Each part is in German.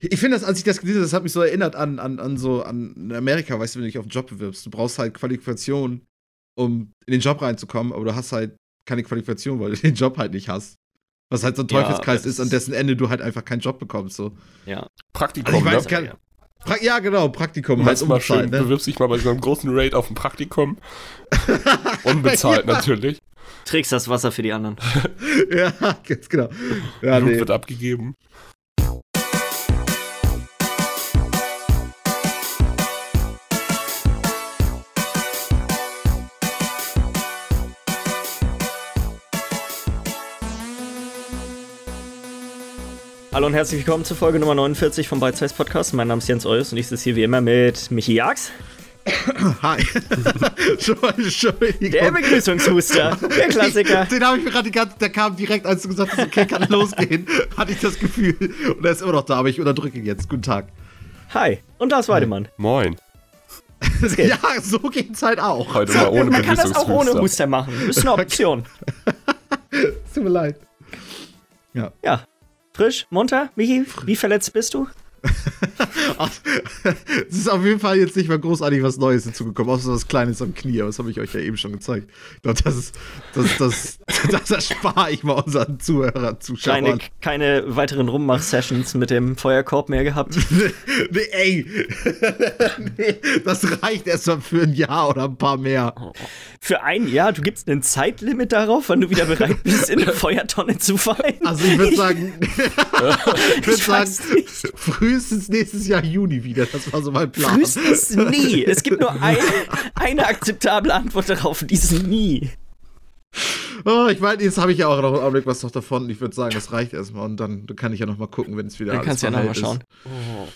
Ich finde das, als ich das gelesen habe, das hat mich so erinnert an, an, an so, an Amerika, weißt du, wenn du dich auf einen Job bewirbst. Du brauchst halt Qualifikation, um in den Job reinzukommen, aber du hast halt keine Qualifikation, weil du den Job halt nicht hast. Was halt so ein Teufelskreis ja, ist, an dessen Ende du halt einfach keinen Job bekommst. So. Ja. Praktikum, also ich weiß, ne? Kann, pra ja, genau, Praktikum. Halt mal schön, ne? bewirbst dich mal bei so einem großen Raid auf ein Praktikum. Unbezahlt ja. natürlich. Trägst das Wasser für die anderen. ja, ganz genau. Ja, Blut nee. wird abgegeben. Hallo und herzlich willkommen zur Folge Nummer 49 vom Bite Size Podcast. Mein Name ist Jens Eus und ich sitze hier wie immer mit Michi Jax. Hi. der Begrüßungshuster, der Klassiker. Den, habe ich mir gerade die ganze der kam direkt, als du gesagt hast, okay, kann losgehen, hatte ich das Gefühl. Und er ist immer noch da, aber ich unterdrücke ihn jetzt. Guten Tag. Hi. Und Lars Weidemann. Moin. ja, so geht's halt auch. Heute mal ohne Man kann das auch ohne Huster machen. Das ist eine Option. Tut mir leid. Ja. Ja, Frisch, munter, Michi, wie verletzt bist du? Es ist auf jeden Fall jetzt nicht mal großartig was Neues hinzugekommen, außer das Kleines am Knie, aber das habe ich euch ja eben schon gezeigt. Ich glaube, das ist, das, das, das erspare ich mal unseren Zuhörern, Zuschauern. Keine, keine weiteren Rummach-Sessions mit dem Feuerkorb mehr gehabt? nee, ey, nee, das reicht erstmal für ein Jahr oder ein paar mehr. Für ein Jahr? Du gibst ein Zeitlimit darauf, wann du wieder bereit bist, in eine Feuertonne zu fallen? Also ich würde sagen, ich würde sagen, frühestens nächstes Jahr Juni wieder. Das war so mein Plan. Frühestens nie. Es gibt nur ein, eine akzeptable Antwort darauf, dieses nie. Oh, ich meine, jetzt habe ich ja auch noch einen Augenblick was noch davon. Ich würde sagen, das reicht erstmal und dann kann ich ja noch mal gucken, wenn es wieder dann alles kannst du ja nochmal schauen. Oh.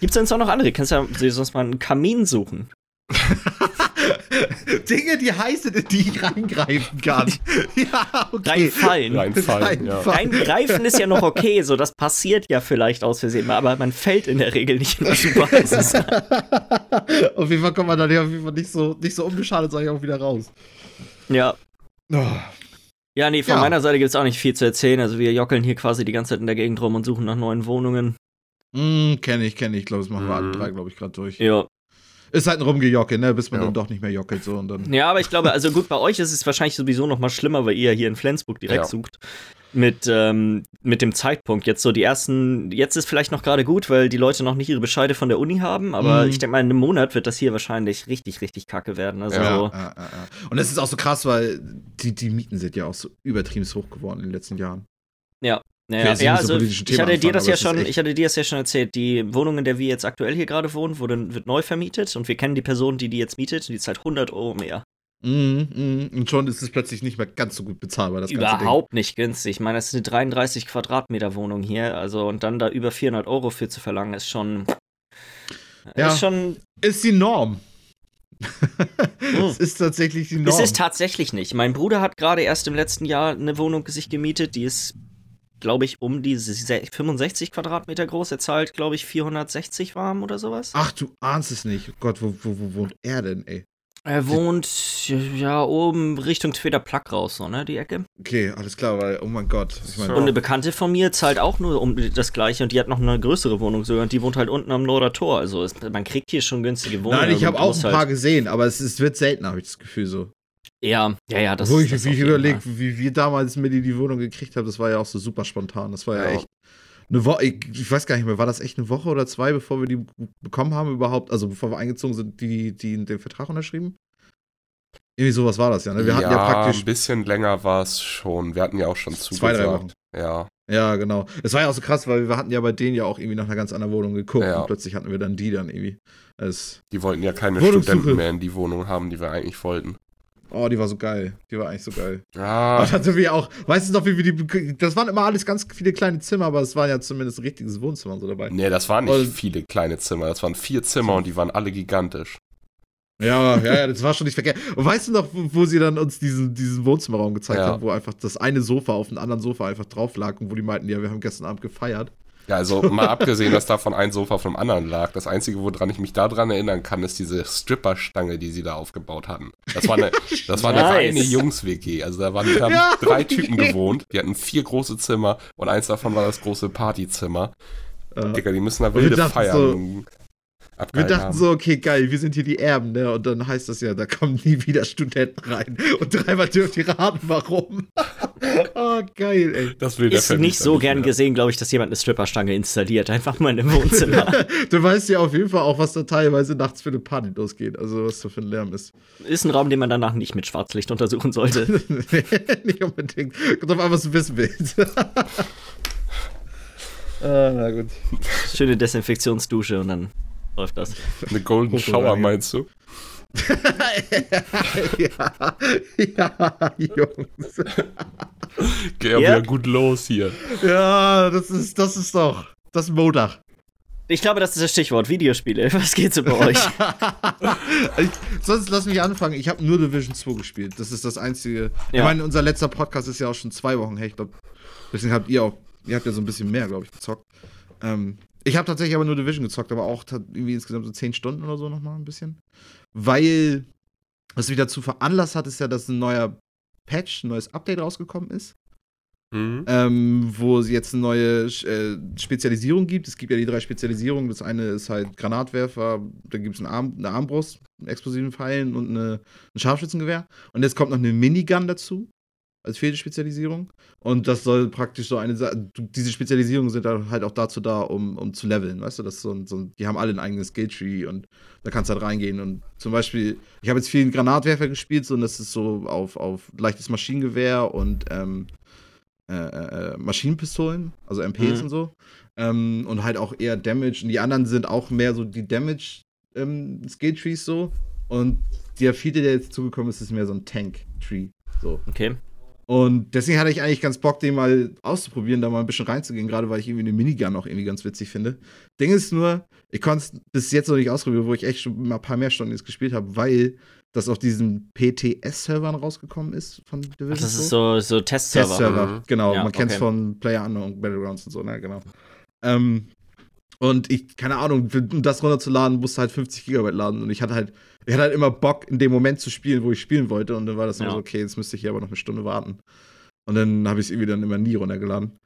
Gibt es denn noch andere? Kannst du ja sonst mal einen Kamin suchen. Dinge, die heiß sind, in die ich reingreifen kann. ja, okay. Reinfallen. Reinfallen, Reinfallen. Ja. Reingreifen ist ja noch okay, so das passiert ja vielleicht aus Versehen, aber man fällt in der Regel nicht in die Superheißes. auf jeden Fall kommt man dann ja auf jeden Fall nicht so, nicht so unbeschadet, sage ich auch wieder raus. Ja. Oh. Ja, nee, von ja. meiner Seite gibt es auch nicht viel zu erzählen. Also wir jockeln hier quasi die ganze Zeit in der Gegend rum und suchen nach neuen Wohnungen. Mm, kenne ich, kenne ich. Ich glaube, das machen wir alle mhm. drei, glaube ich, gerade durch. Ja, ist halt ein Rumgejockel, ne, bis man ja. dann doch nicht mehr jockelt so und dann. Ja, aber ich glaube, also gut, bei euch ist es wahrscheinlich sowieso noch mal schlimmer, weil ihr hier in Flensburg direkt ja. sucht. Mit, ähm, mit dem Zeitpunkt. Jetzt so die ersten, jetzt ist vielleicht noch gerade gut, weil die Leute noch nicht ihre Bescheide von der Uni haben, aber mhm. ich denke mal, in einem Monat wird das hier wahrscheinlich richtig, richtig kacke werden. Also, ja, ja, ja, Und es ist auch so krass, weil die, die Mieten sind ja auch so übertrieben hoch geworden in den letzten Jahren. Ja, ja, ja also ich hatte dir das ja schon, ich hatte dir das ja schon erzählt. Die Wohnung, in der wir jetzt aktuell hier gerade wohnen, wurde, wird neu vermietet und wir kennen die Person, die die jetzt mietet, und die zahlt 100 Euro mehr. Mm, mm, und schon ist es plötzlich nicht mehr ganz so gut bezahlbar. Das Überhaupt nicht günstig. Ich meine, das ist eine 33 Quadratmeter Wohnung hier, also und dann da über 400 Euro für zu verlangen, ist schon. Ja, ist schon. Ist die Norm. Es ist tatsächlich die Norm. Es ist tatsächlich nicht. Mein Bruder hat gerade erst im letzten Jahr eine Wohnung sich gemietet, die ist glaube ich, um die 65 Quadratmeter groß. Er zahlt, glaube ich, 460 warm oder sowas. Ach, du ahnst es nicht. Oh Gott, wo, wo, wo wohnt er denn, ey? Er wohnt ja oben Richtung Twitter Plug raus, so, ne, die Ecke. Okay, alles klar, weil, oh mein Gott. Ich mein, und eine Bekannte von mir zahlt auch nur um das gleiche und die hat noch eine größere Wohnung sogar und die wohnt halt unten am Norder Tor. Also es, man kriegt hier schon günstige Wohnungen. Nein, ich habe auch ein paar halt gesehen, aber es, es wird selten, habe ich das Gefühl so. Ja, ja, ja, das Wo ich, das wie ich überlege, wie wir damals mit in die Wohnung gekriegt haben, das war ja auch so super spontan. Das war ja, ja echt eine Woche, ich, ich, weiß gar nicht mehr, war das echt eine Woche oder zwei, bevor wir die bekommen haben überhaupt, also bevor wir eingezogen sind, die, die den Vertrag unterschrieben? Irgendwie sowas war das ja, ne? Wir hatten ja, ja praktisch. ein bisschen länger war es schon. Wir hatten ja auch schon zugesagt. Zwei, drei Wochen. Ja. Ja, genau. Es war ja auch so krass, weil wir hatten ja bei denen ja auch irgendwie nach einer ganz anderen Wohnung geguckt ja. und plötzlich hatten wir dann die dann irgendwie. Als die wollten ja keine Studenten mehr in die Wohnung haben, die wir eigentlich wollten. Oh, die war so geil. Die war eigentlich so geil. Ja. Aber hatten wir auch, weißt du noch, wie wir die. Das waren immer alles ganz viele kleine Zimmer, aber es war ja zumindest ein richtiges Wohnzimmer so dabei. Nee, das waren nicht und, viele kleine Zimmer. Das waren vier Zimmer und die waren alle gigantisch. Ja, ja, ja, das war schon nicht verkehrt. Und weißt du noch, wo, sie dann uns diesen, diesen Wohnzimmerraum gezeigt ja. haben, wo einfach das eine Sofa auf dem anderen Sofa einfach drauf lag und wo die meinten, ja, wir haben gestern Abend gefeiert. Ja, also mal abgesehen, dass davon ein Sofa vom anderen lag. Das Einzige, woran ich mich daran erinnern kann, ist diese Stripper-Stange, die sie da aufgebaut hatten. Das war eine, das war eine nice. reine Jungs-WG. Also da waren da haben ja, drei Typen gewohnt. Die hatten vier große Zimmer und eins davon war das große Partyzimmer. Digga, die müssen da wilde feiern. So, wir dachten haben. so, okay, geil, wir sind hier die Erben, ne? Und dann heißt das ja, da kommen nie wieder Studenten rein. Und dreimal dürft ihr raten, warum. oh, geil, ey. Das will Ist nicht so gern mehr. gesehen, glaube ich, dass jemand eine Stripperstange installiert. Einfach mal in dem Wohnzimmer. du weißt ja auf jeden Fall auch, was da teilweise nachts für eine Party losgeht. Also, was da für ein Lärm ist. Ist ein Raum, den man danach nicht mit Schwarzlicht untersuchen sollte. nicht unbedingt. Kommt drauf an, was du wissen willst. ah, na gut. Schöne Desinfektionsdusche und dann läuft das. Eine Golden Shower meinst du? ja, ja, Jungs. Geh ja wieder gut los hier. Ja, das ist, das ist doch das Modach. Ich glaube, das ist das Stichwort Videospiele. Was geht so bei euch? ich, sonst lass mich anfangen. Ich habe nur Division 2 gespielt. Das ist das einzige. Ja. Ich meine, unser letzter Podcast ist ja auch schon zwei Wochen her. Ich glaube, deswegen habt ihr auch, ihr habt ja so ein bisschen mehr, glaube ich, gezockt. Ähm, ich habe tatsächlich aber nur Division gezockt, aber auch irgendwie insgesamt so 10 Stunden oder so nochmal ein bisschen. Weil, was mich dazu veranlasst hat, ist ja, dass ein neuer Patch, ein neues Update rausgekommen ist. Mhm. Ähm, wo es jetzt eine neue äh, Spezialisierung gibt. Es gibt ja die drei Spezialisierungen. Das eine ist halt Granatwerfer, da gibt es eine, Arm, eine Armbrust mit explosiven Pfeilen und eine, ein Scharfschützengewehr. Und jetzt kommt noch eine Minigun dazu als vierte Spezialisierung. Und das soll praktisch so eine Diese Spezialisierungen sind halt auch dazu da, um, um zu leveln, weißt du? Das so, so die haben alle ein eigenes Skilltree und da kannst du halt reingehen. Und zum Beispiel, ich habe jetzt viel Granatwerfer gespielt, so, und das ist so auf, auf leichtes Maschinengewehr und ähm, äh, äh, Maschinenpistolen, also MPs mhm. und so. Ähm, und halt auch eher Damage. Und die anderen sind auch mehr so die Damage ähm, Skilltrees so. Und der vierte, der jetzt zugekommen ist, ist mehr so ein Tank-Tree. So. Okay. Und deswegen hatte ich eigentlich ganz Bock, den mal auszuprobieren, da mal ein bisschen reinzugehen, gerade weil ich irgendwie eine Minigun auch irgendwie ganz witzig finde. Ding ist nur, ich konnte es bis jetzt noch nicht ausprobieren, wo ich echt schon mal ein paar mehr Stunden jetzt gespielt habe, weil das auf diesen PTS-Servern rausgekommen ist von Division. Ach, das ist so, so Testserver. Testserver, mhm. genau. Ja, Man kennt es okay. von Player und Battlegrounds und so, ne, genau. Ähm, und ich, keine Ahnung, um das runterzuladen, musste halt 50 Gigabyte laden. Und ich hatte halt, ich hatte halt immer Bock, in dem Moment zu spielen, wo ich spielen wollte. Und dann war das ja. so, okay, jetzt müsste ich hier aber noch eine Stunde warten. Und dann habe ich es irgendwie dann immer nie runtergeladen.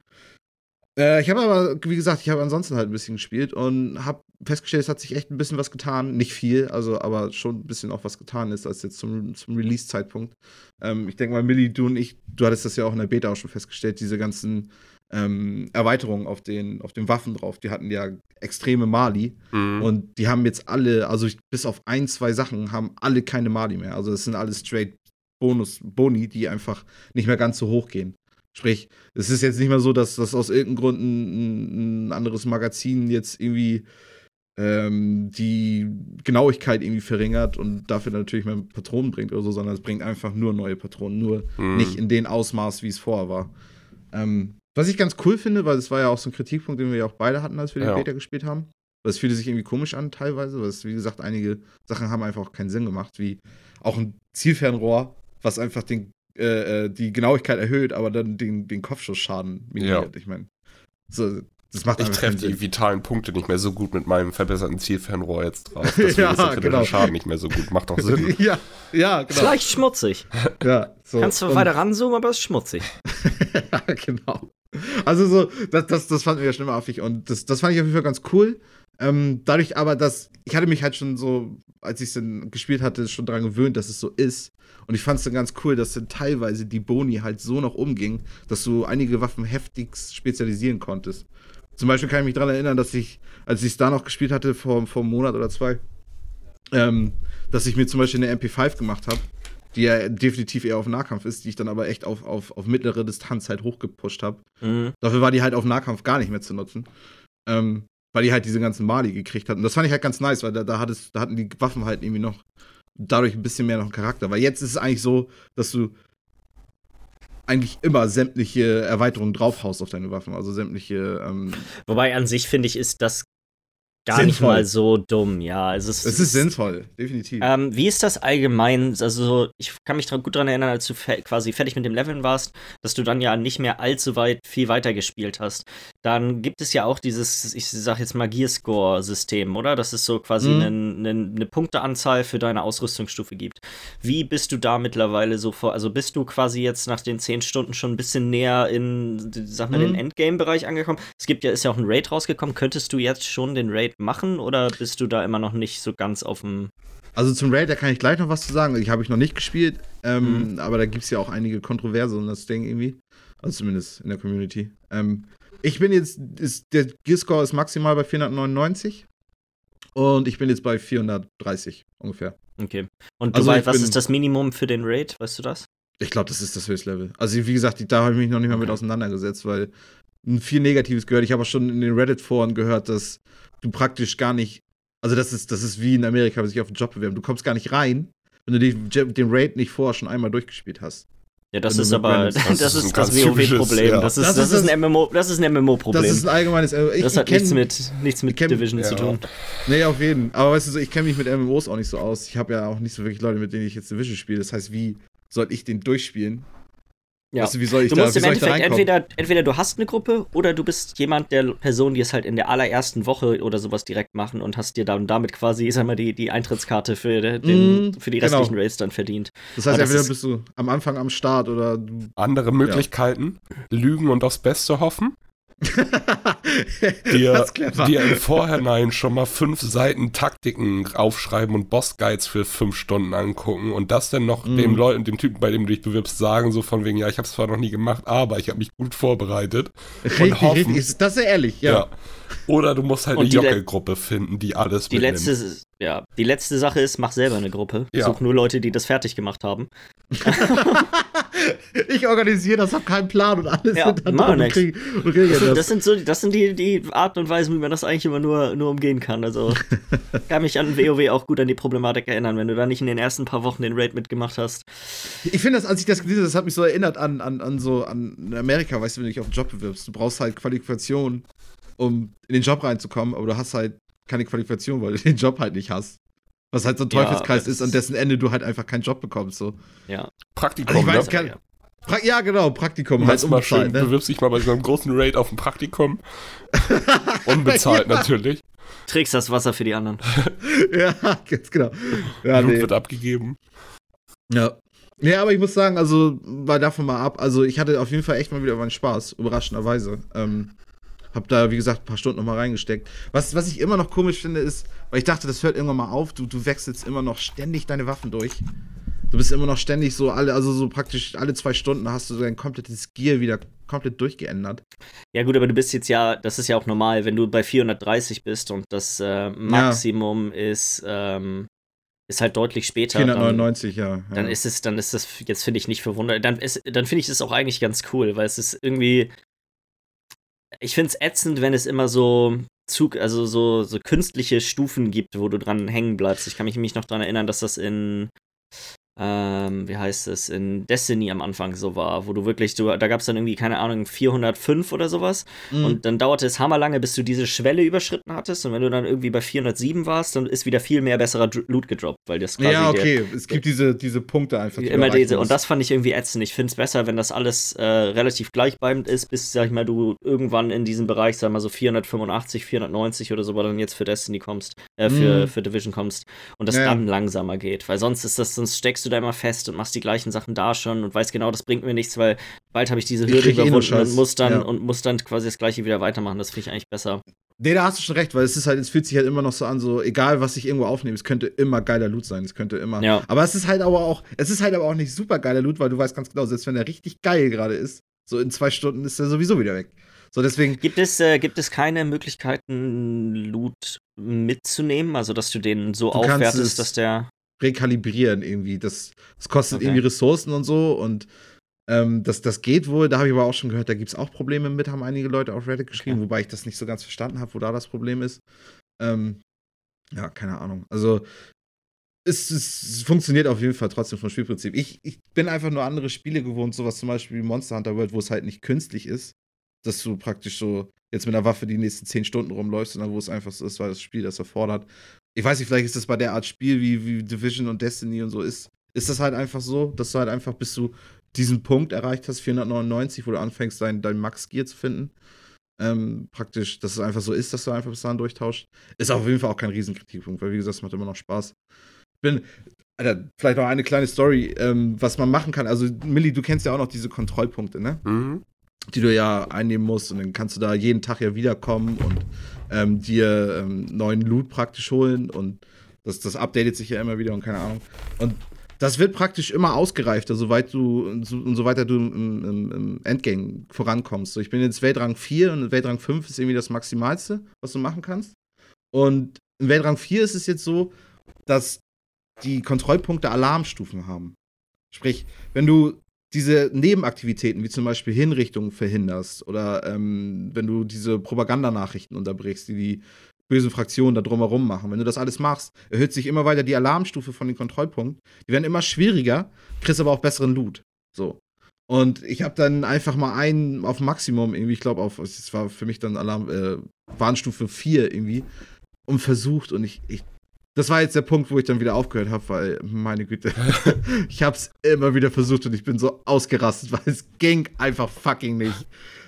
Äh, ich habe aber, wie gesagt, ich habe ansonsten halt ein bisschen gespielt und habe festgestellt, es hat sich echt ein bisschen was getan. Nicht viel, also aber schon ein bisschen auch was getan ist, als jetzt zum, zum Release-Zeitpunkt. Ähm, ich denke mal, Millie, du und ich, du hattest das ja auch in der Beta auch schon festgestellt, diese ganzen ähm, Erweiterungen auf den, auf den Waffen drauf. Die hatten ja extreme Mali. Mhm. Und die haben jetzt alle, also bis auf ein, zwei Sachen, haben alle keine Mali mehr. Also das sind alles straight Bonus, Boni, die einfach nicht mehr ganz so hoch gehen. Sprich, es ist jetzt nicht mehr so, dass das aus irgendeinem Grund ein, ein anderes Magazin jetzt irgendwie ähm, die Genauigkeit irgendwie verringert und dafür natürlich mehr Patronen bringt oder so, sondern es bringt einfach nur neue Patronen, nur mhm. nicht in den Ausmaß, wie es vorher war. Ähm, was ich ganz cool finde, weil es war ja auch so ein Kritikpunkt, den wir ja auch beide hatten, als wir den ja. Beta gespielt haben. Weil es fühlte sich irgendwie komisch an, teilweise, weil es, wie gesagt, einige Sachen haben einfach auch keinen Sinn gemacht, wie auch ein Zielfernrohr, was einfach den, äh, äh die Genauigkeit erhöht, aber dann den, den Kopfschussschaden minimiert. Ja. Ich meine, so, das macht Ich treffe die vitalen Punkte nicht mehr so gut mit meinem verbesserten Zielfernrohr jetzt drauf. Deswegen ja, ist der genau. Schaden nicht mehr so gut. Macht doch Sinn. ja, ja, genau. Vielleicht schmutzig. ja, so. Kannst du weiter ranzoomen, aber es ist schmutzig. ja, genau. Also so, das, das, das fanden wir ja schon immer affig und das, das fand ich auf jeden Fall ganz cool. Ähm, dadurch aber, dass ich hatte mich halt schon so, als ich es dann gespielt hatte, schon daran gewöhnt, dass es so ist. Und ich fand es dann ganz cool, dass dann teilweise die Boni halt so noch umging, dass du einige Waffen heftig spezialisieren konntest. Zum Beispiel kann ich mich daran erinnern, dass ich, als ich es da noch gespielt hatte, vor, vor einem Monat oder zwei, ähm, dass ich mir zum Beispiel eine MP5 gemacht habe die ja definitiv eher auf Nahkampf ist, die ich dann aber echt auf, auf, auf mittlere Distanz halt hochgepusht habe. Mhm. Dafür war die halt auf Nahkampf gar nicht mehr zu nutzen. Ähm, weil die halt diese ganzen Mali gekriegt hatten. Das fand ich halt ganz nice, weil da, da, hattest, da hatten die Waffen halt irgendwie noch dadurch ein bisschen mehr noch einen Charakter. Weil jetzt ist es eigentlich so, dass du eigentlich immer sämtliche Erweiterungen draufhaust auf deine Waffen, also sämtliche. Ähm Wobei an sich finde ich, ist das gar sinnvoll. nicht mal so dumm, ja. Es ist, es ist sinnvoll, definitiv. Ähm, wie ist das allgemein? Also, ich kann mich gut daran erinnern, als du fe quasi fertig mit dem Leveln warst, dass du dann ja nicht mehr allzu weit viel weiter gespielt hast. Dann gibt es ja auch dieses, ich sag jetzt mal Gearscore-System, oder? Dass es so quasi mhm. eine, eine, eine Punkteanzahl für deine Ausrüstungsstufe gibt. Wie bist du da mittlerweile so vor? Also, bist du quasi jetzt nach den zehn Stunden schon ein bisschen näher in, sag mal, mhm. den Endgame-Bereich angekommen? Es gibt ja, ist ja auch ein Raid rausgekommen. Könntest du jetzt schon den Raid machen oder bist du da immer noch nicht so ganz auf dem. Also zum Raid, da kann ich gleich noch was zu sagen. Ich habe ich noch nicht gespielt, ähm, mhm. aber da gibt es ja auch einige Kontroverse um das Ding irgendwie. Also zumindest in der Community. Ähm, ich bin jetzt, ist, der Gearscore ist maximal bei 499 und ich bin jetzt bei 430 ungefähr. Okay. Und du also weißt, was ist das Minimum für den Raid? Weißt du das? Ich glaube, das ist das Höchstlevel. Also, wie gesagt, da habe ich mich noch nicht mal okay. mit auseinandergesetzt, weil viel Negatives gehört. Ich habe auch schon in den Reddit-Foren gehört, dass du praktisch gar nicht, also das ist, das ist wie in Amerika, wenn sich auf einen Job bewerben. Du kommst gar nicht rein, wenn du die, den Raid nicht vorher schon einmal durchgespielt hast. Ja, das ist aber das, das ist das WoW-Problem. Ja. Das, ist, das, das, ist ein MMO, das ist ein MMO-Problem. Das ist ein allgemeines MMO. Ich, das hat kenn, nichts mit, nichts mit kenn, Division ja. zu tun. Nee, auf jeden. Aber weißt du, so, ich kenne mich mit MMOs auch nicht so aus. Ich habe ja auch nicht so wirklich Leute, mit denen ich jetzt Division spiele. Das heißt, wie soll ich den durchspielen? Ja. Weißt du, wie soll ich du musst da, im Endeffekt entweder, entweder du hast eine Gruppe oder du bist jemand der Person, die es halt in der allerersten Woche oder sowas direkt machen und hast dir dann damit quasi, sag mal, die, die Eintrittskarte für, den, mm, für die restlichen genau. Raids dann verdient. Das heißt, entweder bist du am Anfang am Start oder. Andere Möglichkeiten, ja. lügen und aufs Beste hoffen dir, dir im Vorhinein schon mal fünf Seiten Taktiken aufschreiben und Bossguides für fünf Stunden angucken und das dann noch mm. dem Leuten, dem Typen, bei dem du dich bewirbst, sagen, so von wegen, ja, ich habe es zwar noch nie gemacht, aber ich habe mich gut vorbereitet. Richtig, und hoffen, richtig. Das ist ehrlich, ja. ja. Oder du musst halt und eine Jockelgruppe finden, die alles die mitnimmt. letzte Ja, die letzte Sache ist, mach selber eine Gruppe. Ja. Such nur Leute, die das fertig gemacht haben. ich organisiere das, hab keinen Plan und alles. Ja, dann und krieg, und krieg das. das. sind so, das sind die, die Arten und Weisen, wie man das eigentlich immer nur, nur umgehen kann. Also kann mich an WoW auch gut an die Problematik erinnern, wenn du da nicht in den ersten paar Wochen den Raid mitgemacht hast. Ich finde das, als ich das gelesen habe, das hat mich so erinnert an, an, an so an Amerika, weißt du, wenn du dich auf einen Job bewirbst, du brauchst halt Qualifikation um in den Job reinzukommen, aber du hast halt keine Qualifikation, weil du den Job halt nicht hast. Was halt so ein Teufelskreis ja, ist, an dessen Ende du halt einfach keinen Job bekommst. So. Ja. Praktikum, also ich weiß, ne? Kann, pra ja, genau, Praktikum. Halt mal schön, ne? bewirbst dich mal bei so einem großen Raid auf ein Praktikum. Unbezahlt ja. natürlich. Trägst das Wasser für die anderen. ja, ganz genau. Ja, Blut nee. wird abgegeben. Ja. Ja, aber ich muss sagen, also, war davon mal ab. Also, ich hatte auf jeden Fall echt mal wieder meinen Spaß, überraschenderweise. Ähm, hab da, wie gesagt, ein paar Stunden nochmal reingesteckt. Was, was ich immer noch komisch finde, ist, weil ich dachte, das hört irgendwann mal auf, du, du wechselst immer noch ständig deine Waffen durch. Du bist immer noch ständig so alle, also so praktisch alle zwei Stunden hast du dein komplettes Gear wieder komplett durchgeändert. Ja, gut, aber du bist jetzt ja, das ist ja auch normal, wenn du bei 430 bist und das äh, Maximum ja. ist, ähm, ist halt deutlich später. 499, dann, ja, ja. Dann ist es, dann ist das, jetzt finde ich nicht verwundert. Dann, dann finde ich es auch eigentlich ganz cool, weil es ist irgendwie, ich finde es ätzend, wenn es immer so Zug, also so, so künstliche Stufen gibt, wo du dran hängen bleibst. Ich kann mich nämlich noch daran erinnern, dass das in ähm, wie heißt es, in Destiny am Anfang so war, wo du wirklich, du, da gab es dann irgendwie, keine Ahnung, 405 oder sowas. Mhm. Und dann dauerte es hammerlange, bis du diese Schwelle überschritten hattest. Und wenn du dann irgendwie bei 407 warst, dann ist wieder viel mehr besserer Loot gedroppt, weil das quasi. Ja, okay, der, es gibt diese, diese Punkte einfach. Die immer diese, und das fand ich irgendwie ätzend. Ich finde es besser, wenn das alles äh, relativ gleichbleibend ist, bis, sag ich mal, du irgendwann in diesem Bereich, sag mal so 485, 490 oder so, weil dann jetzt für Destiny kommst, äh, für, mhm. für Division kommst und das ja. dann langsamer geht. Weil sonst ist das, sonst steckst du da immer fest und machst die gleichen Sachen da schon und weißt genau, das bringt mir nichts, weil bald habe ich diese Hürde ich eh überwunden eh und muss dann ja. und muss dann quasi das gleiche wieder weitermachen. Das finde ich eigentlich besser. Nee, da hast du schon recht, weil es ist halt, es fühlt sich halt immer noch so an, so egal was ich irgendwo aufnehme, es könnte immer geiler Loot sein, es könnte immer. Ja. Aber es ist halt aber auch, es ist halt aber auch nicht super geiler Loot, weil du weißt ganz genau, selbst wenn er richtig geil gerade ist, so in zwei Stunden ist er sowieso wieder weg. So deswegen. Gibt es, äh, gibt es keine Möglichkeiten, Loot mitzunehmen, also dass du den so du aufwertest, dass der rekalibrieren irgendwie. Das, das kostet okay. irgendwie Ressourcen und so und ähm, das, das geht wohl. Da habe ich aber auch schon gehört, da gibt es auch Probleme mit, haben einige Leute auf Reddit geschrieben, okay. wobei ich das nicht so ganz verstanden habe, wo da das Problem ist. Ähm, ja, keine Ahnung. Also es, es, funktioniert auf jeden Fall trotzdem vom Spielprinzip. Ich, ich bin einfach nur andere Spiele gewohnt, sowas zum Beispiel wie Monster Hunter World, wo es halt nicht künstlich ist, dass du praktisch so jetzt mit einer Waffe die nächsten zehn Stunden rumläufst, sondern wo es einfach so ist, weil das Spiel das erfordert. Ich weiß nicht, vielleicht ist das bei der Art Spiel wie, wie Division und Destiny und so ist, ist das halt einfach so, dass du halt einfach bis du diesen Punkt erreicht hast, 499, wo du anfängst, dein, dein Max-Gear zu finden. Ähm, praktisch, dass es einfach so ist, dass du einfach bis dahin durchtauscht. Ist auf jeden Fall auch kein Riesenkritikpunkt, weil wie gesagt, es macht immer noch Spaß. Ich bin, Alter, vielleicht noch eine kleine Story, ähm, was man machen kann. Also, Milli, du kennst ja auch noch diese Kontrollpunkte, ne? Mhm. Die du ja einnehmen musst und dann kannst du da jeden Tag ja wiederkommen und ähm, dir ähm, neuen Loot praktisch holen und das, das updatet sich ja immer wieder und keine Ahnung. Und das wird praktisch immer ausgereifter, soweit du und so weiter du im, im, im, Endgame vorankommst. So, ich bin jetzt Weltrang 4 und Weltrang 5 ist irgendwie das Maximalste, was du machen kannst. Und in Weltrang 4 ist es jetzt so, dass die Kontrollpunkte Alarmstufen haben. Sprich, wenn du diese Nebenaktivitäten, wie zum Beispiel Hinrichtungen verhinderst oder ähm, wenn du diese Propagandanachrichten unterbrichst, die die bösen Fraktionen da drumherum machen. Wenn du das alles machst, erhöht sich immer weiter die Alarmstufe von den Kontrollpunkten. Die werden immer schwieriger, kriegst aber auch besseren Loot. So. Und ich habe dann einfach mal einen auf Maximum irgendwie, ich glaube auf, es war für mich dann Alarm, äh, Warnstufe 4 irgendwie, und versucht und ich, ich das war jetzt der Punkt, wo ich dann wieder aufgehört habe, weil, meine Güte, ich habe es immer wieder versucht und ich bin so ausgerastet, weil es ging einfach fucking nicht.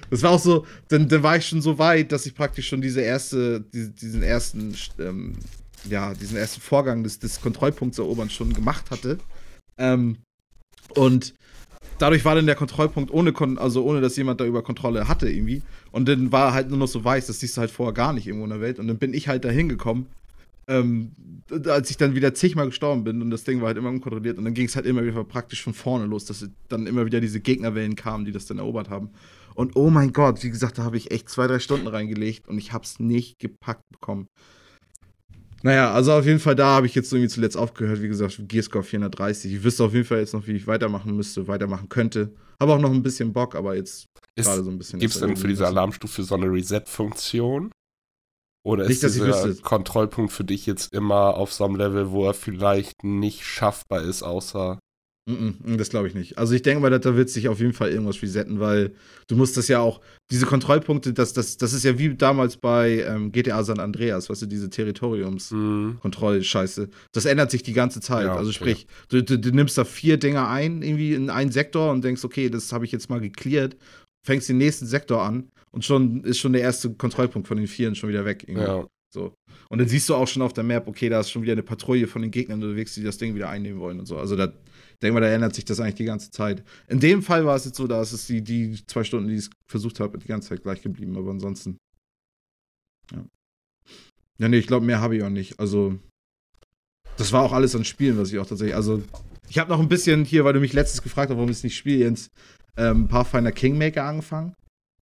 Das war auch so, dann, dann war ich schon so weit, dass ich praktisch schon diese erste, die, diesen ersten, ähm, ja, diesen ersten Vorgang des, des Kontrollpunkts erobern schon gemacht hatte. Ähm, und dadurch war dann der Kontrollpunkt ohne, Kon also ohne, dass jemand da über Kontrolle hatte irgendwie. Und dann war halt nur noch so weiß, das siehst du halt vorher gar nicht irgendwo in der Welt. Und dann bin ich halt da hingekommen ähm, als ich dann wieder zigmal gestorben bin und das Ding war halt immer unkontrolliert und dann ging es halt immer wieder praktisch von vorne los, dass dann immer wieder diese Gegnerwellen kamen, die das dann erobert haben. Und oh mein Gott, wie gesagt, da habe ich echt zwei, drei Stunden reingelegt und ich habe es nicht gepackt bekommen. Naja, also auf jeden Fall da habe ich jetzt irgendwie zuletzt aufgehört. Wie gesagt, Gearscore 430. Ich wüsste auf jeden Fall jetzt noch, wie ich weitermachen müsste, weitermachen könnte. Habe auch noch ein bisschen Bock, aber jetzt gerade so ein bisschen. Gibt es denn für diese Alarmstufe so eine Reset-Funktion? Oder ist nicht, dieser Kontrollpunkt für dich jetzt immer auf so einem Level, wo er vielleicht nicht schaffbar ist, außer. das glaube ich nicht. Also ich denke mal, da wird sich auf jeden Fall irgendwas resetten, weil du musst das ja auch, diese Kontrollpunkte, das, das, das ist ja wie damals bei ähm, GTA San Andreas, weißt du, diese Territoriumskontrollscheiße. Das ändert sich die ganze Zeit. Ja, also sprich, ja. du, du, du, nimmst da vier Dinger ein, irgendwie in einen Sektor und denkst, okay, das habe ich jetzt mal geklärt, fängst den nächsten Sektor an und schon ist schon der erste Kontrollpunkt von den Vieren schon wieder weg. Irgendwie. Ja. So. Und dann siehst du auch schon auf der Map, okay, da ist schon wieder eine Patrouille von den Gegnern unterwegs, die das Ding wieder einnehmen wollen und so. Also da denke mal, da ändert sich das eigentlich die ganze Zeit. In dem Fall war es jetzt so, da ist es die, die zwei Stunden, die ich versucht habe, die ganze Zeit gleich geblieben, aber ansonsten. Ja. Ja, nee, ich glaube, mehr habe ich auch nicht. Also, das war auch alles an Spielen, was ich auch tatsächlich. Also, ich habe noch ein bisschen hier, weil du mich letztens gefragt hast, warum ich es nicht spiele, Jens, ähm, Pathfinder Kingmaker angefangen.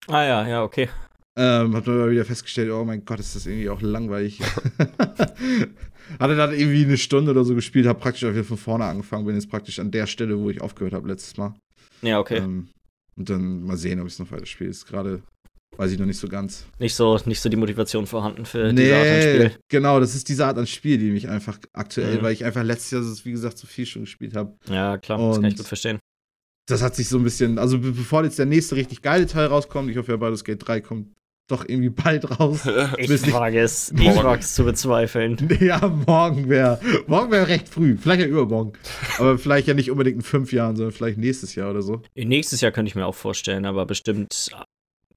Ah ja, ja, okay. Ähm, hab dann mal wieder festgestellt, oh mein Gott, ist das irgendwie auch langweilig. Hatte dann irgendwie eine Stunde oder so gespielt, hab praktisch auch wieder von vorne angefangen, bin jetzt praktisch an der Stelle, wo ich aufgehört habe letztes Mal. Ja, okay. Ähm, und dann mal sehen, ob ich es noch weiter spiele. Ist gerade, weiß ich noch nicht so ganz. Nicht so, nicht so die Motivation vorhanden für nee, diese Art an Spiel. Genau, das ist diese Art an Spiel, die mich einfach aktuell, mhm. weil ich einfach letztes Jahr, wie gesagt, so viel schon gespielt habe. Ja, klar, und das kann ich gut verstehen das hat sich so ein bisschen, also bevor jetzt der nächste richtig geile Teil rauskommt, ich hoffe ja, Baldur's Gate 3 kommt doch irgendwie bald raus. ich wage es, ich wage es zu bezweifeln. Ja, morgen wäre, morgen wäre recht früh, vielleicht ja übermorgen. Aber vielleicht ja nicht unbedingt in fünf Jahren, sondern vielleicht nächstes Jahr oder so. Nächstes Jahr könnte ich mir auch vorstellen, aber bestimmt,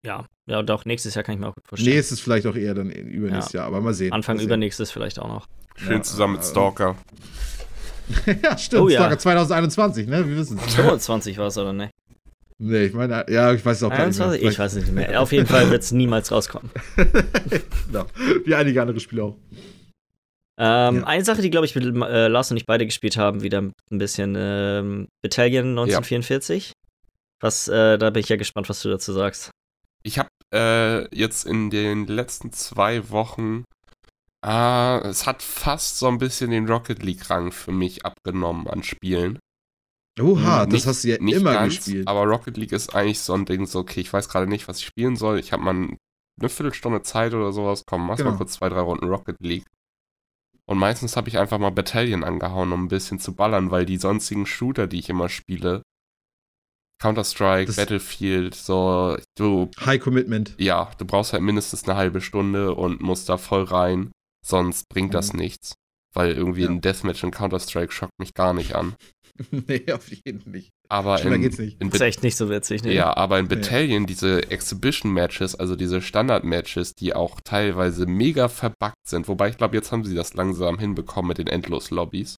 ja, ja, doch, nächstes Jahr kann ich mir auch gut vorstellen. Nächstes vielleicht auch eher dann übernächstes ja. Jahr, aber mal sehen. Anfang mal sehen. übernächstes vielleicht auch noch. Schön ja, zusammen mit Stalker. ja, stimmt. Oh, ja. 2021, ne? Wir wissen es. 25 war es aber, ne? Nee, ich meine, ja, ich weiß es auch 21? gar nicht mehr. Ich weiß nicht mehr. Auf jeden Fall wird es niemals rauskommen. genau. Wie einige andere Spiele auch. Ähm, ja. Eine Sache, die, glaube ich, mit äh, Lars und ich beide gespielt haben, wieder ein bisschen ähm, Battalion 1944. Ja. Was, äh, da bin ich ja gespannt, was du dazu sagst. Ich habe äh, jetzt in den letzten zwei Wochen Ah, es hat fast so ein bisschen den Rocket League-Rang für mich abgenommen an Spielen. Oha, hm, das hast du ja immer ganz, gespielt. Aber Rocket League ist eigentlich so ein Ding, so, okay, ich weiß gerade nicht, was ich spielen soll. Ich habe mal eine Viertelstunde Zeit oder sowas. Komm, mach genau. mal kurz zwei, drei Runden Rocket League. Und meistens habe ich einfach mal Battalion angehauen, um ein bisschen zu ballern, weil die sonstigen Shooter, die ich immer spiele, Counter-Strike, Battlefield, so, du. High Commitment. Ja, du brauchst halt mindestens eine halbe Stunde und musst da voll rein, sonst bringt das mhm. nichts. Weil irgendwie ja. ein Deathmatch in Counter-Strike schockt mich gar nicht an. nee, auf jeden Fall nicht. Aber in, geht's nicht. In ist echt nicht so witzig, ne? Ja, aber in Battalion, diese Exhibition-Matches, also diese Standard-Matches, die auch teilweise mega verbuggt sind, wobei ich glaube, jetzt haben sie das langsam hinbekommen mit den Endlos-Lobbys.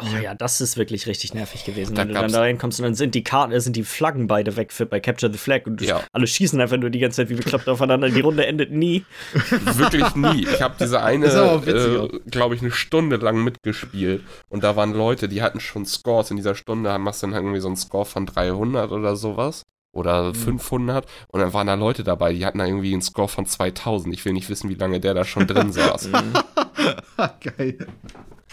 Oh ja, das ist wirklich richtig nervig gewesen. Da wenn du dann da reinkommst und dann sind die Karten, äh, sind die Flaggen beide weg für, bei Capture the Flag und ja. alle schießen einfach nur die ganze Zeit wie bekloppt aufeinander. Die Runde endet nie. Wirklich nie. Ich habe diese eine, äh, glaube ich, eine Stunde lang mitgespielt und da waren Leute, die hatten schon Scores. In dieser Stunde machst du dann irgendwie so einen Score von 300 oder sowas oder mhm. 500 und dann waren da Leute dabei, die hatten da irgendwie einen Score von 2000. Ich will nicht wissen, wie lange der da schon drin saß. Geil.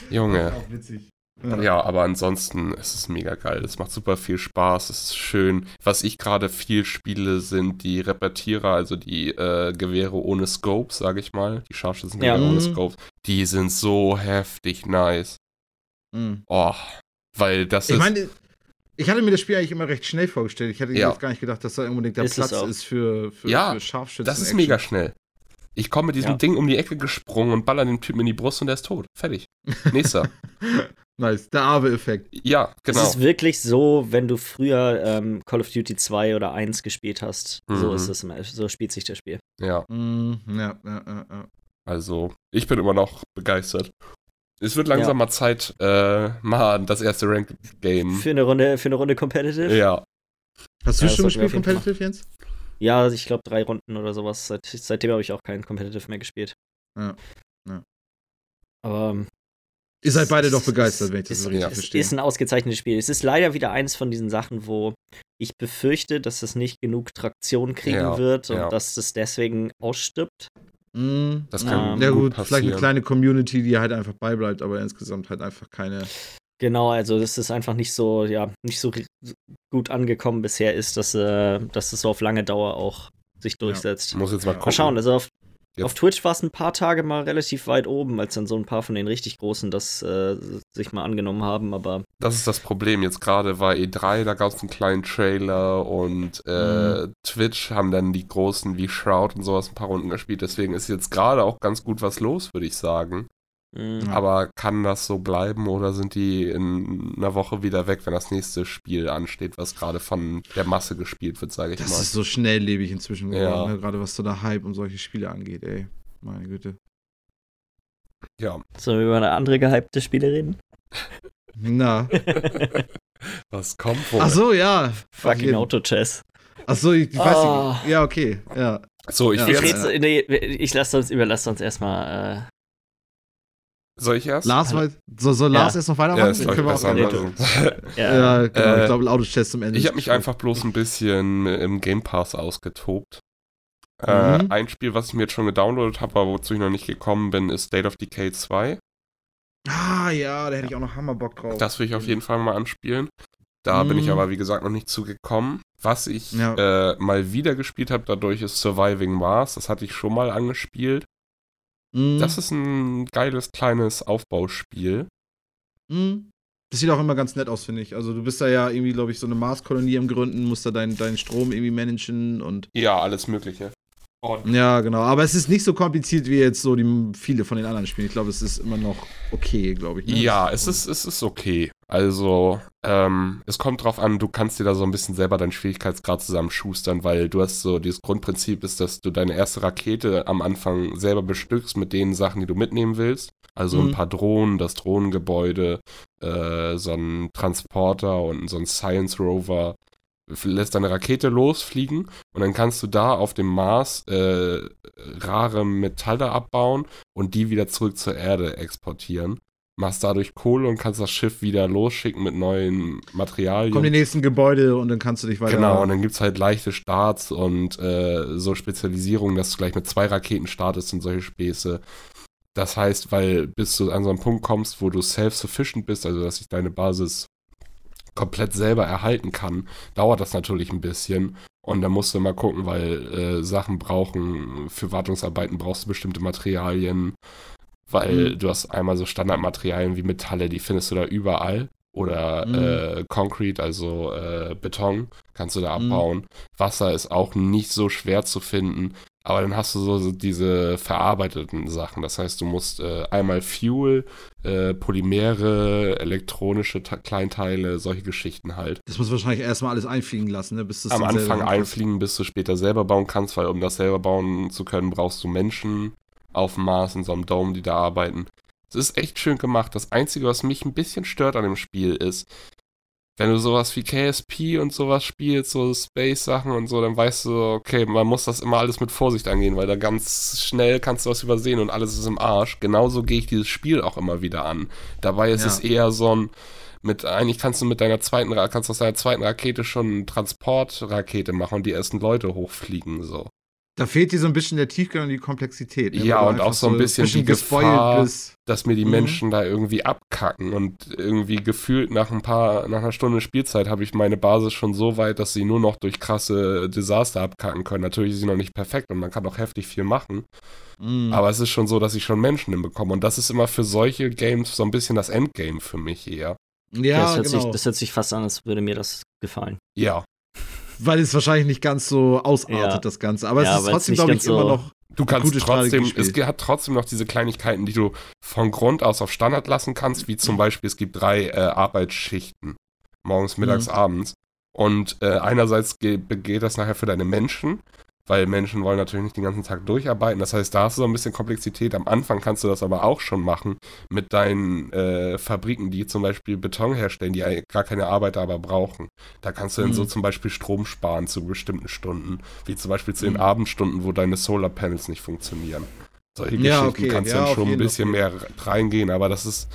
Junge. Auch witzig. Ja. ja, aber ansonsten ist es mega geil. Es macht super viel Spaß, es ist schön. Was ich gerade viel spiele, sind die Repetierer, also die äh, Gewehre ohne Scopes, sage ich mal. Die Scharfschützengewehre ja. ohne mhm. Scopes. Die sind so heftig nice. Mhm. Oh, weil das ich ist. Meine, ich hatte mir das Spiel eigentlich immer recht schnell vorgestellt. Ich hätte ja. jetzt gar nicht gedacht, dass da unbedingt der ist Platz ist für, für, ja, für Scharfschützen. Das ist mega schnell. Ich komme mit diesem ja. Ding um die Ecke gesprungen und baller den Typen in die Brust und der ist tot. Fertig. Nächster. Nice, der Aave-Effekt. Ja, genau. Es ist wirklich so, wenn du früher ähm, Call of Duty 2 oder 1 gespielt hast. Mhm. So ist es, so spielt sich das Spiel. Ja. Mhm, ja, ja, ja, ja. Also, ich bin immer noch begeistert. Es wird langsam ja. mal Zeit, äh, mal das erste Ranked-Game. Für eine Runde, für eine Runde Competitive? Ja. Hast du ja, schon gespielt Competitive, Jens? Ja, ich glaube drei Runden oder sowas. Seit, seitdem habe ich auch kein Competitive mehr gespielt. Ja. ja. Aber ähm, Ihr seid beide doch begeistert, wenn ich das ist, so richtig ja. verstehe. Es ist ein ausgezeichnetes Spiel. Es ist leider wieder eines von diesen Sachen, wo ich befürchte, dass es nicht genug Traktion kriegen ja, wird und ja. dass es deswegen ausstirbt. Mm, das kann ähm, ja gut, passieren. vielleicht eine kleine Community, die halt einfach beibleibt, aber insgesamt halt einfach keine. Genau, also das ist einfach nicht so, ja, nicht so gut angekommen bisher ist, dass, äh, dass es so auf lange Dauer auch sich durchsetzt. Ja. Muss jetzt mal gucken. Mal schauen, also auf. Auf Twitch war es ein paar Tage mal relativ weit oben, als dann so ein paar von den richtig Großen das äh, sich mal angenommen haben, aber. Das ist das Problem. Jetzt gerade war E3, da gab es einen kleinen Trailer und äh, mhm. Twitch haben dann die Großen wie Shroud und sowas ein paar Runden gespielt. Deswegen ist jetzt gerade auch ganz gut was los, würde ich sagen. Mhm. Aber kann das so bleiben oder sind die in einer Woche wieder weg, wenn das nächste Spiel ansteht, was gerade von der Masse gespielt wird, sage ich das mal. Das ist so schnelllebig inzwischen geworden, ja. ne? gerade was so der Hype um solche Spiele angeht, ey. Meine Güte. Ja. Sollen wir über eine andere gehypte Spiele reden? Na. was kommt wohl? Ach so, ja. Fucking Auto-Chess. Ach so, ich, ich weiß oh. nicht. Ja, okay, ja. So, ich, ja, ich, ja. nee, ich lasse uns, überlasse uns erstmal äh, soll ich erst? Lars, so, soll Lars ja. erst noch weitermachen? Ja, das können wir auch gerne ja. ja, genau. Äh, ich glaube, Autochess zum Ende. Ich habe mich einfach bloß ein bisschen im Game Pass ausgetobt. Äh, mhm. Äh, ein Spiel, was ich mir jetzt schon gedownloadet habe, aber wozu ich noch nicht gekommen bin, ist State of Decay 2. Ah ja, da hätte ich auch noch Hammerbock drauf. Das will ich auf jeden Fall mal anspielen. Da mhm. bin ich mhm. aber, wie gesagt, noch nicht zugekommen. Was ich ja. äh, mal wieder gespielt habe, dadurch ist Surviving Mars. Das hatte ich schon mal angespielt. Mhm. Das ist ein geiles kleines Aufbauspiel. Mhm. Das sieht auch immer ganz nett aus, finde ich. Also du bist da ja irgendwie, glaube ich, so eine Marskolonie im Gründen, musst da deinen dein Strom irgendwie managen und. Ja, alles Mögliche. Ja, genau. Aber es ist nicht so kompliziert wie jetzt so die viele von den anderen Spielen. Ich glaube, es ist immer noch okay, glaube ich. Ne? Ja, es ist, es ist okay. Also, ähm, es kommt drauf an, du kannst dir da so ein bisschen selber deinen Schwierigkeitsgrad zusammenschustern, weil du hast so, dieses Grundprinzip ist, dass du deine erste Rakete am Anfang selber bestückst mit den Sachen, die du mitnehmen willst. Also mhm. ein paar Drohnen, das Drohnengebäude, äh, so ein Transporter und so ein Science Rover lässt deine Rakete losfliegen und dann kannst du da auf dem Mars äh, rare Metalle abbauen und die wieder zurück zur Erde exportieren. Machst dadurch Kohle und kannst das Schiff wieder losschicken mit neuen Materialien. Kommen die nächsten Gebäude und dann kannst du dich weiter. Genau, und dann gibt es halt leichte Starts und äh, so Spezialisierungen, dass du gleich mit zwei Raketen startest und solche Späße. Das heißt, weil bis du an so einen Punkt kommst, wo du self-sufficient bist, also dass sich deine Basis komplett selber erhalten kann, dauert das natürlich ein bisschen. Und da musst du mal gucken, weil äh, Sachen brauchen, für Wartungsarbeiten brauchst du bestimmte Materialien, weil mhm. du hast einmal so Standardmaterialien wie Metalle, die findest du da überall. Oder mhm. äh, Concrete, also äh, Beton, kannst du da mhm. abbauen. Mhm. Wasser ist auch nicht so schwer zu finden. Aber dann hast du so, so diese verarbeiteten Sachen. Das heißt, du musst äh, einmal Fuel, äh, Polymere, elektronische Kleinteile, solche Geschichten halt. Das muss wahrscheinlich erstmal alles einfliegen lassen, ne? bis du Am Anfang einfliegen, bis du später selber bauen kannst, weil um das selber bauen zu können, brauchst du Menschen auf dem Mars in so einem Dome, die da arbeiten. Es ist echt schön gemacht. Das Einzige, was mich ein bisschen stört an dem Spiel, ist, wenn du sowas wie KSP und sowas spielst, so Space-Sachen und so, dann weißt du, okay, man muss das immer alles mit Vorsicht angehen, weil da ganz schnell kannst du was übersehen und alles ist im Arsch. Genauso gehe ich dieses Spiel auch immer wieder an. Dabei ist ja. es eher so ein, mit, eigentlich kannst du mit deiner zweiten, kannst aus deiner zweiten Rakete schon eine Transportrakete machen und die ersten Leute hochfliegen, so. Da fehlt dir so ein bisschen der Tiefgang und die Komplexität. Ne? Ja, und auch so ein bisschen, bisschen die Gefahr, bist. dass mir die mhm. Menschen da irgendwie abkacken und irgendwie gefühlt nach ein paar, nach einer Stunde Spielzeit habe ich meine Basis schon so weit, dass sie nur noch durch krasse Desaster abkacken können. Natürlich ist sie noch nicht perfekt und man kann auch heftig viel machen. Mhm. Aber es ist schon so, dass ich schon Menschen hinbekomme. Und das ist immer für solche Games so ein bisschen das Endgame für mich eher. Ja, das hört, genau. sich, das hört sich fast an, als würde mir das gefallen. Ja, weil es wahrscheinlich nicht ganz so ausartet, ja. das Ganze. Aber ja, es ist trotzdem, glaube ich, so immer noch. Du kannst trotzdem, es hat trotzdem noch diese Kleinigkeiten, die du von Grund aus auf Standard lassen kannst, wie zum Beispiel, es gibt drei äh, Arbeitsschichten. Morgens, mittags, mhm. abends. Und äh, einerseits geht, geht das nachher für deine Menschen, weil Menschen wollen natürlich nicht den ganzen Tag durcharbeiten. Das heißt, da hast du so ein bisschen Komplexität. Am Anfang kannst du das aber auch schon machen mit deinen äh, Fabriken, die zum Beispiel Beton herstellen, die gar keine Arbeiter aber brauchen. Da kannst du mhm. dann so mhm. zum Beispiel Strom sparen zu bestimmten Stunden, wie zum Beispiel zu den mhm. Abendstunden, wo deine Solarpanels nicht funktionieren. Solche ja, Geschichten okay. kannst du ja, dann schon ein bisschen mehr reingehen, aber das ist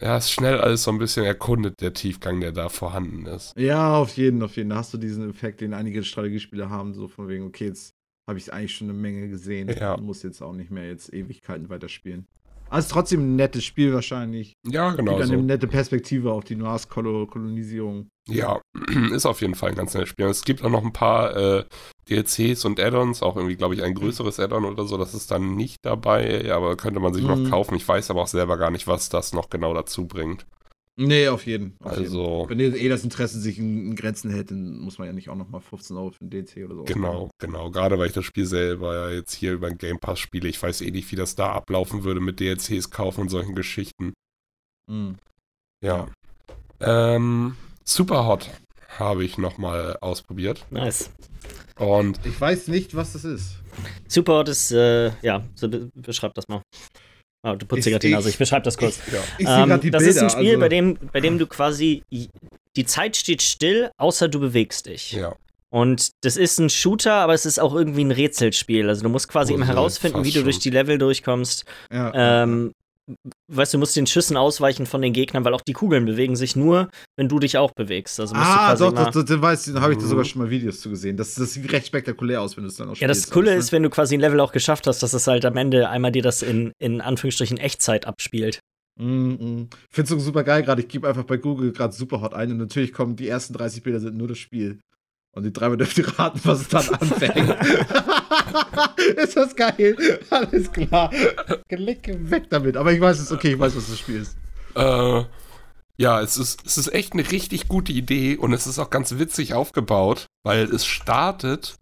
ja, ist schnell alles so ein bisschen erkundet, der Tiefgang, der da vorhanden ist. Ja, auf jeden, auf jeden. Da hast du diesen Effekt, den einige Strategiespiele haben, so von wegen, okay, jetzt habe ich eigentlich schon eine Menge gesehen. Ja. Muss jetzt auch nicht mehr jetzt Ewigkeiten weiterspielen. Also trotzdem ein nettes Spiel wahrscheinlich. Ja, genau. Wieder so. eine nette Perspektive auf die Mars-Kolonisierung. Ja, ist auf jeden Fall ein ganz nettes Spiel. Es gibt auch noch ein paar äh, DLCs und Add-ons, auch irgendwie, glaube ich, ein größeres Add-on oder so. Das ist dann nicht dabei, aber könnte man sich mhm. noch kaufen. Ich weiß aber auch selber gar nicht, was das noch genau dazu bringt. Nee, auf jeden. Auf also. Jeden. Wenn eh das Interesse sich in, Grenzen hält, dann muss man ja nicht auch nochmal 15 Euro für ein DLC oder so. Genau, genau. Gerade weil ich das Spiel selber ja jetzt hier über den Game Pass spiele. Ich weiß eh nicht, wie das da ablaufen würde mit DLCs kaufen und solchen Geschichten. Mhm. Ja. Ähm, Superhot habe ich nochmal ausprobiert. Nice. Und ich weiß nicht, was das ist. Superhot ist, äh, ja, so beschreib das mal. Oh, du putzt gerade die Nase, ich beschreibe das kurz. Ja. Ich ähm, die das Bilder, ist ein Spiel, also bei, dem, bei dem du quasi, die Zeit steht still, außer du bewegst dich. Ja. Und das ist ein Shooter, aber es ist auch irgendwie ein Rätselspiel. Also du musst quasi oh, immer herausfinden, wie du durch die Level durchkommst. Ja. Ähm, weißt du, musst den Schüssen ausweichen von den Gegnern, weil auch die Kugeln bewegen sich nur, wenn du dich auch bewegst. Also musst ah, doch, das, das, das weiß da habe ich da sogar mhm. schon mal Videos zu gesehen. Das, das sieht recht spektakulär aus, wenn du es dann auch spielst. Ja, das Coole ist, wenn du quasi ein Level auch geschafft hast, dass es halt am Ende einmal dir das in, in Anführungsstrichen Echtzeit abspielt. Mm -mm. Find's so super geil gerade. Ich gebe einfach bei Google gerade Superhot ein und natürlich kommen die ersten 30 Bilder sind nur das Spiel. Und die dreimal dürft ihr raten, was es dann anfängt. ist das geil? Alles klar. Geleck weg damit. Aber ich weiß es, okay, ich weiß, was das Spiel ist. Äh, ja, es ist, es ist echt eine richtig gute Idee und es ist auch ganz witzig aufgebaut, weil es startet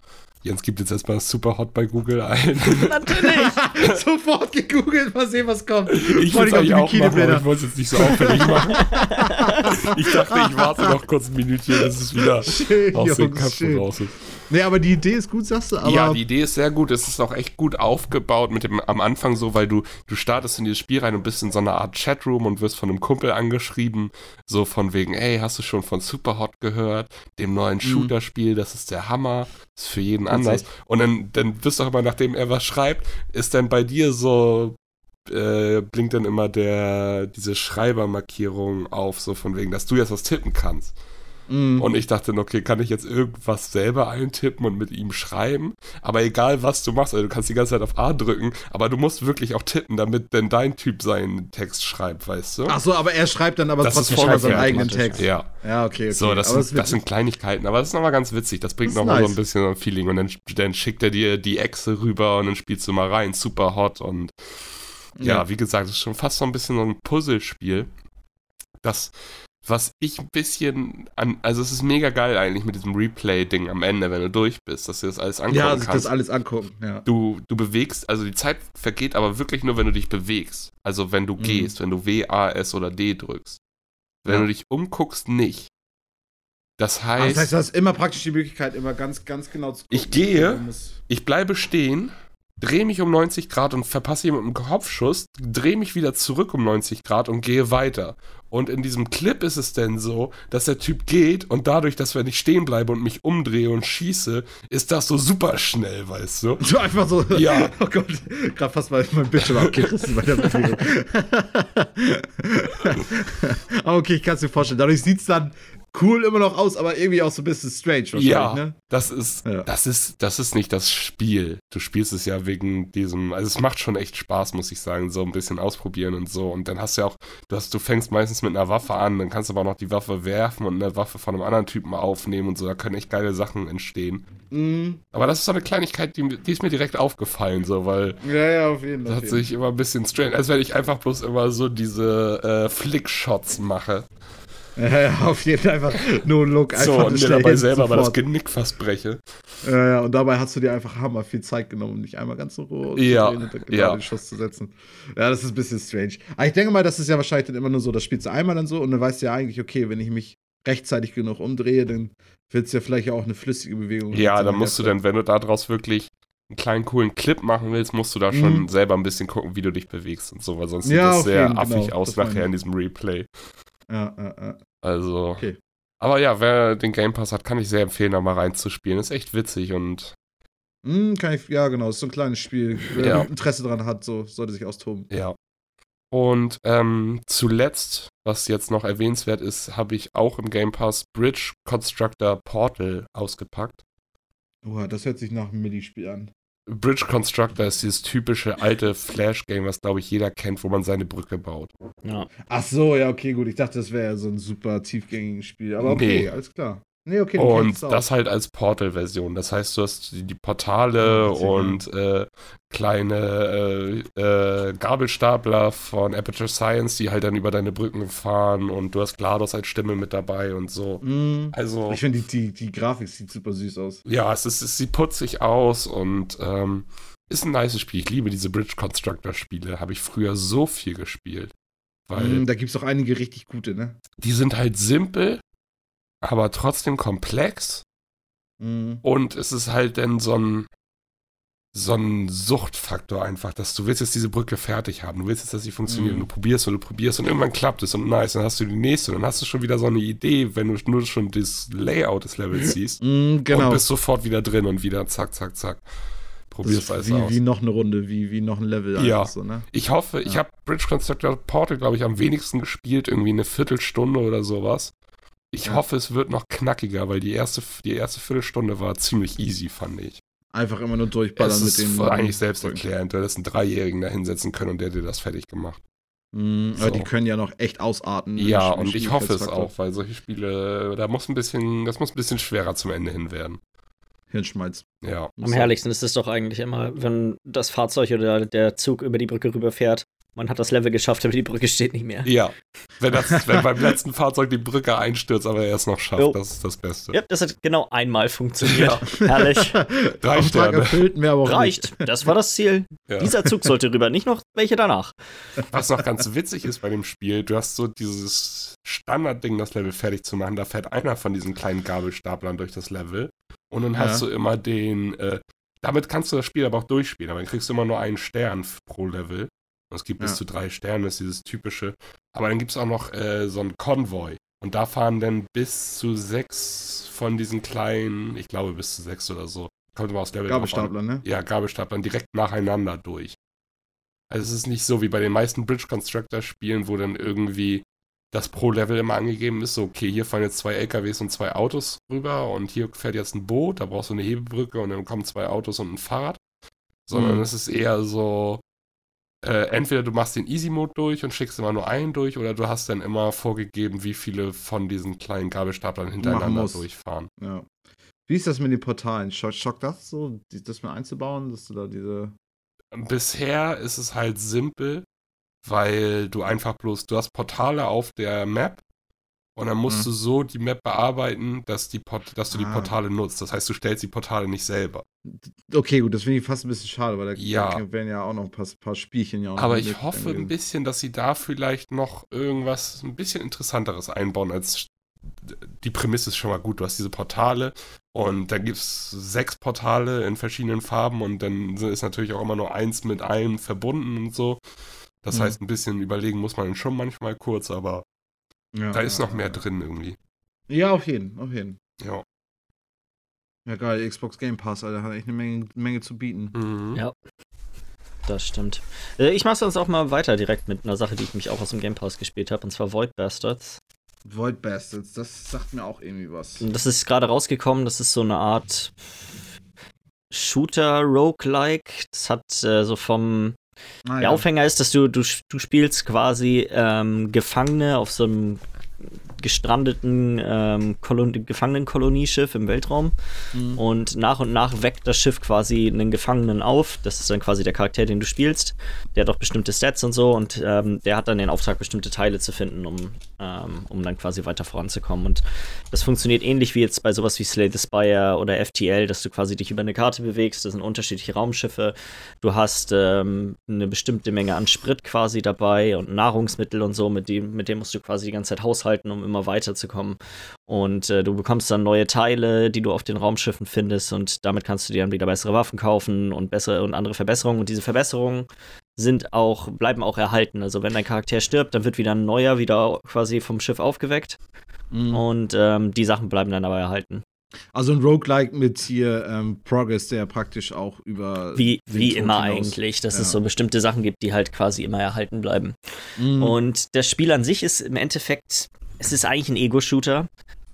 Jens gibt jetzt erstmal super hot bei Google ein. Natürlich! Sofort gegoogelt, mal sehen, was kommt. Ich wollte eigentlich auch machen, aber ich wollte es jetzt nicht so auffällig machen. ich dachte, ich warte noch kurz ein Minütchen, bis es wieder schön, aus Jungs, den Köpfen raus ist. Nee, aber die Idee ist gut, sagst du. Aber ja, die Idee ist sehr gut. Es ist auch echt gut aufgebaut mit dem am Anfang so, weil du, du startest in dieses Spiel rein und bist in so einer Art Chatroom und wirst von einem Kumpel angeschrieben. So von wegen, ey, hast du schon von Superhot gehört? Dem neuen mhm. Shooter-Spiel, das ist der Hammer. Ist für jeden anders. Und dann, dann wirst du auch immer, nachdem er was schreibt, ist dann bei dir so äh, blinkt dann immer der, diese Schreibermarkierung auf, so von wegen, dass du jetzt was tippen kannst. Mm. Und ich dachte, okay, kann ich jetzt irgendwas selber eintippen und mit ihm schreiben? Aber egal, was du machst, also du kannst die ganze Zeit auf A drücken, aber du musst wirklich auch tippen, damit denn dein Typ seinen Text schreibt, weißt du? Ach so, aber er schreibt dann aber das trotzdem seinen eigenen Text. Ja. Ja, okay, okay. So, das, sind, das sind Kleinigkeiten, aber das ist nochmal ganz witzig. Das bringt nochmal nice. so ein bisschen so ein Feeling. Und dann, dann schickt er dir die Echse rüber und dann spielst du mal rein. Super hot und ja, ja, wie gesagt, das ist schon fast so ein bisschen so ein Puzzlespiel. Das was ich ein bisschen an, also es ist mega geil eigentlich mit diesem Replay-Ding am Ende, wenn du durch bist, dass du das alles angucken Ja, sich kannst. das alles angucken, ja. Du, du bewegst, also die Zeit vergeht aber wirklich nur, wenn du dich bewegst. Also wenn du Mhm. gehst, wenn du W, A, S oder D drückst. Wenn Ja. du dich umguckst, nicht. Das Aber heißt, das heißt, du hast immer praktisch die Möglichkeit, immer ganz, ganz genau zu gucken. Ich gehe- ich bleibe stehen, drehe mich um 90 Grad und verpasse jemanden einen Kopfschuss, drehe mich wieder zurück um 90 Grad und gehe weiter. Und in diesem Clip ist es denn so, dass der Typ geht und dadurch, dass wenn ich stehen bleibe und mich umdrehe und schieße, ist das so super schnell, weißt du? So einfach so. Ja. Oh Gott, gerade fast mal mein Bildschirm abgerissen bei der Bewegung. okay, ich kann es mir vorstellen. Dadurch sieht es dann cool immer noch aus, aber irgendwie auch so ein bisschen strange wahrscheinlich, Ja, ne? das ist, Ja. das ist, das ist nicht das Spiel. Du spielst es ja wegen diesem, also es macht schon echt Spaß, muss ich sagen, so ein bisschen ausprobieren und so. Und dann hast du ja auch, du hast, du fängst meistens mit einer Waffe an, dann kannst du aber auch noch die Waffe werfen und eine Waffe von einem anderen Typen aufnehmen und so. Da können echt geile Sachen entstehen. Mhm. Aber das ist so eine Kleinigkeit, die, die ist mir direkt aufgefallen, so, weil Ja, ja, auf jeden das Fall. hat sich immer ein bisschen strange, als wenn ich einfach bloß immer so diese äh, Flickshots mache. Ja, ja, auf jeden Fall einfach nur ein Look. So, einfach und mir dabei selber aber das. Genick fast breche. Ja, ja, und dabei hast du dir einfach hammer viel Zeit genommen, um dich einmal ganz so roh Ja, zu und genau ja. den Schuss zu setzen. Ja, das ist ein bisschen strange. Aber ich denke mal, das ist ja wahrscheinlich dann immer nur so, das spielst du einmal dann so und dann weißt du ja eigentlich, okay, wenn ich mich rechtzeitig genug umdrehe, dann wird es ja vielleicht auch eine flüssige Bewegung. Ja, dann musst du dann, wenn du daraus wirklich einen kleinen coolen Clip machen willst, musst du da schon Mhm. selber ein bisschen gucken, wie du dich bewegst und so, weil sonst Ja, sieht das sehr affig genau, aus nachher in diesem Replay. Ja, ja, ja. Also. Okay. Aber ja, wer den Game Pass hat, kann ich sehr empfehlen, da mal reinzuspielen. Ist echt witzig und Hm, kann ich, ja, genau, ist so ein kleines Spiel. Wer Ja. Interesse dran hat, so sollte sich austoben. ja. Und ähm, zuletzt, was jetzt noch erwähnenswert ist, habe ich auch im Game Pass Bridge Constructor Portal ausgepackt. Oha, das hört sich nach einem Mini-Spiel an. Bridge Constructor ist dieses typische alte Flash-Game, was glaube ich jeder kennt, wo man seine Brücke baut. Ja. Ach so, ja, okay, gut. Ich dachte, das wäre ja so ein super tiefgängiges Spiel. Aber okay, Nee. alles klar. Nee, okay, Und das halt als Portal-Version. Das heißt, du hast die die Portale Ja, und äh, kleine äh, äh, Gabelstapler von Aperture Science, die halt dann über deine Brücken fahren und du hast GLaDOS als Stimme mit dabei und so. Mm. Also, Ich finde, die, die, die Grafik sieht super süß aus. ja, es, ist, es sieht putzig aus und ähm, ist ein nice Spiel. Ich liebe diese Bridge Constructor-Spiele. Habe ich früher so viel gespielt. Weil Mm, da gibt es auch einige richtig gute, ne? die sind halt simpel, aber trotzdem komplex. Mm. Und es ist halt dann so ein, so ein Suchtfaktor einfach, dass du willst jetzt diese Brücke fertig haben. Du willst jetzt, dass sie funktioniert. Mhm. Und du probierst und du probierst und irgendwann klappt es und nice. Dann hast du die nächste und dann hast du schon wieder so eine Idee, wenn du nur schon das Layout des Levels siehst. Mm, genau. Und bist sofort wieder drin und wieder zack, zack, zack. Probierst alles wie, aus. wie noch eine Runde, wie, wie noch ein Level. Ja. So, ne? Ich hoffe, ich Ja. habe Bridge Constructor Portal, glaube ich, am wenigsten gespielt, irgendwie eine Viertelstunde oder sowas. Ich Ja. hoffe, es wird noch knackiger, weil die erste, die erste Viertelstunde war ziemlich easy, fand ich. Einfach immer nur durchballern Es mit ist den. eigentlich selbsterklärend. Du hättest einen Dreijährigen da hinsetzen können und der dir das fertig gemacht. Aber So. die können ja noch echt ausarten. Ja, und ich hoffe es auch, weil solche Spiele, da muss ein bisschen, das muss ein bisschen schwerer zum Ende hin werden. Hirnschmalz. Ja. Am herrlichsten ist es doch eigentlich immer, wenn das Fahrzeug oder der Zug über die Brücke rüberfährt. Man hat das Level geschafft, aber die Brücke steht nicht mehr. Ja. Wenn, das, wenn beim letzten Fahrzeug die Brücke einstürzt, aber er es noch schafft, Jo. das ist das Beste. Ja, das hat genau einmal funktioniert. Herrlich. Drei Sterne. erfüllt, mehr aber Reicht. Das war das Ziel. Ja. Dieser Zug sollte rüber, nicht noch welche danach. Was noch ganz witzig ist bei dem Spiel, du hast so dieses Standardding, das Level fertig zu machen. Da fährt einer von diesen kleinen Gabelstaplern durch das Level. Und dann hast Ja. du immer den. Äh, damit kannst du das Spiel aber auch durchspielen, aber dann kriegst du immer nur einen Stern pro Level. Es gibt bis Ja. zu drei Sterne, ist dieses typische. Aber dann gibt es auch noch äh, so einen Konvoi. Und da fahren dann bis zu sechs von diesen kleinen, ich glaube bis zu sechs oder so. Kommt immer aus Level drauf an. Gabelstapler, ne? Ja, Gabelstaplern direkt nacheinander durch. Also es ist nicht so wie bei den meisten Bridge Constructor Spielen, wo dann irgendwie das pro Level immer angegeben ist, so okay, hier fahren jetzt zwei LKWs und zwei Autos rüber und hier fährt jetzt ein Boot, da brauchst du eine Hebebrücke und dann kommen zwei Autos und ein Fahrrad. Sondern Mhm. es ist eher so, äh, entweder du machst den Easy Mode durch und schickst immer nur einen durch oder du hast dann immer vorgegeben, wie viele von diesen kleinen Gabelstaplern hintereinander durchfahren. Ja. Wie ist das mit den Portalen? Schock, schock das so, das mal einzubauen, dass du da diese. Bisher ist es halt simpel, weil du einfach bloß, du hast Portale auf der Map Und dann musst mhm. du so die Map bearbeiten, dass, die Port dass du die ah. Portale nutzt. Das heißt, du stellst die Portale nicht selber. Okay, gut, das finde ich fast ein bisschen schade, weil da ja. werden ja auch noch ein paar, paar Spielchen ja auch Aber ich hoffe ein bisschen, dass sie da vielleicht noch irgendwas ein bisschen Interessanteres einbauen als die Prämisse ist schon mal gut. Du hast diese Portale und da gibt es sechs Portale in verschiedenen Farben und dann ist natürlich auch immer nur eins mit einem verbunden und so. Das mhm. heißt, ein bisschen überlegen muss man schon manchmal kurz, aber ja, da ist noch mehr drin irgendwie. Ja, auf jeden, auf jeden. Ja. Ja, geil, Xbox Game Pass, Alter, hat echt eine Menge, Menge zu bieten. Mhm. Ja. Das stimmt. Äh, ich mache sonst auch mal weiter direkt mit einer Sache, die ich mich auch aus dem Game Pass gespielt habe, und zwar Void Bastards. Void Bastards, das sagt mir auch irgendwie was. Das ist gerade rausgekommen, das ist so eine Art Shooter-Roguelike. Das hat äh, so vom. Ah, der ja. Aufhänger ist, dass du, du, du spielst quasi ähm, Gefangene auf so einem gestrandeten ähm, Gefangenenkoloниeschiff im Weltraum. Mhm. Und nach und nach weckt das Schiff quasi einen Gefangenen auf. Das ist dann quasi der Charakter, den du spielst. Der hat auch bestimmte Stats und so. Und ähm, der hat dann den Auftrag, bestimmte Teile zu finden, um, ähm, um dann quasi weiter voranzukommen. Und das funktioniert ähnlich wie jetzt bei sowas wie Slay the Spire oder FTL, dass du quasi dich über eine Karte bewegst. Das sind unterschiedliche Raumschiffe. Du hast ähm, eine bestimmte Menge an Sprit quasi dabei und Nahrungsmittel und so. Mit dem, mit dem musst du quasi die ganze Zeit haushalten, um immer immer weiterzukommen. Und äh, du bekommst dann neue Teile, die du auf den Raumschiffen findest und damit kannst du dir dann wieder bessere Waffen kaufen und bessere und andere Verbesserungen. Und diese Verbesserungen sind auch, bleiben auch erhalten. Also wenn dein Charakter stirbt, dann wird wieder ein neuer wieder quasi vom Schiff aufgeweckt. Mhm. Und ähm, die Sachen bleiben dann aber erhalten. Also ein Roguelike mit hier ähm, Progress, der praktisch auch über. Wie, wie immer hinaus. eigentlich, dass ja. es so bestimmte Sachen gibt, die halt quasi immer erhalten bleiben. Mhm. Und das Spiel an sich ist im Endeffekt es ist eigentlich ein Ego-Shooter.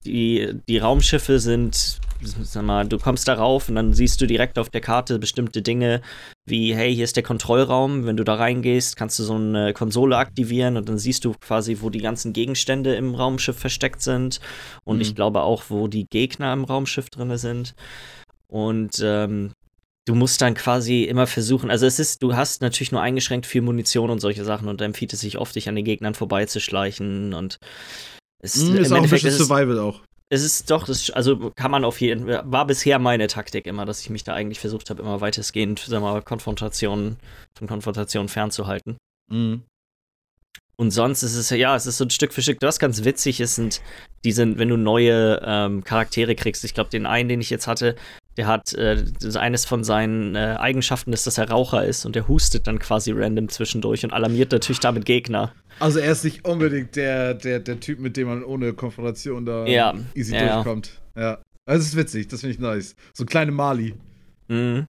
Die, die Raumschiffe sind, sag mal, du kommst darauf und dann siehst du direkt auf der Karte bestimmte Dinge, wie, hey, hier ist der Kontrollraum. Wenn du da reingehst, kannst du so eine Konsole aktivieren und dann siehst du quasi, wo die ganzen Gegenstände im Raumschiff versteckt sind. Und mhm. ich glaube auch, wo die Gegner im Raumschiff drin sind. Und ähm, du musst dann quasi immer versuchen, also es ist, du hast natürlich nur eingeschränkt viel Munition und solche Sachen und dann empfiehlt es sich oft, dich an den Gegnern vorbeizuschleichen und es mm, ist auch ein bisschen Survival auch. Es ist doch, das, also kann man auf jeden Fall, war bisher meine Taktik immer, dass ich mich da eigentlich versucht habe, immer weitestgehend, wir mal, Konfrontationen, von Konfrontationen fernzuhalten. Mhm. Und sonst ist es ja, es ist so ein Stück für Stück. Was ganz witzig ist, sind diese, wenn du neue ähm, Charaktere kriegst. Ich glaube, den einen, den ich jetzt hatte, der hat äh, eines von seinen äh, Eigenschaften ist, dass er Raucher ist und der hustet dann quasi random zwischendurch und alarmiert natürlich damit Gegner. Also er ist nicht unbedingt der, der, der Typ, mit dem man ohne Konfrontation da ja. easy ja. durchkommt. Ja. Das ist witzig, das finde ich nice. So kleine Mali. Mhm.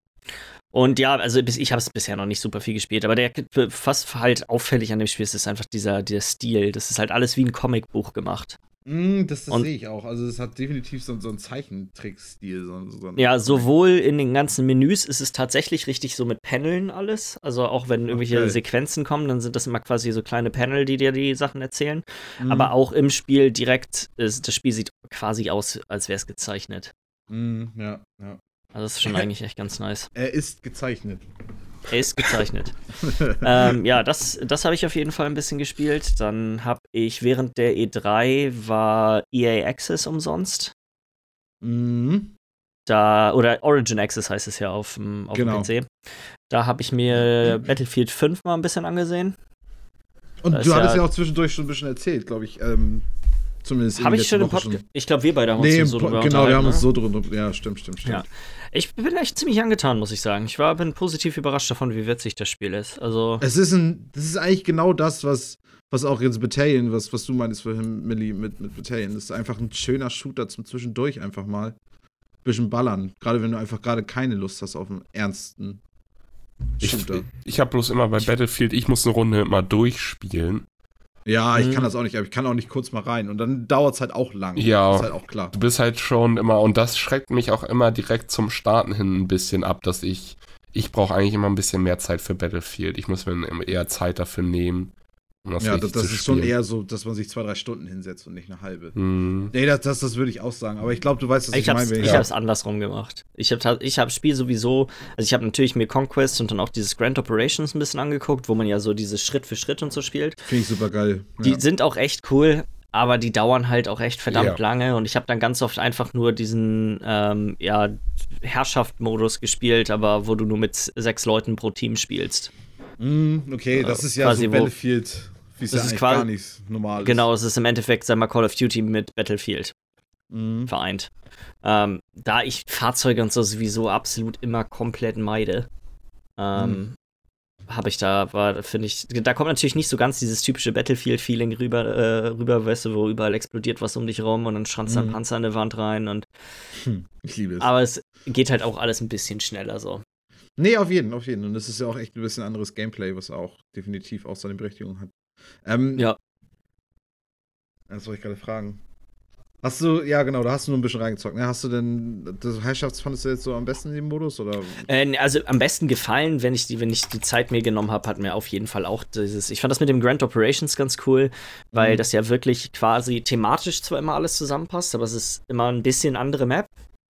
Und ja, also ich habe es bisher noch nicht super viel gespielt, aber der fast halt auffällig an dem Spiel ist, ist einfach dieser, dieser Stil. Das ist halt alles wie ein Comicbuch gemacht. Mm, das das sehe ich auch. Also es hat definitiv so, so einen Zeichentrickstil. So, so ja, sowohl in den ganzen Menüs ist es tatsächlich richtig so mit Paneln alles. Also auch wenn irgendwelche okay. Sequenzen kommen, dann sind das immer quasi so kleine Panel, die dir die Sachen erzählen. Mm. Aber auch im Spiel direkt, ist, das Spiel sieht quasi aus, als wäre es gezeichnet. Mm, ja, ja. Also das ist schon eigentlich echt ganz nice. Er ist gezeichnet. Er ist gezeichnet. ähm, ja, das, das habe ich auf jeden Fall ein bisschen gespielt. Dann habe ich während der E3 war EA Access umsonst. Mhm. Da, oder Origin Access heißt es ja auf, auf genau. dem PC. Da habe ich mir Battlefield 5 mal ein bisschen angesehen. Und du hattest ja, ja, auch zwischendurch schon ein bisschen erzählt, glaube ich. Ähm, Zumindest Habe ich schon im Podcast. Ich glaube, wir beide haben nee, uns so drüber Genau, wir haben uns ne? so drüber. Ja, stimmt, stimmt, stimmt. Ja. Ich bin echt ziemlich angetan, muss ich sagen. Ich war, bin positiv überrascht davon, wie witzig das Spiel ist. Also. Es ist ein. Das ist eigentlich genau das, was, was auch jetzt Battalion, was, was du meinst vorhin, Millie, mit, mit Battalion. Das ist einfach ein schöner Shooter zum Zwischendurch einfach mal. Bisschen ballern. Gerade wenn du einfach gerade keine Lust hast auf einen ernsten Shooter. Ich, ich habe bloß immer bei Battlefield, ich muss eine Runde mal durchspielen. Ja, ich mhm. kann das auch nicht, aber ich kann auch nicht kurz mal rein. Und dann dauert es halt auch lang. Ja. ist halt auch klar. Du bist halt schon immer, und das schreckt mich auch immer direkt zum Starten hin ein bisschen ab, dass ich, ich brauche eigentlich immer ein bisschen mehr Zeit für Battlefield. Ich muss mir eher Zeit dafür nehmen. Das ja, das, das ist schon eher so, dass man sich zwei, drei Stunden hinsetzt und nicht eine halbe. Mhm. Nee, das, das, das würde ich auch sagen. Aber ich glaube, du weißt, was ich, ich meine. Ich ja. habe es andersrum gemacht. Ich habe ich hab Spiel sowieso, also ich habe natürlich mir Conquest und dann auch dieses Grand Operations ein bisschen angeguckt, wo man ja so dieses Schritt für Schritt und so spielt. Finde ich super geil. Ja. Die sind auch echt cool. aber die dauern halt auch echt verdammt ja. lange und ich habe dann ganz oft einfach nur diesen ähm, ja, Herrschaft-Modus gespielt, aber wo du nur mit sechs Leuten pro Team spielst. Mm, okay, das ist ja quasi, so Battlefield, wie es ja eigentlich quasi, gar nicht normal ist. Genau, es ist im Endeffekt, sag mal, Call of Duty mit Battlefield mm. vereint. Ähm, da ich Fahrzeuge und so sowieso absolut immer komplett meide, ähm, mm habe ich da, war, finde ich, da kommt natürlich nicht so ganz dieses typische Battlefield-Feeling rüber, äh, rüber, weißt du, wo überall explodiert was um dich rum und dann schranzt mhm. ein Panzer an der Wand rein und. Hm, ich liebe es. Aber es geht halt auch alles ein bisschen schneller so. Nee, auf jeden, auf jeden. Und es ist ja auch echt ein bisschen anderes Gameplay, was auch definitiv auch seine Berechtigung hat. Ähm, ja. Das wollte ich gerade fragen. Hast du, ja genau, da hast du nur ein bisschen reingezockt. Ne? Hast du denn, das Herrschafts fandest du jetzt so am besten in dem Modus? Oder? Äh, also am besten gefallen, wenn ich die, wenn ich die Zeit mir genommen habe, hat mir auf jeden Fall auch dieses. Ich fand das mit dem Grand Operations ganz cool, weil mhm. das ja wirklich quasi thematisch zwar immer alles zusammenpasst, aber es ist immer ein bisschen andere Map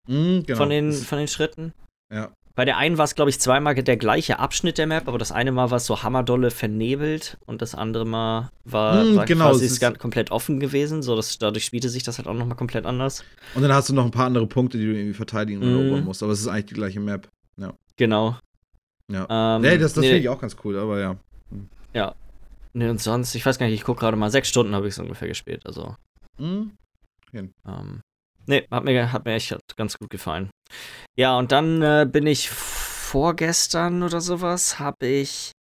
mhm, genau. von, den, von den Schritten. Ja. Bei der einen war es, glaube ich, zweimal der gleiche Abschnitt der Map, aber das eine Mal war es so hammerdolle vernebelt und das andere Mal war, mm, war genau, quasi ganz komplett offen gewesen. So, dass, dadurch spielte sich das halt auch nochmal komplett anders. Und dann hast du noch ein paar andere Punkte, die du irgendwie verteidigen oder mm. erobern musst, aber es ist eigentlich die gleiche Map. Ja. Genau. Ja. Ähm, nee, das, das nee, finde ich auch ganz cool, aber ja. Ja. Nee, und sonst, ich weiß gar nicht, ich gucke gerade mal, sechs Stunden habe ich es ungefähr gespielt, also. Mhm. Ähm, Nee, hat mir, hat mir echt ganz gut gefallen. Ja, und dann äh, bin ich vorgestern oder sowas, habe ich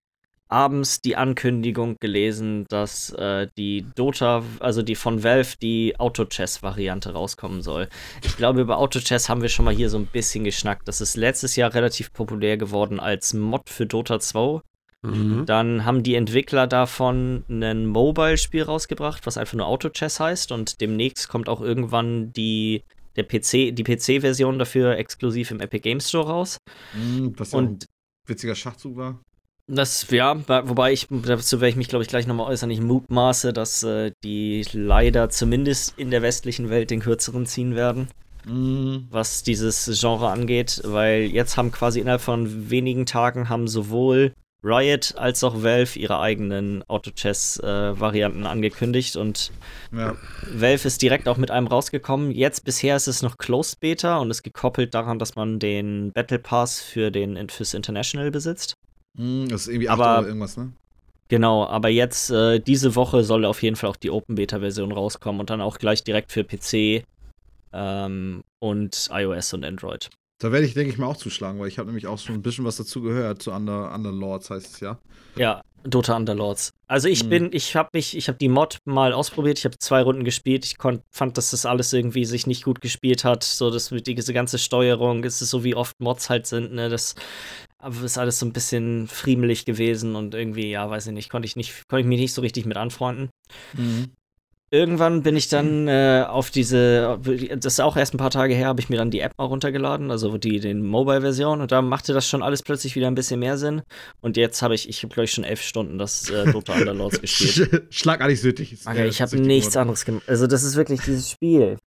abends die Ankündigung gelesen, dass äh, die Dota, also die von Valve, die Auto-Chess-Variante rauskommen soll. Ich glaube, über Auto-Chess haben wir schon mal hier so ein bisschen geschnackt. Das ist letztes Jahr relativ populär geworden als Mod für Dota 2. Mhm. Dann haben die Entwickler davon ein Mobile-Spiel rausgebracht, was einfach nur Auto-Chess heißt. Und demnächst kommt auch irgendwann die, der PC, die PC-Version dafür exklusiv im Epic Games Store raus. Mhm, was ja und, ein witziger Schachzug war. Das, ja, wobei ich, dazu werde ich mich, glaube ich, gleich nochmal äußern. Ich mutmaße, dass äh, die leider zumindest in der westlichen Welt den kürzeren ziehen werden. Mhm. was dieses Genre angeht, weil jetzt haben quasi innerhalb von wenigen Tagen haben sowohl Riot als auch Valve ihre eigenen Auto-Chess-Varianten äh, angekündigt und ja. Valve ist direkt auch mit einem rausgekommen. Jetzt bisher ist es noch Closed Beta und ist gekoppelt daran, dass man den Battle Pass für den fürs International besitzt. Mm, das ist irgendwie aber, oder irgendwas, ne? Genau, aber jetzt äh, diese Woche soll auf jeden Fall auch die Open Beta-Version rauskommen und dann auch gleich direkt für PC ähm, und iOS und Android. Da werde ich, denke ich mal, auch zuschlagen, weil ich habe nämlich auch schon ein bisschen was dazu gehört, zu Under, Underlords heißt es ja. Ja, Dota Underlords. Also ich mhm. bin, ich habe mich, ich habe die Mod mal ausprobiert, ich habe zwei Runden gespielt, ich konnt, fand, dass das alles irgendwie sich nicht gut gespielt hat, so dass diese ganze Steuerung, ist es so wie oft Mods halt sind, ne, das ist alles so ein bisschen friemelig gewesen und irgendwie, ja, weiß ich nicht, konnte ich nicht, konnte ich mich nicht so richtig mit anfreunden. Mhm irgendwann bin ich dann äh, auf diese, das ist auch erst ein paar Tage her, habe ich mir dann die App mal runtergeladen, also die den Mobile-Version und da machte das schon alles plötzlich wieder ein bisschen mehr Sinn. Und jetzt habe ich, ich habe glaube ich schon elf Stunden das äh, Dota Underlords gespielt. Schlagartig süchtig. Okay, ich habe nichts anderes gemacht. Also das ist wirklich dieses Spiel.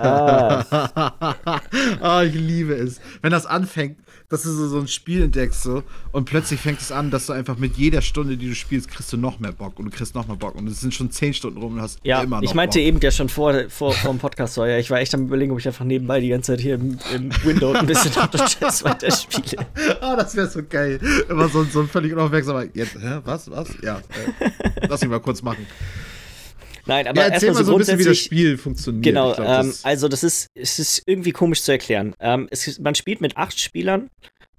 Ah. oh, ich liebe es. Wenn das anfängt, dass du so, so ein Spiel entdeckst so, und plötzlich fängt es an, dass du einfach mit jeder Stunde, die du spielst, kriegst du noch mehr Bock und du kriegst noch mehr Bock und es sind schon zehn Stunden rum und hast ja, immer noch ich meinte Bock. eben ja schon vor, vor, vor dem Podcast, so, ja, ich war echt am überlegen, ob ich einfach nebenbei die ganze Zeit hier im, im Window ein bisschen Chess weiterspiele. ah, das wäre so geil. Immer so, so ein völlig unaufmerksamer, jetzt, hä, was, was? Ja, äh, lass mich mal kurz machen. Nein, aber ja, erzähl mal so, so ein bisschen, wie das Spiel funktioniert. Genau, glaub, ähm, das also das ist, es ist irgendwie komisch zu erklären. Ähm, es, man spielt mit acht Spielern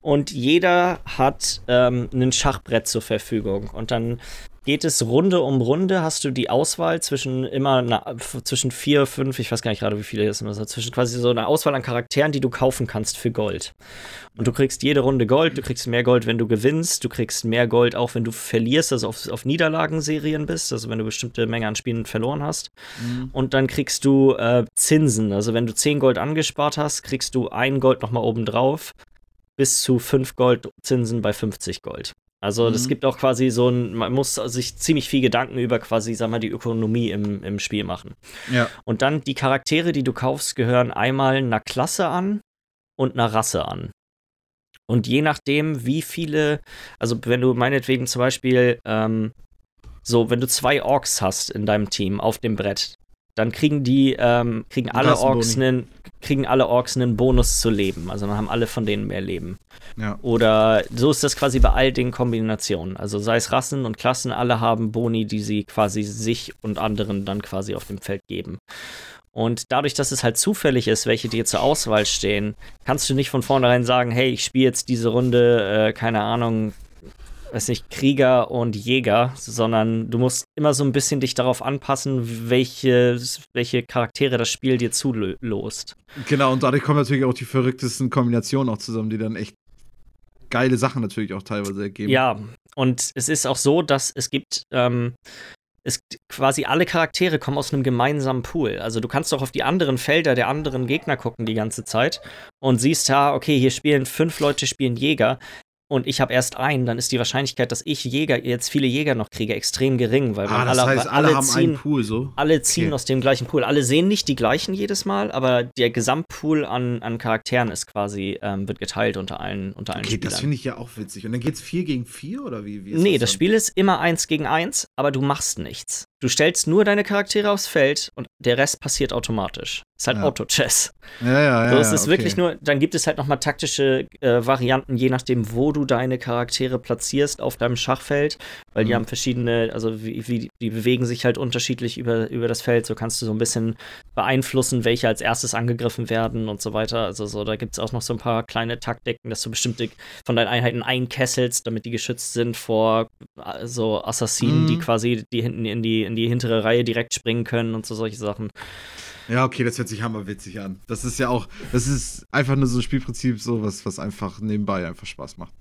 und jeder hat ähm, ein Schachbrett zur Verfügung. Und dann geht es Runde um Runde, hast du die Auswahl zwischen immer na, zwischen vier, fünf, ich weiß gar nicht gerade, wie viele das sind, zwischen quasi so eine Auswahl an Charakteren, die du kaufen kannst für Gold. Und du kriegst jede Runde Gold, du kriegst mehr Gold, wenn du gewinnst, du kriegst mehr Gold auch, wenn du verlierst, also auf, auf Niederlagenserien bist, also wenn du bestimmte Menge an Spielen verloren hast. Mhm. Und dann kriegst du äh, Zinsen, also wenn du 10 Gold angespart hast, kriegst du ein Gold nochmal oben drauf bis zu 5 Gold Zinsen bei 50 Gold. Also es mhm. gibt auch quasi so ein, man muss sich ziemlich viel Gedanken über quasi, sag mal, die Ökonomie im, im Spiel machen. Ja. Und dann die Charaktere, die du kaufst, gehören einmal einer Klasse an und einer Rasse an. Und je nachdem, wie viele, also wenn du meinetwegen zum Beispiel ähm, So, wenn du zwei Orks hast in deinem Team auf dem Brett, dann kriegen die, ähm, kriegen alle Orks einen, kriegen alle Orks einen Bonus zu leben. Also dann haben alle von denen mehr Leben. Ja. Oder so ist das quasi bei all den Kombinationen. Also sei es Rassen und Klassen, alle haben Boni, die sie quasi sich und anderen dann quasi auf dem Feld geben. Und dadurch, dass es halt zufällig ist, welche dir zur Auswahl stehen, kannst du nicht von vornherein sagen, hey, ich spiele jetzt diese Runde, äh, keine Ahnung, weiß nicht, Krieger und Jäger, sondern du musst immer so ein bisschen dich darauf anpassen, welche, welche Charaktere das Spiel dir zulost. Genau, und dadurch kommen natürlich auch die verrücktesten Kombinationen auch zusammen, die dann echt geile Sachen natürlich auch teilweise ergeben. Ja, und es ist auch so, dass es gibt, ähm, es quasi alle Charaktere kommen aus einem gemeinsamen Pool. Also du kannst doch auf die anderen Felder der anderen Gegner gucken die ganze Zeit und siehst ja, okay, hier spielen fünf Leute spielen Jäger und ich habe erst einen, dann ist die Wahrscheinlichkeit, dass ich Jäger jetzt viele Jäger noch kriege, extrem gering, weil ah, das alle, heißt, alle, alle haben ziehen, einen Pool so. Alle ziehen okay. aus dem gleichen Pool. Alle sehen nicht die gleichen jedes Mal, aber der Gesamtpool an, an Charakteren ist quasi ähm, wird geteilt unter allen unter allen okay, Spielern. das finde ich ja auch witzig. Und dann geht's 4 gegen 4 oder wie, wie Nee, das, das Spiel ist immer 1 gegen 1, aber du machst nichts. Du stellst nur deine Charaktere aufs Feld und der Rest passiert automatisch. Ist halt ja. Auto-Chess. Ja, ja, ja. So ist es okay. wirklich nur, dann gibt es halt nochmal taktische äh, Varianten, je nachdem, wo du deine Charaktere platzierst auf deinem Schachfeld, weil mhm. die haben verschiedene, also wie, wie, die bewegen sich halt unterschiedlich über, über das Feld. So kannst du so ein bisschen beeinflussen, welche als erstes angegriffen werden und so weiter. Also so, da gibt es auch noch so ein paar kleine Taktiken, dass du bestimmte von deinen Einheiten einkesselst, damit die geschützt sind vor so Assassinen, mhm. die quasi die hinten in die, in die hintere Reihe direkt springen können und so solche Sachen. Ja, okay, das hört sich hammerwitzig an. Das ist ja auch, das ist einfach nur so ein Spielprinzip, so was, was einfach nebenbei einfach Spaß macht.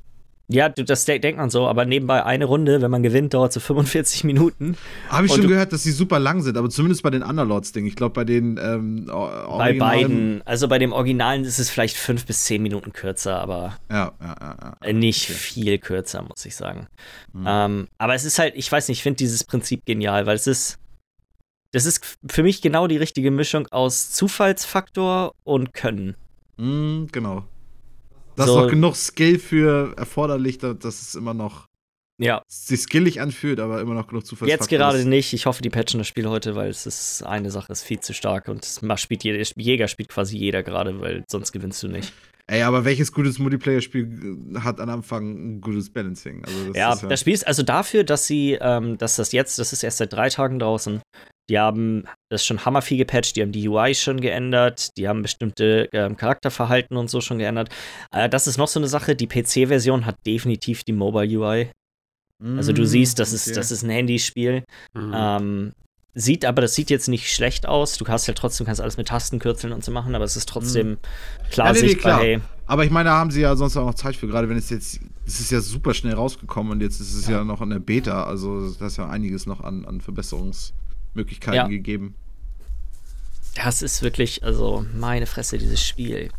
Ja, das denkt man so, aber nebenbei eine Runde, wenn man gewinnt, dauert so 45 Minuten. Habe ich schon gehört, dass sie super lang sind, aber zumindest bei den Underlords-Ding. Ich glaube, bei den ähm, Bei beiden, also bei dem Originalen ist es vielleicht fünf bis zehn Minuten kürzer, aber ja, ja, ja, ja. nicht okay. viel kürzer, muss ich sagen. Mhm. Ähm, aber es ist halt, ich weiß nicht, ich finde dieses Prinzip genial, weil es ist, das ist für mich genau die richtige Mischung aus Zufallsfaktor und Können. Mm, genau. Da so, ist noch genug Skill für erforderlich, dass es immer noch ja. sich skillig anfühlt, aber immer noch genug Zufallsfaktor Jetzt gerade ist. nicht. Ich hoffe, die patchen das Spiel heute, weil es ist eine Sache ist viel zu stark und es spielt jeder, Jäger spielt quasi jeder gerade, weil sonst gewinnst du nicht. Ey, aber welches gutes Multiplayer-Spiel hat am Anfang ein gutes Balancing? Also das ja, ja, das Spiel ist also dafür, dass sie, ähm, dass das jetzt, das ist erst seit drei Tagen draußen, die haben das schon hammerviel gepatcht, die haben die UI schon geändert, die haben bestimmte ähm, Charakterverhalten und so schon geändert. Äh, das ist noch so eine Sache, die PC-Version hat definitiv die Mobile UI. Mm, also du mm, siehst, das, okay. ist, das ist ein Handyspiel. Mm. Ähm, sieht aber, das sieht jetzt nicht schlecht aus. Du kannst ja trotzdem, kannst alles mit Tastenkürzeln und so machen, aber es ist trotzdem mm. klar ja, nee, sichtbar, nee, klar. hey. Aber ich meine, da haben sie ja sonst auch noch Zeit für, gerade wenn es jetzt, es ist ja super schnell rausgekommen und jetzt ist es ja, ja noch in der Beta, also da ist ja einiges noch an, an Verbesserungs- Möglichkeiten ja. gegeben. Das ist wirklich, also meine Fresse, dieses Spiel.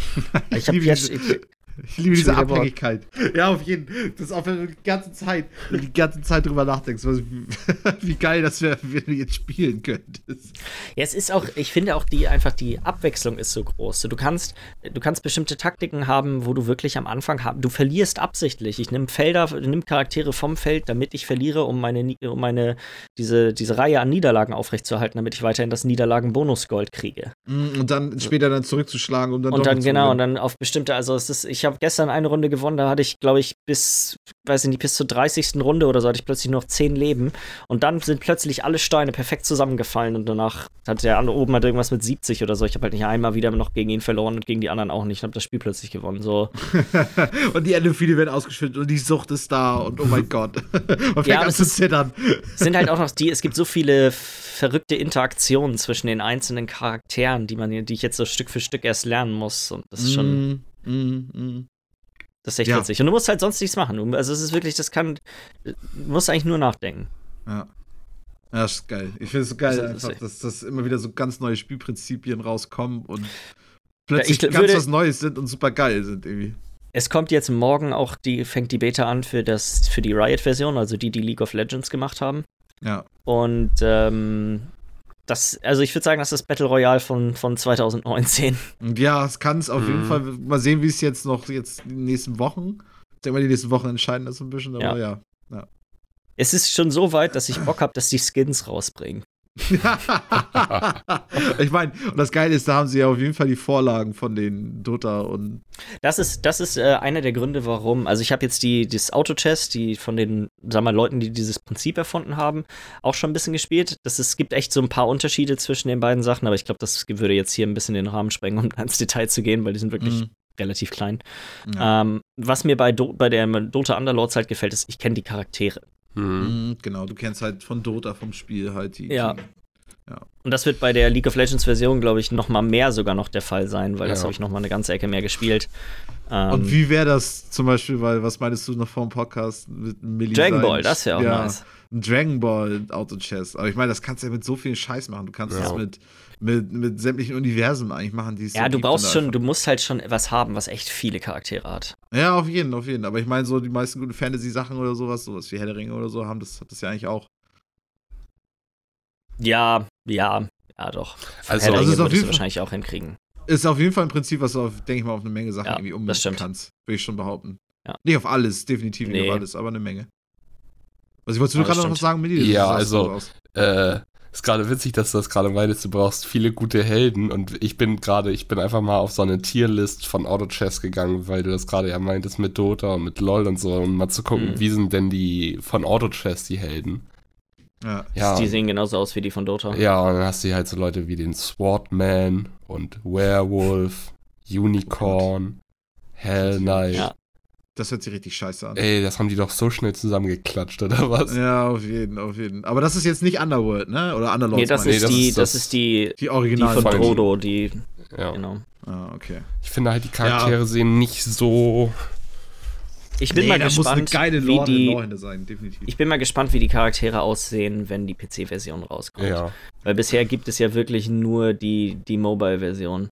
ich habe jetzt, ich, ich liebe diese Abhängigkeit. Ja, auf jeden Fall. Das ist auch, wenn du die ganze Zeit, die ganze Zeit drüber nachdenkst, wie geil das wäre, wenn du jetzt spielen könntest. Ja, es ist auch, ich finde auch die, einfach die Abwechslung ist so groß. Du kannst, du kannst bestimmte Taktiken haben, wo du wirklich am Anfang haben, du verlierst absichtlich. Ich nehme Felder, nimm Charaktere vom Feld, damit ich verliere, um meine, um meine, diese, diese Reihe an Niederlagen aufrechtzuerhalten, damit ich weiterhin das Niederlagen-Bonus-Gold kriege. Mm, und dann später dann zurückzuschlagen, um dann Und dann, genau, und dann auf bestimmte, also es ist, ich habe gestern eine Runde gewonnen, da hatte ich, glaube ich, bis, weiß ich nicht, bis zur 30. Runde oder so hatte ich plötzlich noch 10 Leben. Und dann sind plötzlich alle Steine perfekt zusammengefallen und danach hat der andere oben halt irgendwas mit 70 oder so. Ich habe halt nicht einmal wieder noch gegen ihn verloren und gegen die anderen auch nicht. Ich habe das Spiel plötzlich gewonnen. So. und die Endorphine werden ausgeschüttet und die Sucht ist da und oh mein Gott. Man fängt ja, an zu zittern. sind halt auch noch die, es gibt so viele verrückte Interaktionen zwischen den einzelnen Charakteren, die man, die ich jetzt so Stück für Stück erst lernen muss. Und das ist schon. Mm. Das ist echt ja. witzig. Und du musst halt sonst nichts machen. Also es ist wirklich, das kann, du musst eigentlich nur nachdenken. Ja. Ja, das ist geil. Ich finde es geil, das einfach, dass, dass immer wieder so ganz neue Spielprinzipien rauskommen und plötzlich ja, ganz was Neues sind und super geil sind irgendwie. Es kommt jetzt morgen auch die, fängt die Beta an für das, für die Riot-Version, also die, die League of Legends gemacht haben. Ja. Und ähm, das, also ich würde sagen, das ist das Battle Royale von, von 2019. Ja, es kann es auf mhm. jeden Fall. Mal sehen, wie es jetzt noch jetzt in den nächsten Wochen. Ich denke mal, die nächsten Wochen entscheiden das ein bisschen, aber ja. ja. ja. Es ist schon so weit, dass ich Bock habe, dass die Skins rausbringen. ich meine, und das Geile ist, da haben sie ja auf jeden Fall die Vorlagen von den Dota und. Das ist, das ist äh, einer der Gründe, warum. Also, ich habe jetzt die, das Auto-Chess, die von den, sag mal, Leuten, die dieses Prinzip erfunden haben, auch schon ein bisschen gespielt. Das es gibt echt so ein paar Unterschiede zwischen den beiden Sachen, aber ich glaube, das würde jetzt hier ein bisschen den Rahmen sprengen, um ins Detail zu gehen, weil die sind wirklich mhm. relativ klein. Ja. Ähm, was mir bei, Do bei der Dota Underlords halt gefällt, ist, ich kenne die Charaktere. Mhm. Genau, du kennst halt von Dota vom Spiel halt die. Ja. Die, ja. Und das wird bei der League of Legends Version, glaube ich, noch mal mehr sogar noch der Fall sein, weil ja. das habe ich noch mal eine ganze Ecke mehr gespielt. Ähm, Und wie wäre das zum Beispiel, weil was meinst du noch vor dem Podcast mit Millie? Dragon Ball, das wäre auch ja, nice. Ein Dragon Ball Auto Chess. Aber ich meine, das kannst du ja mit so viel Scheiß machen. Du kannst ja. das mit, mit, mit sämtlichen Universen eigentlich machen, die es Ja, so du brauchst schon, du musst halt schon was haben, was echt viele Charaktere hat. Ja, auf jeden, auf jeden. Aber ich meine, so die meisten guten Fantasy-Sachen oder sowas, sowas wie Herr der Ringe oder so, haben das, hat das ja eigentlich auch. Ja, ja, ja, doch. Also, also ist auf jeden Fall, wahrscheinlich auch hinkriegen. Ist auf jeden Fall ein Prinzip, was du, denke ich mal, auf eine Menge Sachen ja, irgendwie umsetzen kannst. Würde ich schon behaupten. Ja. Nicht auf alles, definitiv nee. nicht auf alles, aber eine Menge. Was ich wollte du gerade noch was sagen, Medi? Ja, also, äh, ist gerade witzig, dass du das gerade meinst. Du brauchst viele gute Helden und ich bin gerade, ich bin einfach mal auf so eine Tierlist von Auto-Chess gegangen, weil du das gerade ja meintest mit Dota und mit LOL und so, um mal zu gucken, mhm. wie sind denn die von Auto-Chess die Helden. Ja. ja. Die sehen genauso aus wie die von Dota. Ja, und dann hast du halt so Leute wie den Swordman und Werewolf, Unicorn, Hell Knight. Ja. Das hört sich richtig scheiße an. Ey, das haben die doch so schnell zusammengeklatscht, oder was? Ja, auf jeden, auf jeden. Aber das ist jetzt nicht Underworld, ne? Oder Underlords? Nee, das, ist, nee, das, die, ist, das, das ist die, die Original die von Frodo, die. Ja. Genau. Ah, okay. Ich finde halt, die Charaktere ja. sehen nicht so ich bin nee, mal gespannt, wie die, sein, Ich bin mal gespannt, wie die Charaktere aussehen, wenn die PC-Version rauskommt. Ja. Weil bisher gibt es ja wirklich nur die, die Mobile-Version.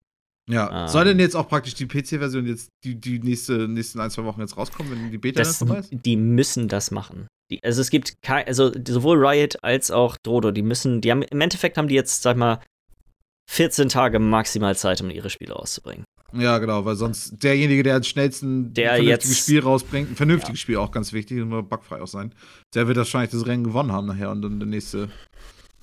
Ja. Ähm, Soll denn jetzt auch praktisch die PC-Version jetzt die, die nächste, nächsten ein, zwei Wochen jetzt rauskommen, wenn die Beta das, vorbei ist? Die müssen das machen. Die, also es gibt kein, also sowohl Riot als auch Drodo, die müssen, die haben, im Endeffekt haben die jetzt, sag mal, 14 Tage maximal Zeit, um ihre Spiele auszubringen. Ja, genau, weil sonst derjenige, der am schnellsten der ein vernünftiges jetzt, Spiel rausbringt, ein vernünftiges ja. Spiel auch ganz wichtig, muss bugfrei auch sein, der wird wahrscheinlich das Rennen gewonnen haben nachher und dann der nächste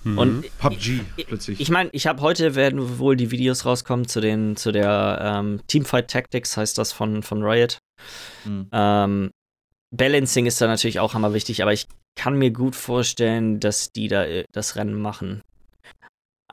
mhm. und PUBG plötzlich. Ich meine, ich habe heute werden wohl die Videos rauskommen zu den zu der ähm, Teamfight Tactics heißt das von von Riot. Mhm. Ähm, Balancing ist da natürlich auch hammer wichtig, aber ich kann mir gut vorstellen, dass die da äh, das Rennen machen.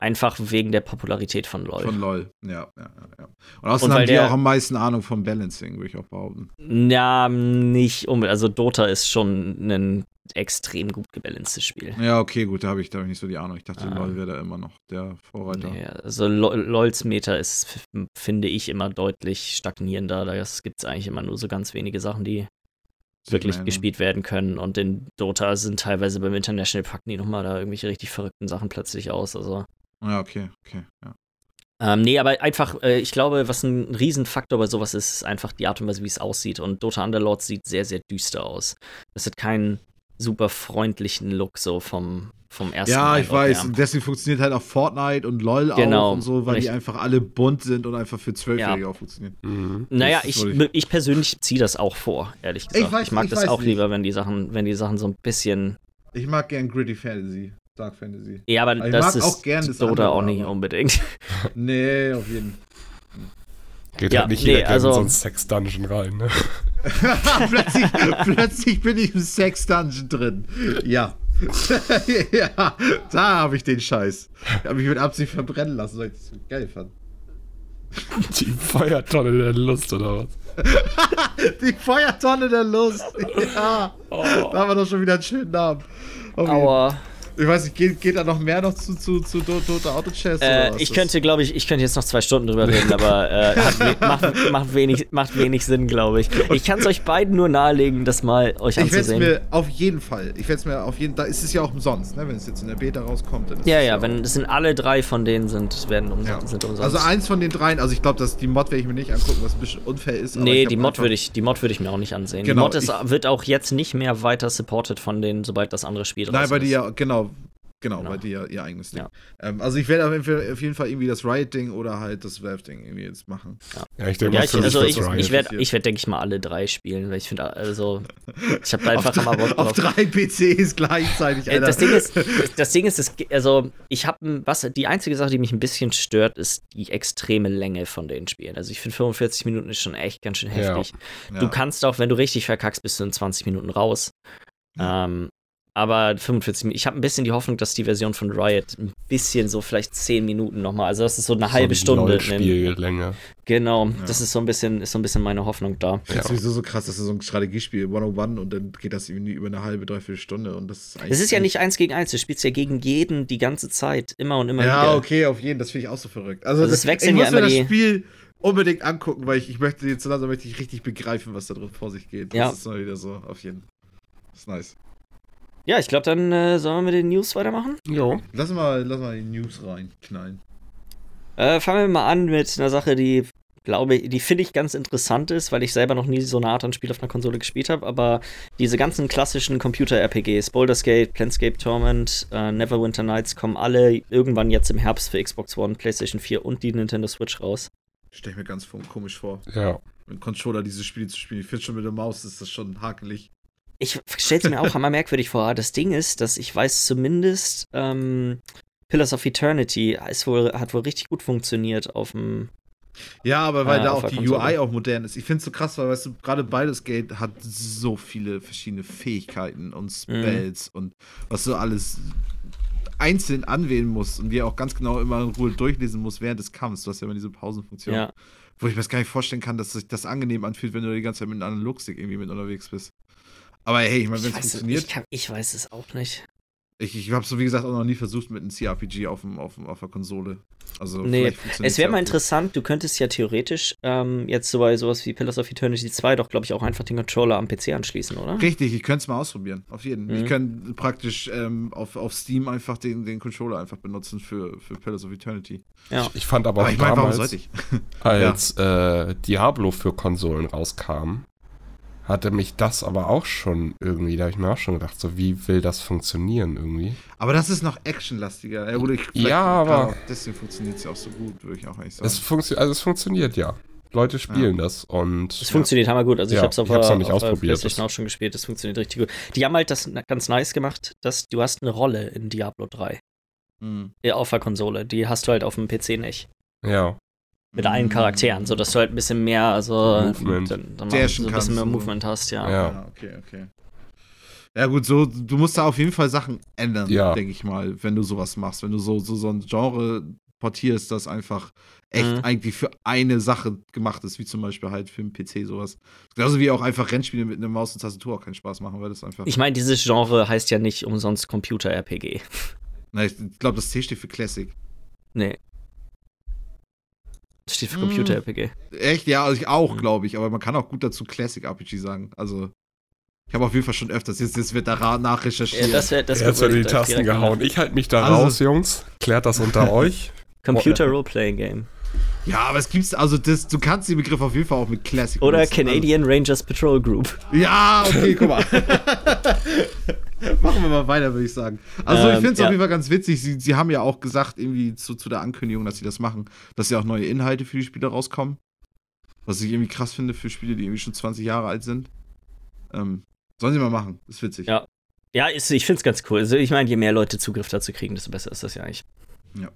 Einfach wegen der Popularität von LOL. Von LOL, ja. ja, ja. Und außerdem haben die auch am meisten Ahnung vom Balancing, würde ich auch behaupten. Ja, nicht unbedingt. Also Dota ist schon ein extrem gut gebalanced Spiel. Ja, okay, gut, da habe ich, hab ich nicht so die Ahnung. Ich dachte, ah. LOL wäre da immer noch der Vorreiter. Nee, also LOLs Meter ist, finde ich, immer deutlich stagnierender. Da gibt es eigentlich immer nur so ganz wenige Sachen, die wirklich mehr, gespielt werden können. Und in Dota sind teilweise beim International packen die nochmal da irgendwelche richtig verrückten Sachen plötzlich aus. Also ja, okay, okay, ja. Ähm, nee, aber einfach, äh, ich glaube, was ein Riesenfaktor bei sowas ist, ist einfach die Art und Weise, wie es aussieht. Und Dota Underlord sieht sehr, sehr düster aus. Das hat keinen super freundlichen Look so vom, vom ersten Ja, ich weiß. Und deswegen funktioniert halt auch Fortnite und LOL genau, auch und so, weil richtig. die einfach alle bunt sind und einfach für Zwölfjährige ja. auch funktionieren. Mhm. Naja, ich, ich, ich, persönlich ziehe das auch vor, ehrlich gesagt. Ich, weiß, ich mag ich das auch nicht. lieber, wenn die Sachen, wenn die Sachen so ein bisschen. Ich mag gern Gritty Fantasy. Dark Fantasy. Ja, aber, aber das ist auch gern das Dota auch nicht unbedingt. Nee, auf jeden Fall. Geht ja, halt nicht jeder nee, also, in so einen Sex-Dungeon rein, ne? plötzlich, plötzlich bin ich im Sex-Dungeon drin. Ja. ja, da habe ich den Scheiß. Ich habe mich mit Absicht verbrennen lassen, weil ich das so geil fand. Die Feuertonne der Lust, oder was? Die Feuertonne der Lust. Ja. Oh. Da haben wir doch schon wieder einen schönen Namen. Okay. Aua. Ich weiß nicht, geht, geht da noch mehr noch zu, zu, zu Dota Auto Chess? Äh, ich könnte, glaube ich, ich könnte jetzt noch zwei Stunden drüber reden, aber äh, macht, macht, wenig, macht wenig Sinn, glaube ich. Ich kann es euch beiden nur nahelegen, das mal euch ich anzusehen. Ich werde es mir auf jeden Fall, ich werde es mir auf jeden da ist es ja auch umsonst, ne? wenn es jetzt in der Beta rauskommt. Dann ja, ja, ja, wenn es sind alle drei von denen sind, werden umsonst, ja. sind umsonst. Also eins von den dreien, also ich glaube, dass die Mod werde ich mir nicht angucken, was ein bisschen unfair ist. Nee, die Mod würde ich, die Mod würde ich mir auch nicht ansehen. Genau, die Mod ist, wird auch jetzt nicht mehr weiter supported von denen, sobald das andere Spiel Nein, weil die ja, genau, Genau, genau. weil die ja ihr eigenes Ding. Ja. Ähm, also ich werde auf jeden Fall irgendwie das Riot-Ding oder halt das Valve-Ding irgendwie jetzt machen. Ja, ja ich denke ja, ich, also ich, ich werde, ich werd, denke ich mal, alle drei spielen, weil ich finde, also ich habe einfach mal Bock drauf. Auf drei PCs gleichzeitig, äh, Alter. Das Ding ist, das Ding ist, das, also ich habe, was, die einzige Sache, die mich ein bisschen stört, ist die extreme Länge von den Spielen. Also ich finde 45 Minuten ist schon echt ganz schön heftig. Du kannst auch, wenn du richtig verkackst, bist du in 20 Minuten raus. Ähm, aber 45 Minuten. Ich habe ein bisschen die Hoffnung, dass die Version von Riot ein bisschen so vielleicht 10 Minuten nochmal, also das ist so eine so halbe Stunde. Spiellänge. Genau, ja. das ist so ein bisschen, ist so ein bisschen meine Hoffnung da. Ja. Das ist sowieso so krass, dass ist so ein Strategiespiel 101 und dann geht das irgendwie über eine halbe, dreiviertel Stunde und das ist Es ist ja nicht eins gegen eins, du spielst ja gegen jeden die ganze Zeit, immer und immer ja, wieder. Ja, okay, auf jeden, das finde ich auch so verrückt. Also, also das, wechseln ich muss ja immer mir das die Spiel unbedingt angucken, weil ich, ich möchte jetzt langsam möchte ich richtig begreifen, was da drin vor sich geht. Das ja. ist mal wieder so, auf jeden. Das ist nice. Ja, ich glaube, dann äh, sollen wir mit den News weitermachen. Jo. Lass mal, lass mal die News reinknallen. Äh, fangen wir mal an mit einer Sache, die glaube die finde ich ganz interessant ist, weil ich selber noch nie so eine Art an Spiel auf einer Konsole gespielt habe, aber diese ganzen klassischen Computer-RPGs, Baldur's Gate, Planescape Torment, äh, Neverwinter Nights kommen alle irgendwann jetzt im Herbst für Xbox One, PlayStation 4 und die Nintendo Switch raus. Stell ich mir ganz komisch vor. Ja. Mit Controller diese Spiele zu spielen. Ich finde schon mit der Maus ist das schon hakelig ich stelle es mir auch immer merkwürdig vor. Das Ding ist, dass ich weiß zumindest, ähm, Pillars of Eternity ist wohl, hat wohl richtig gut funktioniert auf dem. Ja, aber weil äh, da auch die Konsole. UI auch modern ist. Ich finde es so krass, weil, weißt du, gerade beides Gate hat so viele verschiedene Fähigkeiten und Spells mhm. und was du alles einzeln anwählen musst und dir auch ganz genau immer in Ruhe durchlesen musst während des Kampfs. Du hast ja immer diese Pausenfunktion. Ja. Wo ich mir das gar nicht vorstellen kann, dass sich das angenehm anfühlt, wenn du die ganze Zeit mit einem Analogstick irgendwie mit unterwegs bist. Aber hey, ich meine, wenn es funktioniert. Ich, kann, ich, weiß es auch nicht. Ich, ich habe es so wie gesagt auch noch nie versucht mit einem CRPG auf, dem, auf, auf der Konsole. Also nee, es wäre mal interessant, du könntest ja theoretisch ähm, jetzt so bei sowas wie Pillars of Eternity 2 doch, glaube ich, auch einfach den Controller am PC anschließen, oder? Richtig, ich könnte es mal ausprobieren, auf jeden Fall. Mhm. Ich könnte praktisch ähm, auf, auf Steam einfach den, den Controller einfach benutzen für, für Pillars of Eternity. Ja. Ich, ich fand aber auch aber ich mein, damals, als ja. äh, Diablo für Konsolen rauskam, hatte mich das aber auch schon irgendwie, da habe ich mir auch schon gedacht, so wie will das funktionieren irgendwie. Aber das ist noch actionlastiger. Ja, ich, ja aber. deswegen funktioniert es ja auch so gut, würde ich auch eigentlich sagen. Es funktio also es funktioniert ja. Leute spielen ja. das und. Es funktioniert hammer gut. Also ja, ich habe es auf, ich noch nicht auf ausprobiert. PlayStation auch schon gespielt. Das funktioniert richtig gut. Die haben halt das ganz nice gemacht, dass du hast eine Rolle in Diablo 3. Mhm. Auf der Konsole. Die hast du halt auf dem PC nicht. Ja mit allen Charakteren, so dass du halt ein bisschen mehr, also Movement. dann, dann so ein bisschen mehr Movement hast, ja. ja. Ja, okay, okay. Ja, gut, so, du musst da auf jeden Fall Sachen ändern, ja. denke ich mal, wenn du sowas machst. Wenn du so, so, so ein Genre portierst, das einfach echt mhm. eigentlich für eine Sache gemacht ist, wie zum Beispiel halt für einen PC sowas. Genauso wie auch einfach Rennspiele mit einer Maus und Tastatur auch keinen Spaß machen, weil das einfach. Ich meine, dieses Genre heißt ja nicht umsonst Computer-RPG. Nein, ich glaube, das C steht für Classic. Nee. Das steht für Computer RPG. Echt? Ja, also ich auch, glaube ich. Aber man kann auch gut dazu Classic RPG sagen. Also. Ich habe auf jeden Fall schon öfters. Jetzt, jetzt wird da nachrecherchiert. Ja, das wär, das Jetzt wird die Tasten gehauen. Ich halte mich da also, raus, Jungs. Klärt das unter euch. Computer Roleplaying Game. Ja, aber es gibt's, also das, du kannst den Begriff auf jeden Fall auch mit Classic Oder benutzen. Canadian also. Rangers Patrol Group. Ja, okay, guck mal. Machen wir mal weiter, würde ich sagen. Also ähm, ich finde es ja. auf jeden Fall ganz witzig. Sie, sie haben ja auch gesagt, irgendwie zu, zu der Ankündigung, dass sie das machen, dass ja auch neue Inhalte für die Spiele rauskommen. Was ich irgendwie krass finde für Spiele, die irgendwie schon 20 Jahre alt sind. Ähm, sollen sie mal machen. Ist witzig. Ja. Ja, ist, ich finde es ganz cool. Also ich meine, je mehr Leute Zugriff dazu kriegen, desto besser ist das ja eigentlich. Ja.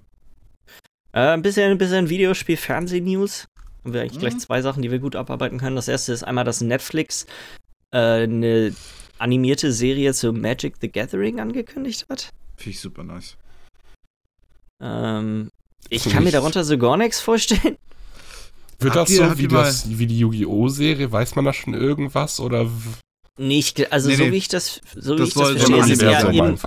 Äh, ein bisschen, ein bisschen Videospiel-Fernseh-News. Haben wir eigentlich mhm. gleich zwei Sachen, die wir gut abarbeiten können. Das erste ist einmal, dass Netflix äh, eine animierte Serie zu Magic the Gathering angekündigt hat. Finde ich super nice. Ähm, ich Für kann mir darunter so gar nichts vorstellen. Wird das ihr, so wie, das, wie die Yu-Gi-Oh! Serie? Weiß man da schon irgendwas? Oder nicht, also nee, so nee. wie ich das, so das wie ich das verstehe, ist es ja im,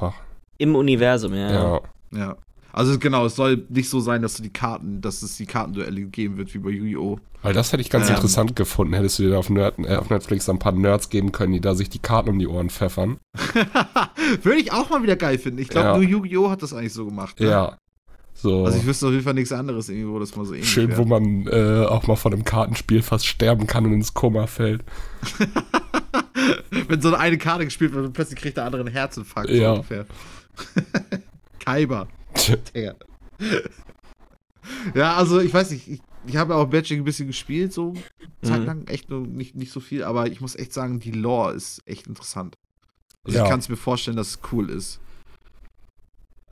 im Universum, ja. Ja. ja. Also genau, es soll nicht so sein, dass du die Karten, dass es die Kartenduelle geben wird wie bei Yu-Gi-Oh! Weil das hätte ich ganz ähm, interessant gefunden. Hättest du dir auf, Nerd, äh, auf, Netflix ein paar Nerds geben können, die da sich die Karten um die Ohren pfeffern. Würde ich auch mal wieder geil finden. Ich glaube, ja. nur Yu-Gi-Oh! hat das eigentlich so gemacht. Ne? Ja. So. Also ich wüsste auf jeden Fall nichts anderes, irgendwie, wo das mal so ähnlich Schön, wäre. wo man äh, auch mal von einem Kartenspiel fast sterben kann und ins Koma fällt. Wenn so eine Karte gespielt wird und plötzlich kriegt der andere einen Herzinfarkt. Ja. So ungefähr. Timer. Ja, also ich weiß nicht, ich, ich habe auch Magic ein bisschen gespielt, so zeitlang, mhm. echt nur nicht, nicht so viel, aber ich muss echt sagen, die Lore ist echt interessant. Also ja. ich kann es mir vorstellen, dass es cool ist.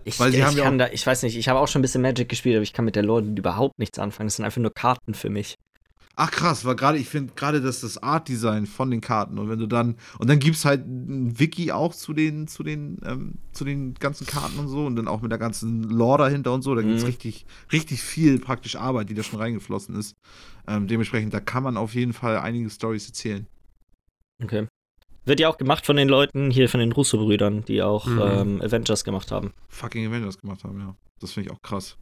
Ich, Weil sie ich, haben ja da, ich weiß nicht, ich habe auch schon ein bisschen Magic gespielt, aber ich kann mit der Lore überhaupt nichts anfangen. Das sind einfach nur Karten für mich. Ach krass, weil gerade, ich finde gerade das, das Art-Design von den Karten und wenn du dann, und dann gibt es halt ein Wiki auch zu den, zu den, ähm, zu den ganzen Karten und so und dann auch mit der ganzen Lore dahinter und so, da gibt es mhm. richtig, richtig viel praktisch Arbeit, die da schon reingeflossen ist. Ähm, dementsprechend, da kann man auf jeden Fall einige Stories erzählen. Okay. Wird ja auch gemacht von den Leuten hier, von den Russo-Brüdern, die auch mhm. ähm, Avengers gemacht haben. Fucking Avengers gemacht haben, ja. Das finde ich auch krass.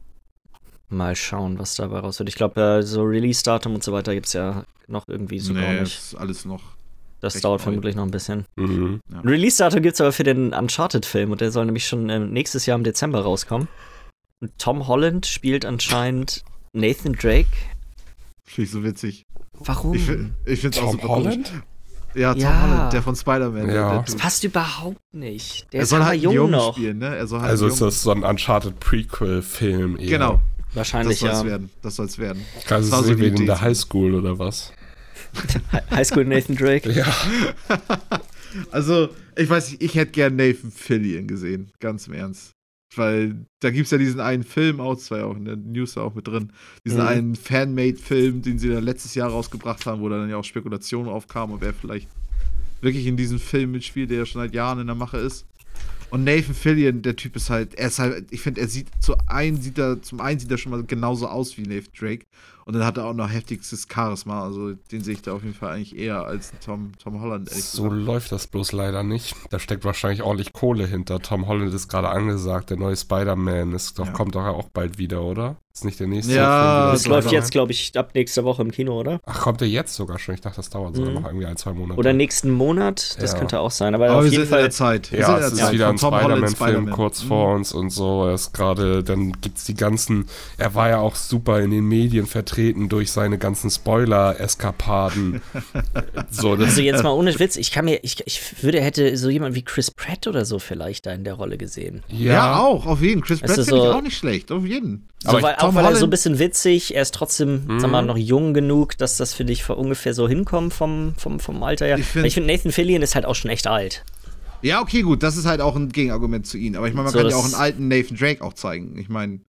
Mal schauen, was dabei raus wird. Ich glaube, äh, so Release-Datum und so weiter gibt es ja noch irgendwie so nee, gar nicht. Das ist alles noch. Das dauert neu. vermutlich noch ein bisschen. Mhm. Ja. Release-Datum gibt es aber für den Uncharted-Film und der soll nämlich schon äh, nächstes Jahr im Dezember rauskommen. Und Tom Holland spielt anscheinend Nathan Drake. Finde ich so witzig. Warum? Ich, ich finde es auch super Holland? Komisch. Ja, Tom ja. Holland, der von Spider-Man. Ja. Das passt überhaupt nicht. Der er soll halt jung noch. spielen, ne? Halt also ist das so ein Uncharted Prequel-Film Genau. Wahrscheinlich, das soll's ja. Werden. Das soll es werden. Kann es so wie in der Highschool oder was? Highschool Nathan Drake? Ja. also, ich weiß nicht, ich hätte gern Nathan Fillion gesehen, ganz im Ernst. Weil da gibt es ja diesen einen Film, auch zwei auch in der News auch mit drin, diesen mhm. einen Fanmade-Film, den sie dann letztes Jahr rausgebracht haben, wo dann ja auch Spekulationen aufkamen und wer vielleicht wirklich in diesem Film mitspielt, der ja schon seit Jahren in der Mache ist. Und Nathan Fillion, der Typ ist halt, er ist halt, ich finde, er sieht zu einen sieht er, zum einen sieht er schon mal genauso aus wie Nathan Drake. Und dann hat er auch noch heftigstes Charisma. Also den sehe ich da auf jeden Fall eigentlich eher als Tom, Tom Holland. So gesagt. läuft das bloß leider nicht. Da steckt wahrscheinlich ordentlich Kohle hinter. Tom Holland ist gerade angesagt, der neue Spider-Man ja. kommt doch auch bald wieder, oder? Ist nicht der nächste Ja, das läuft jetzt, glaube ich, ab nächster Woche im Kino, oder? Ach, kommt der jetzt sogar schon? Ich dachte, das dauert sogar mhm. noch irgendwie ein, zwei Monate. Oder nächsten Monat, das ja. könnte auch sein. Aber, aber auf wir jeden sind Fall. In der Zeit. Wir ja, es ist Zeit. wieder ein Spider-Man-Film Spider kurz mhm. vor uns und so. Er ist gerade, dann gibt es die ganzen, er war ja auch super in den Medien vertreten durch seine ganzen Spoiler-Eskapaden. so, also jetzt mal ohne Witz, ich kann mir, ich, ich würde, hätte so jemand wie Chris Pratt oder so vielleicht da in der Rolle gesehen. Ja, ja auch, auf jeden. Chris Pratt finde so, ich auch nicht schlecht, auf jeden. So, weil, auch weil Holland, er so ein bisschen witzig, er ist trotzdem, mhm. sag mal, noch jung genug, dass das für dich ungefähr so hinkommt vom, vom, vom Alter her. Ich finde, find, Nathan Fillion ist halt auch schon echt alt. Ja, okay, gut, das ist halt auch ein Gegenargument zu ihm. Aber ich meine, man so, kann ja auch einen alten Nathan Drake auch zeigen. Ich meine.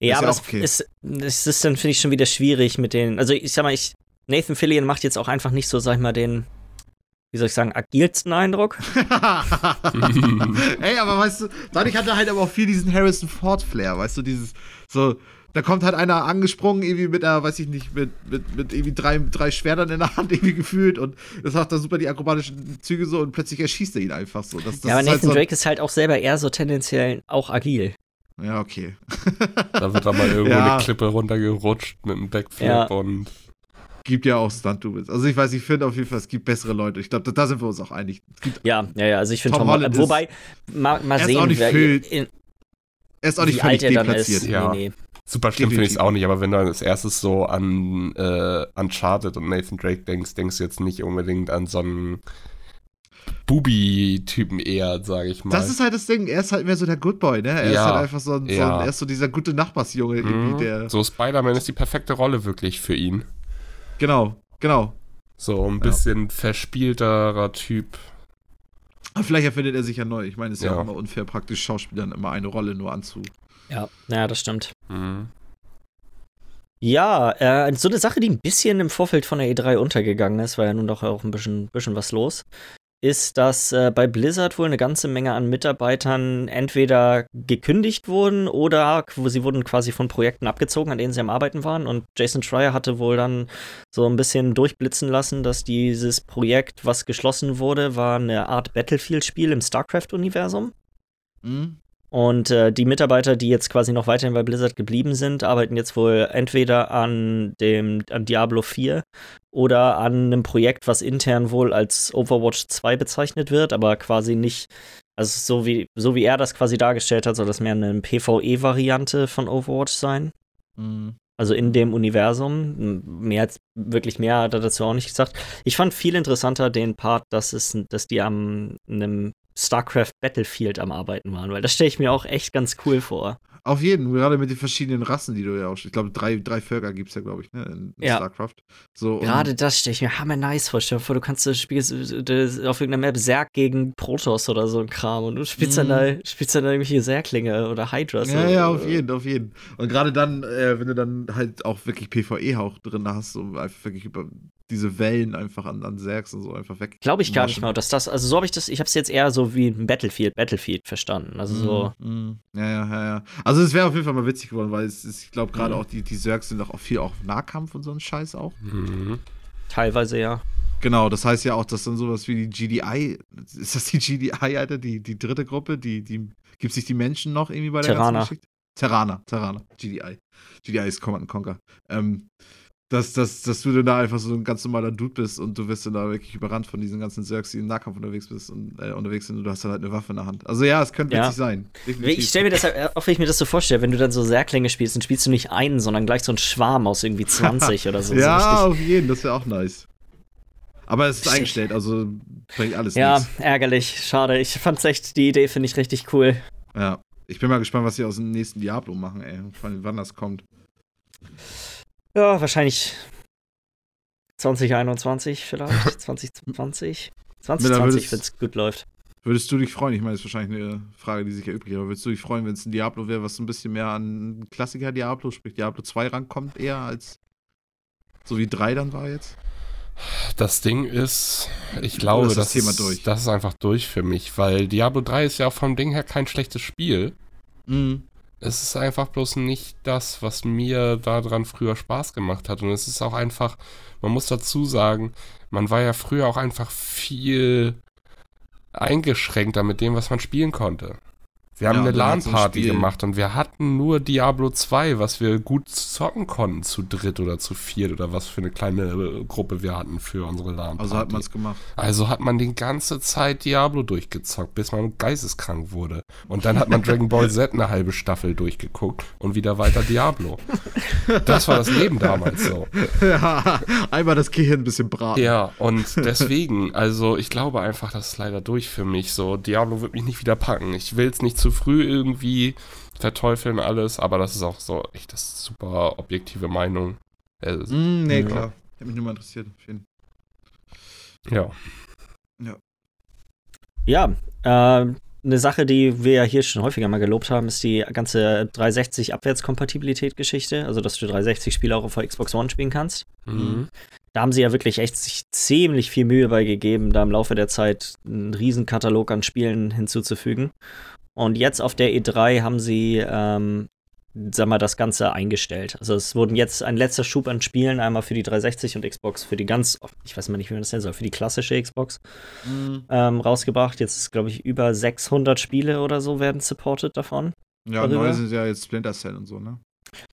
Ja, aber ja das, okay. ist, das ist dann, finde ich, schon wieder schwierig mit den. Also, ich sag mal, ich, Nathan Fillion macht jetzt auch einfach nicht so, sag ich mal, den, wie soll ich sagen, agilsten Eindruck. Ey, aber weißt du, dadurch hat er halt aber auch viel diesen Harrison Ford-Flair, weißt du, dieses, so, da kommt halt einer angesprungen, irgendwie mit einer, weiß ich nicht, mit, mit, mit irgendwie drei, drei Schwertern in der Hand irgendwie gefühlt und das macht dann super die akrobatischen Züge so und plötzlich erschießt er ihn einfach so. Das, das ja, aber Nathan halt so Drake ist halt auch selber eher so tendenziell auch agil. Ja, okay. da wird dann mal irgendwo ja. eine Klippe runtergerutscht mit einem Backflip ja. und gibt ja auch Stunt-Doubles. Also ich weiß, ich finde auf jeden Fall, es gibt bessere Leute. Ich glaube, da, da, sind wir uns auch einig. ja, ja, ja, also ich finde Tom, Tom Holland, wobei, mal, mal sehen, wer, in, er ist auch nicht völlig deplatziert. Ja. Nee, nee. Super schlimm finde ich es auch nicht, aber wenn du als erstes so an äh, Uncharted und Nathan Drake denkst, denkst du jetzt nicht unbedingt an so einen Bubi-Typen eher, sage ich mal. Das ist halt das Ding. Er ist halt mehr so der Good Boy, ne? Er ja, ist halt einfach so ein, so ein, er ist so dieser gute Nachbarsjunge mhm. der. So Spider-Man ist die perfekte Rolle wirklich für ihn. Genau, genau. So ein bisschen ja. verspielterer Typ. Aber vielleicht erfindet er sich ja neu. Ich meine, es ist ja. ja auch immer unfair, praktisch Schauspielern immer eine Rolle nur anzu. Ja, ja, das stimmt. Mhm. Ja, äh, so eine Sache, die ein bisschen im Vorfeld von der E3 untergegangen ist, war ja nun doch auch ein bisschen, bisschen was los ist, dass äh, bei Blizzard wohl eine ganze Menge an Mitarbeitern entweder gekündigt wurden oder sie wurden quasi von Projekten abgezogen, an denen sie am Arbeiten waren. Und Jason Schreier hatte wohl dann so ein bisschen durchblitzen lassen, dass dieses Projekt, was geschlossen wurde, war eine Art Battlefield-Spiel im StarCraft-Universum. Mhm. Und äh, die Mitarbeiter, die jetzt quasi noch weiterhin bei Blizzard geblieben sind, arbeiten jetzt wohl entweder an dem an Diablo 4 oder an einem Projekt, was intern wohl als Overwatch 2 bezeichnet wird, aber quasi nicht, also so wie, so wie er das quasi dargestellt hat, soll das mehr eine PvE-Variante von Overwatch sein. Mhm. Also in dem Universum. Mehr als, wirklich mehr hat er dazu auch nicht gesagt. Ich fand viel interessanter den Part, dass es, dass die am einem StarCraft Battlefield am Arbeiten waren, weil das stelle ich mir auch echt ganz cool vor. Auf jeden, gerade mit den verschiedenen Rassen, die du ja auch. Ich glaube, drei, drei Völker gibt es ja, glaube ich, ne, in, in ja. StarCraft. So, gerade das stelle ich mir hammer nice vor. Stell dir vor, du kannst das Spiel auf irgendeiner Map Zerg gegen Protoss oder so ein Kram und du spielst, mm. dann, da, spielst dann da irgendwelche Zerglinge oder Hydras. Ja, ja, auf jeden, auf jeden. Und gerade dann, äh, wenn du dann halt auch wirklich PvE-Hauch drin hast, um einfach wirklich über diese Wellen einfach an, an Zergs und so einfach weg. Glaube ich gar nicht mal, dass das, also so habe ich das, ich habe es jetzt eher so wie ein Battlefield, Battlefield verstanden. Also so. Mm, mm. Ja, ja, ja, ja. Also es wäre auf jeden Fall mal witzig geworden, weil es ist, ich glaube, gerade mhm. auch die, die Zergs sind auch viel auch Nahkampf und so ein Scheiß auch. Mhm. Teilweise ja. Genau, das heißt ja auch, dass dann sowas wie die GDI, ist das die GDI, Alter, die, die dritte Gruppe, die, die, gibt sich die Menschen noch irgendwie bei der Terraner. ganzen Geschichte? Terraner, Terraner, GDI. GDI ist Command Conquer. Ähm, dass, dass, dass du dann da einfach so ein ganz normaler Dude bist und du wirst dann da wirklich überrannt von diesen ganzen Zergs, die im Nahkampf unterwegs bist und äh, unterwegs sind und du hast dann halt eine Waffe in der Hand. Also ja, es könnte ja. witzig sein. Definitiv. Ich stelle mir das halt, auch wenn ich mir das so vorstelle, wenn du dann so Zerglinge spielst, dann spielst du nicht einen, sondern gleich so einen Schwarm aus irgendwie 20 oder so. Ja, so auf jeden, das wäre auch nice. Aber es ist eingestellt, also bringt alles Ja, nichts. ärgerlich, schade. Ich fand's echt, die Idee finde ich richtig cool. Ja, ich bin mal gespannt, was sie aus dem nächsten Diablo machen, ey. Wann das kommt. Ja, wahrscheinlich 2021 vielleicht, 2020. 2020, wenn es gut läuft. Würdest du dich freuen? Ich meine, das ist wahrscheinlich eine Frage, die sich erübrigt, aber würdest du dich freuen, wenn es ein Diablo wäre, was ein bisschen mehr an Klassiker Diablo, sprich Diablo 2 rankommt, eher als so wie 3 dann war jetzt? Das Ding ist, ich glaube, ist das, das, ist, das, ist, einfach durch für mich, weil Diablo 3 ist ja auch vom Ding her kein schlechtes Spiel. Mhm es ist einfach bloß nicht das, was mir daran früher Spaß gemacht hat. Und es ist auch einfach, man muss dazu sagen, man war ja früher auch einfach viel eingeschränkter mit dem, was man spielen konnte. Wir haben ja, eine LAN-Party gemacht und wir hatten nur Diablo 2, was wir gut zocken konnten, zu dritt oder zu viert oder was für eine kleine äh, Gruppe wir hatten für unsere LAN-Party. Also hat man es gemacht. Also hat man die ganze Zeit Diablo durchgezockt, bis man geisteskrank wurde. Und dann hat man Dragon Ball Z eine halbe Staffel durchgeguckt und wieder weiter Diablo. Das war das Leben damals so. Ja, einmal das Gehirn ein bisschen braten. Ja, und deswegen, also ich glaube einfach, das ist leider durch für mich. So, Diablo wird mich nicht wieder packen. Ich will es nicht zu früh irgendwie verteufeln alles, aber das ist auch so echt das super objektive Meinung. Äh, mm, nee, ja. klar. Hätte mich nur mal interessiert. Ja. Ja. Ja, äh, eine Sache, die wir ja hier schon häufiger mal gelobt haben, ist die ganze 360 Abwärtskompatibilität-Geschichte. Also, dass du 360-Spiele auch auf der Xbox One spielen kannst. Mhm. Da haben sie ja wirklich echt sich ziemlich viel Mühe bei gegeben, da im Laufe der Zeit einen Riesenkatalog an Spielen hinzuzufügen. Und jetzt auf der E3 haben sie, ähm, sag mal, das Ganze eingestellt. Also es wurden jetzt ein letzter Schub an Spielen, einmal für die 360 und Xbox, für die ganz, ich weiß mal nicht, wie man das nennen soll, für die klassische Xbox mhm. ähm, rausgebracht. Jetzt ist, glaube ich, über 600 Spiele oder so werden supported davon. Ja, darüber. neu sind ja jetzt Splinter Cell und so, ne?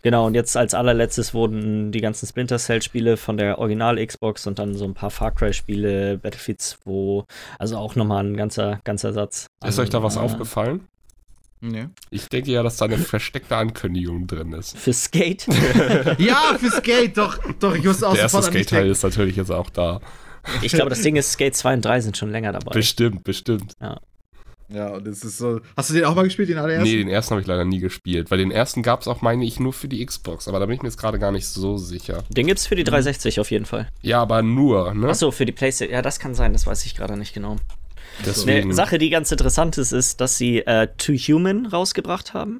Genau, und jetzt als allerletztes wurden die ganzen Splinter Cell-Spiele von der Original-Xbox und dann so ein paar Far Cry-Spiele, Battlefield 2, also auch nochmal ein ganzer, ganzer Satz. Ist euch da was äh, aufgefallen? Nee. Ich denke ja, dass da eine versteckte Ankündigung drin ist. Für Skate? ja, für Skate, doch, doch, ich wusste auch Der erste Skate-Teil ist natürlich jetzt auch da. Ich glaube, das Ding ist, Skate 2 und 3 sind schon länger dabei. Bestimmt, bestimmt. Ja. Ja, und es ist so. Hast du den auch mal gespielt, den allerersten? Nee, den ersten habe ich leider nie gespielt, weil den ersten gab es auch, meine ich, nur für die Xbox, aber da bin ich mir jetzt gerade gar nicht so sicher. Den gibt es für die 360 auf jeden Fall. Ja, aber nur, ne? Achso, für die PlayStation. Ja, das kann sein, das weiß ich gerade nicht genau. Deswegen. Eine Sache, die ganz interessant ist, ist, dass sie äh, To Human rausgebracht haben.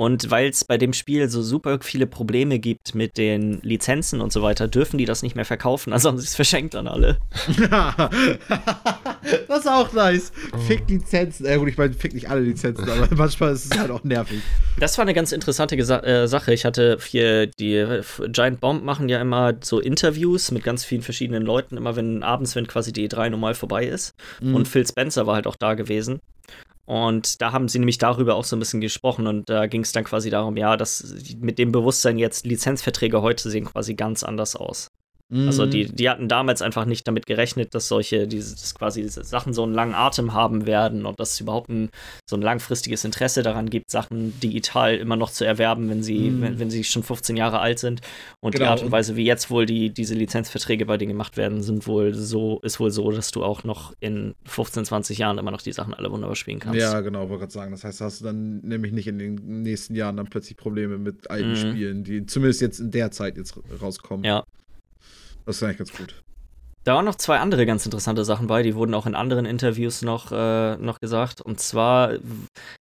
Und weil es bei dem Spiel so super viele Probleme gibt mit den Lizenzen und so weiter, dürfen die das nicht mehr verkaufen. Also haben sie es verschenkt an alle. das ist auch nice. Oh. Fick Lizenzen. Ja, gut, ich meine, fick nicht alle Lizenzen, aber manchmal ist es halt auch nervig. Das war eine ganz interessante Gesa äh, Sache. Ich hatte hier die Giant Bomb machen ja immer so Interviews mit ganz vielen verschiedenen Leuten, immer wenn abends, wenn quasi die E3 normal vorbei ist. Mhm. Und Phil Spencer war halt auch da gewesen. Und da haben sie nämlich darüber auch so ein bisschen gesprochen und da ging es dann quasi darum, ja, dass mit dem Bewusstsein jetzt Lizenzverträge heute sehen quasi ganz anders aus. Also die, die hatten damals einfach nicht damit gerechnet, dass solche, dieses, quasi diese Sachen so einen langen Atem haben werden und dass es überhaupt ein, so ein langfristiges Interesse daran gibt, Sachen digital immer noch zu erwerben, wenn sie, mhm. wenn, wenn sie schon 15 Jahre alt sind. Und genau. die Art und Weise, wie jetzt wohl die, diese Lizenzverträge bei denen gemacht werden, sind wohl so, ist wohl so, dass du auch noch in 15, 20 Jahren immer noch die Sachen alle wunderbar spielen kannst. Ja, genau, wollte gerade sagen. Das heißt, hast du dann nämlich nicht in den nächsten Jahren dann plötzlich Probleme mit alten mhm. Spielen, die zumindest jetzt in der Zeit jetzt rauskommen. Ja. Das ist eigentlich ganz gut. Da waren noch zwei andere ganz interessante Sachen bei, die wurden auch in anderen Interviews noch, äh, noch gesagt. Und zwar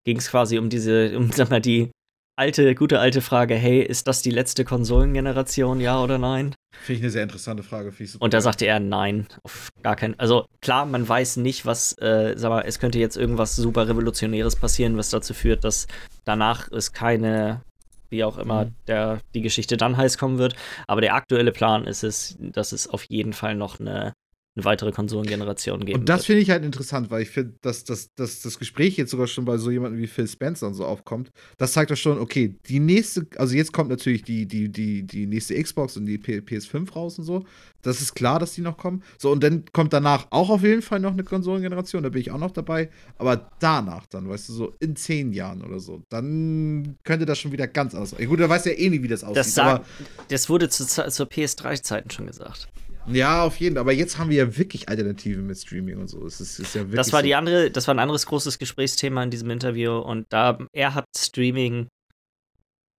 ging es quasi um diese, um sag mal, die alte, gute alte Frage, hey, ist das die letzte Konsolengeneration, ja oder nein? Finde ich eine sehr interessante Frage. Und da sagte er nein, auf gar keinen. Also klar, man weiß nicht, was, äh, sag mal, es könnte jetzt irgendwas super Revolutionäres passieren, was dazu führt, dass danach es keine wie auch immer mhm. der, die Geschichte dann heiß kommen wird. Aber der aktuelle Plan ist es, dass es auf jeden Fall noch eine eine weitere Konsolengeneration geben. Und das finde ich halt interessant, weil ich finde, dass, dass, dass das Gespräch jetzt sogar schon bei so jemandem wie Phil Spencer und so aufkommt. Das zeigt doch schon, okay, die nächste, also jetzt kommt natürlich die, die, die, die nächste Xbox und die PS5 raus und so. Das ist klar, dass die noch kommen. So, und dann kommt danach auch auf jeden Fall noch eine Konsolengeneration, da bin ich auch noch dabei. Aber danach dann, weißt du, so in zehn Jahren oder so, dann könnte das schon wieder ganz anders aussehen. Gut, da weiß ja eh nie, wie das aussieht. Das, sag, das wurde zu, zur PS3-Zeiten schon gesagt. Ja, auf jeden Fall. Aber jetzt haben wir ja wirklich Alternativen mit Streaming und so. Es ist, ist ja wirklich das war die andere, das war ein anderes großes Gesprächsthema in diesem Interview und da er hat Streaming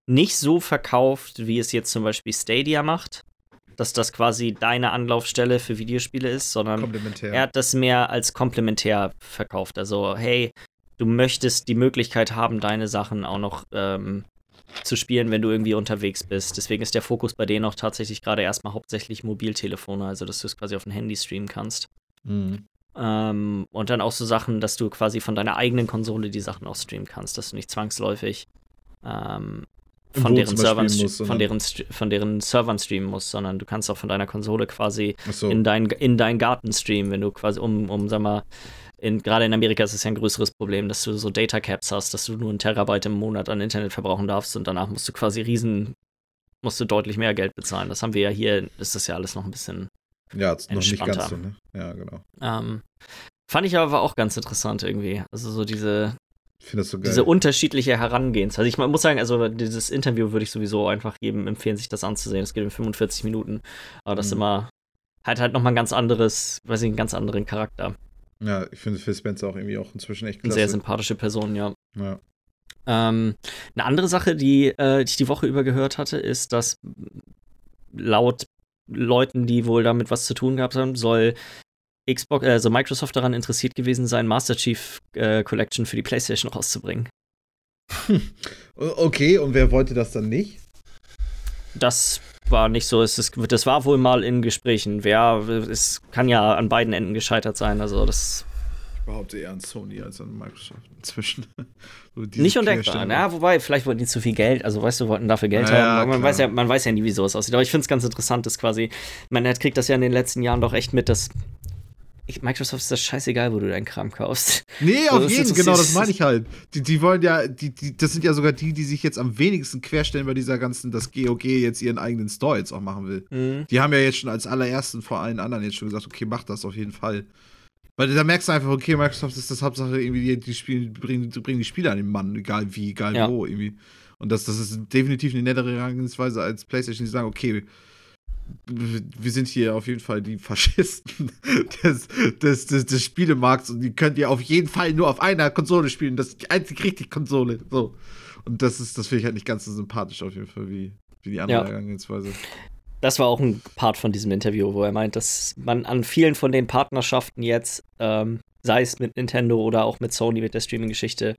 nicht so verkauft, wie es jetzt zum Beispiel Stadia macht, dass das quasi deine Anlaufstelle für Videospiele ist, sondern er hat das mehr als komplementär verkauft. Also hey, du möchtest die Möglichkeit haben, deine Sachen auch noch ähm, zu spielen, wenn du irgendwie unterwegs bist. Deswegen ist der Fokus bei denen auch tatsächlich gerade erstmal hauptsächlich Mobiltelefone, also dass du es quasi auf dem Handy streamen kannst. Mhm. Ähm, und dann auch so Sachen, dass du quasi von deiner eigenen Konsole die Sachen auch streamen kannst, dass du nicht zwangsläufig ähm, von deren Servern musst, von deren von deren Servern streamen musst, sondern du kannst auch von deiner Konsole quasi so. in dein in deinen Garten streamen, wenn du quasi um um sag mal gerade in Amerika ist es ja ein größeres Problem, dass du so Data Caps hast, dass du nur einen Terabyte im Monat an Internet verbrauchen darfst und danach musst du quasi riesen, musst du deutlich mehr Geld bezahlen. Das haben wir ja hier, ist das ja alles noch ein bisschen Ja, noch nicht ganz so, ne? Ja, genau. Ähm, fand ich aber auch ganz interessant irgendwie. Also so diese, so diese unterschiedliche Herangehensweise. Also ich muss sagen, also dieses Interview würde ich sowieso einfach jedem empfehlen, sich das anzusehen. Das geht in 45 Minuten. Aber das mhm. immer hat halt nochmal ein ganz anderes, weiß ich, einen ganz anderen Charakter. Ja, ich finde Phil Spencer auch irgendwie auch inzwischen echt klasse. Sehr sympathische Person, ja. Ja. Ähm, eine andere Sache, die, äh, die ich die Woche über gehört hatte, ist, dass laut Leuten, die wohl damit was zu tun gehabt haben, soll Xbox, also Microsoft daran interessiert gewesen sein, Master Chief äh, Collection für die PlayStation rauszubringen. Okay, und wer wollte das dann nicht? Das war nicht so. Es ist, das war wohl mal in Gesprächen. Wer, es kann ja an beiden Enden gescheitert sein. Also das. Ich behaupte eher an Sony als an Microsoft inzwischen. so nicht undenkbar. Ja, wobei, vielleicht wollten die zu viel Geld, also weißt du, wollten dafür Geld ja, haben. man weiß, ja, man weiß ja nie, wie sowas aussieht. Aber ich finde es ganz interessant, dass quasi, man kriegt das ja in den letzten Jahren doch echt mit, dass Microsoft ist das scheißegal, wo du deinen Kram kaufst. Nee, auf jeden, genau, das meine ich halt. Die, die wollen ja, die, die, das sind ja sogar die, die sich jetzt am wenigsten querstellen bei dieser ganzen, dass GOG jetzt ihren eigenen Store jetzt auch machen will. Mhm. Die haben ja jetzt schon als allerersten vor allen anderen jetzt schon gesagt, okay, mach das auf jeden Fall. Weil da merkst du einfach, okay, Microsoft ist das Hauptsache irgendwie, die, die, Spiele, bringen, bringen die Spiele an den Mann, egal wie, egal ja. wo irgendwie. Und das, das ist definitiv eine nettere Herangehensweise als PlayStation, die sagen, okay, wir sind hier auf jeden Fall die Faschisten des, des, des, des Spielemarkts und die könnt ihr auf jeden Fall nur auf einer Konsole spielen. Das ist die einzige richtige Konsole. So. Und das ist, das finde ich halt nicht ganz so sympathisch auf jeden Fall wie, wie die andere ja. Herangehensweise. Das war auch ein Part von diesem Interview, wo er meint, dass man an vielen von den Partnerschaften jetzt, ähm, sei es mit Nintendo oder auch mit Sony, mit der Streaming-Geschichte,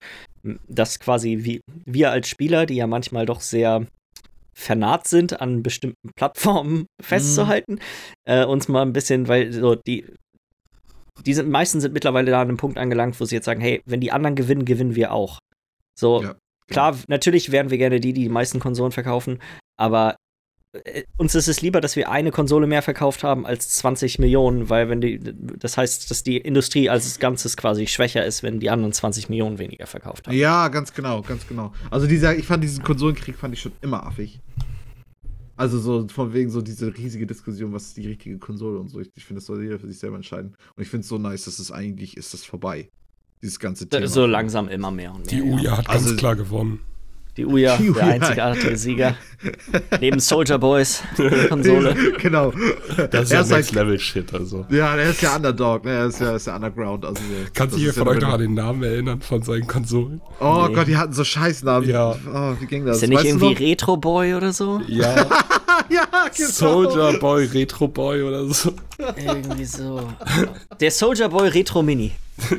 dass quasi wie, wir als Spieler, die ja manchmal doch sehr vernarrt sind, an bestimmten Plattformen festzuhalten. Mhm. Äh, uns mal ein bisschen, weil so die, die sind, meisten sind mittlerweile da an einem Punkt angelangt, wo sie jetzt sagen, hey, wenn die anderen gewinnen, gewinnen wir auch. So, ja. klar, natürlich wären wir gerne die, die die meisten Konsolen verkaufen, aber uns ist es lieber, dass wir eine Konsole mehr verkauft haben als 20 Millionen, weil wenn die, das heißt, dass die Industrie als Ganzes quasi schwächer ist, wenn die anderen 20 Millionen weniger verkauft haben. Ja, ganz genau, ganz genau. Also dieser, ich fand diesen Konsolenkrieg fand ich schon immer affig. Also so von wegen so diese riesige Diskussion, was ist die richtige Konsole und so. Ich, ich finde, das soll jeder für sich selber entscheiden. Und ich finde es so nice, dass es eigentlich ist das vorbei. Dieses ganze Thema. So langsam immer mehr und mehr. Die Uja hat also, ganz klar gewonnen. Die Uja, die der einzigartige Sieger. Neben Soldier Boys, Konsole. genau. Das ist ja Next Level Shit, also. Ja, der ist ja Underdog, ne? Er ist ja, ist ja Underground. Also, Kann sich hier von euch noch an den Namen erinnern von seinen Konsolen? Oh nee. Gott, die hatten so Scheißnamen. Ja. Oh, wie ging das? Ist der nicht weißt irgendwie Retro Boy oder so? Ja. ja, genau. Soldier Boy, Retro Boy oder so. Irgendwie so. Der Soldier Boy Retro Mini.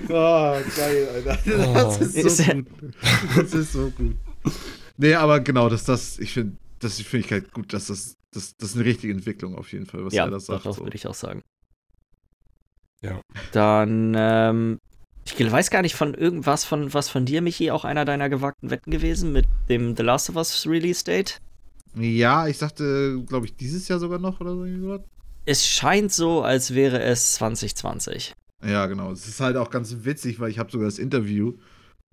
Oh, geil, Alter. Das ist so ist gut. Das ist so gut. Nee, aber genau, dass das, ich finde, das finde ich halt gut, dass das, das, das ist eine richtige Entwicklung auf jeden Fall, was ja, er da sagt. Ja, das so. würde ich auch sagen. Ja. Dann, ähm, ich weiß gar nicht von irgendwas von was von dir, Michi, auch einer deiner gewagten Wetten gewesen mit dem The Last of Us Release Date? Ja, ich sagte, glaube ich, dieses Jahr sogar noch oder so. Es scheint so, als wäre es 2020. Ja, genau. Es ist halt auch ganz witzig, weil ich habe sogar das Interview